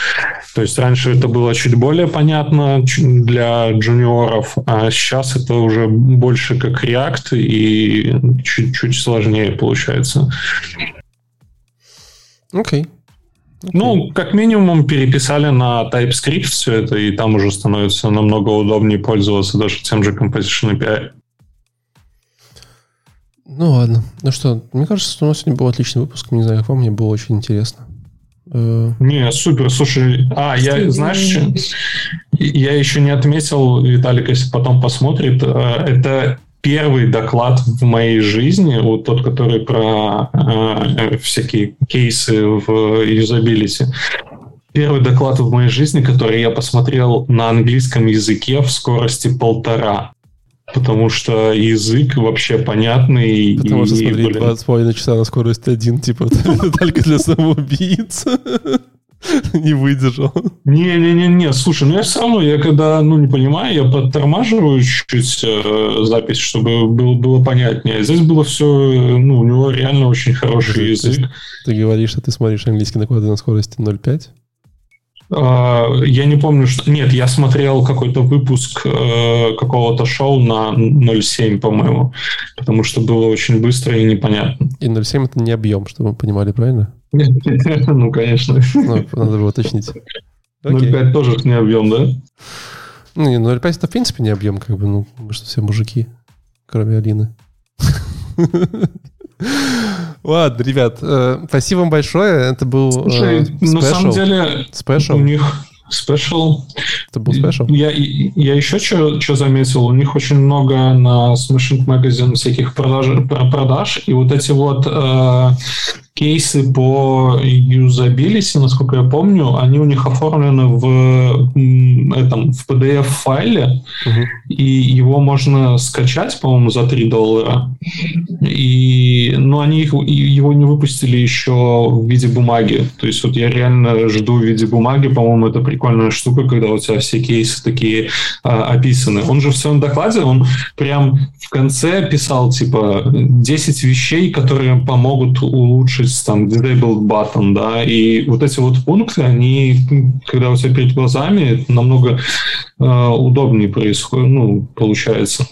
То есть раньше это было чуть более понятно для джуниоров, а сейчас это уже больше как React и чуть-чуть сложнее получается. Окей. Okay. Okay. Ну, как минимум переписали на TypeScript все это, и там уже становится намного удобнее пользоваться даже тем же Composition API. Ну ладно. Ну что, мне кажется, что у нас сегодня был отличный выпуск. Не знаю, как вам, мне было очень интересно. Э, не, супер, слушай. А, я, знаешь, я еще не отметил, Виталик, если потом посмотрит, э, это первый доклад в моей жизни, вот тот, который про э, всякие кейсы в юзабилити. Первый доклад в моей жизни, который я посмотрел на английском языке в скорости полтора. Потому что язык вообще понятный. Потому и, что смотри, блин... 2,5 часа на скорости один, типа, только для самоубийц. не выдержал. Не-не-не, слушай, ну я все равно, я когда, ну, не понимаю, я подтормаживаю чуть-чуть э, запись, чтобы было, было понятнее. Здесь было все, ну, у него реально очень хороший ты, язык. Ты, ты говоришь, что ты смотришь английский доклады на скорости 0,5? А, я не помню, что... Нет, я смотрел какой-то выпуск э, какого-то шоу на 0,7, по-моему, потому что было очень быстро и непонятно. И 0,7 это не объем, чтобы вы понимали, правильно? Ну, конечно. Ну, надо было уточнить. 0,5 тоже не объем, да? Ну, 0,5 это в принципе не объем, как бы, ну, мы что, все мужики, кроме Алины. Ладно, ребят, э, спасибо вам большое. Это был Слушай, э, на самом деле special. у них Special. Это был Special? Я, я еще что заметил, у них очень много на Smashing Magazine всяких продаж, продаж и вот эти вот э, кейсы по юзабилити, насколько я помню, они у них оформлены в этом в PDF-файле, угу. и его можно скачать, по-моему, за 3 доллара. И, но они их, его не выпустили еще в виде бумаги. То есть вот я реально жду в виде бумаги, по-моему, это прикольная штука, когда у тебя все кейсы такие а, описаны. Он же в своем докладе, он прям в конце писал, типа, 10 вещей, которые помогут улучшить есть там disabled button, да, и вот эти вот пункты, они, когда у тебя перед глазами, намного э, удобнее происходит, ну, получается.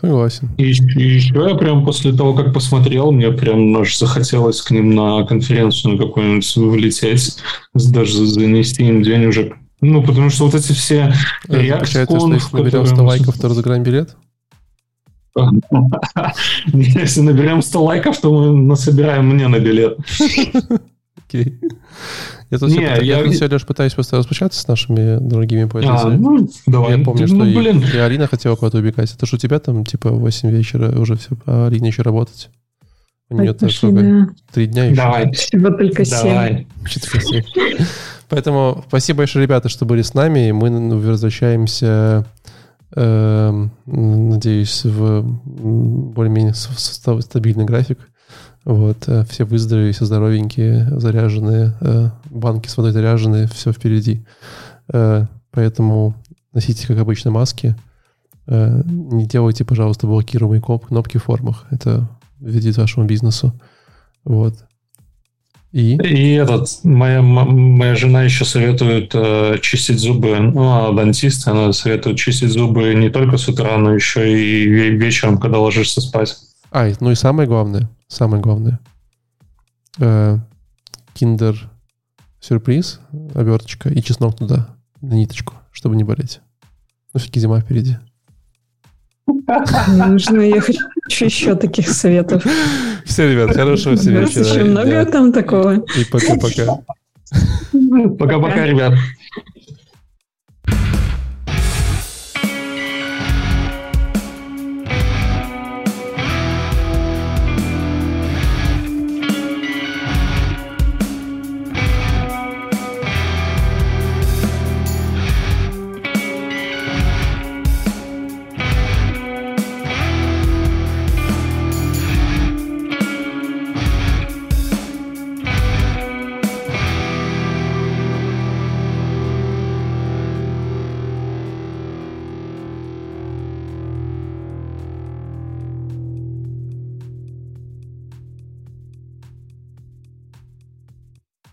Согласен. И, и еще я прям после того, как посмотрел, мне прям аж захотелось к ним на конференцию на какую-нибудь влететь, даже занести им денежек. Ну, потому что вот эти все реакции... Получается, если наберем 100 лайков, то разыграем билет? Если наберем 100 лайков, то мы насобираем мне на билет. Окей. Я тут, Не, все, я... я все лишь пытаюсь просто распочаться с нашими дорогими пользователями. А, ну, давай. Я помню, ну, что блин. И, и Алина хотела куда-то убегать. Это же у тебя там типа 8 вечера уже все, а Алине еще работать. У нее так сколько? Три дня еще. Давай. Всего только семь. Поэтому спасибо большое, ребята, что были с нами. И мы возвращаемся, надеюсь, в более-менее стабильный график. Вот, э, все выздоровели, все здоровенькие, заряженные, э, банки с водой заряженные, все впереди. Э, поэтому носите, как обычно, маски. Не делайте, пожалуйста, блокируемые кнопки в формах. Это вредит вашему бизнесу. Вот. И? И этот, моя, моя жена еще советует э, чистить зубы. Ну, она дантист, она советует чистить зубы не только с утра, но еще и вечером, когда ложишься спать. А, ну и самое главное, самое главное. Э, киндер сюрприз, оберточка и чеснок туда, на ниточку, чтобы не болеть. Ну, все-таки зима впереди. Нужно ехать еще таких советов. Все, ребят, хорошего всем вечера. Еще много там такого. И пока-пока. Пока-пока, ребят.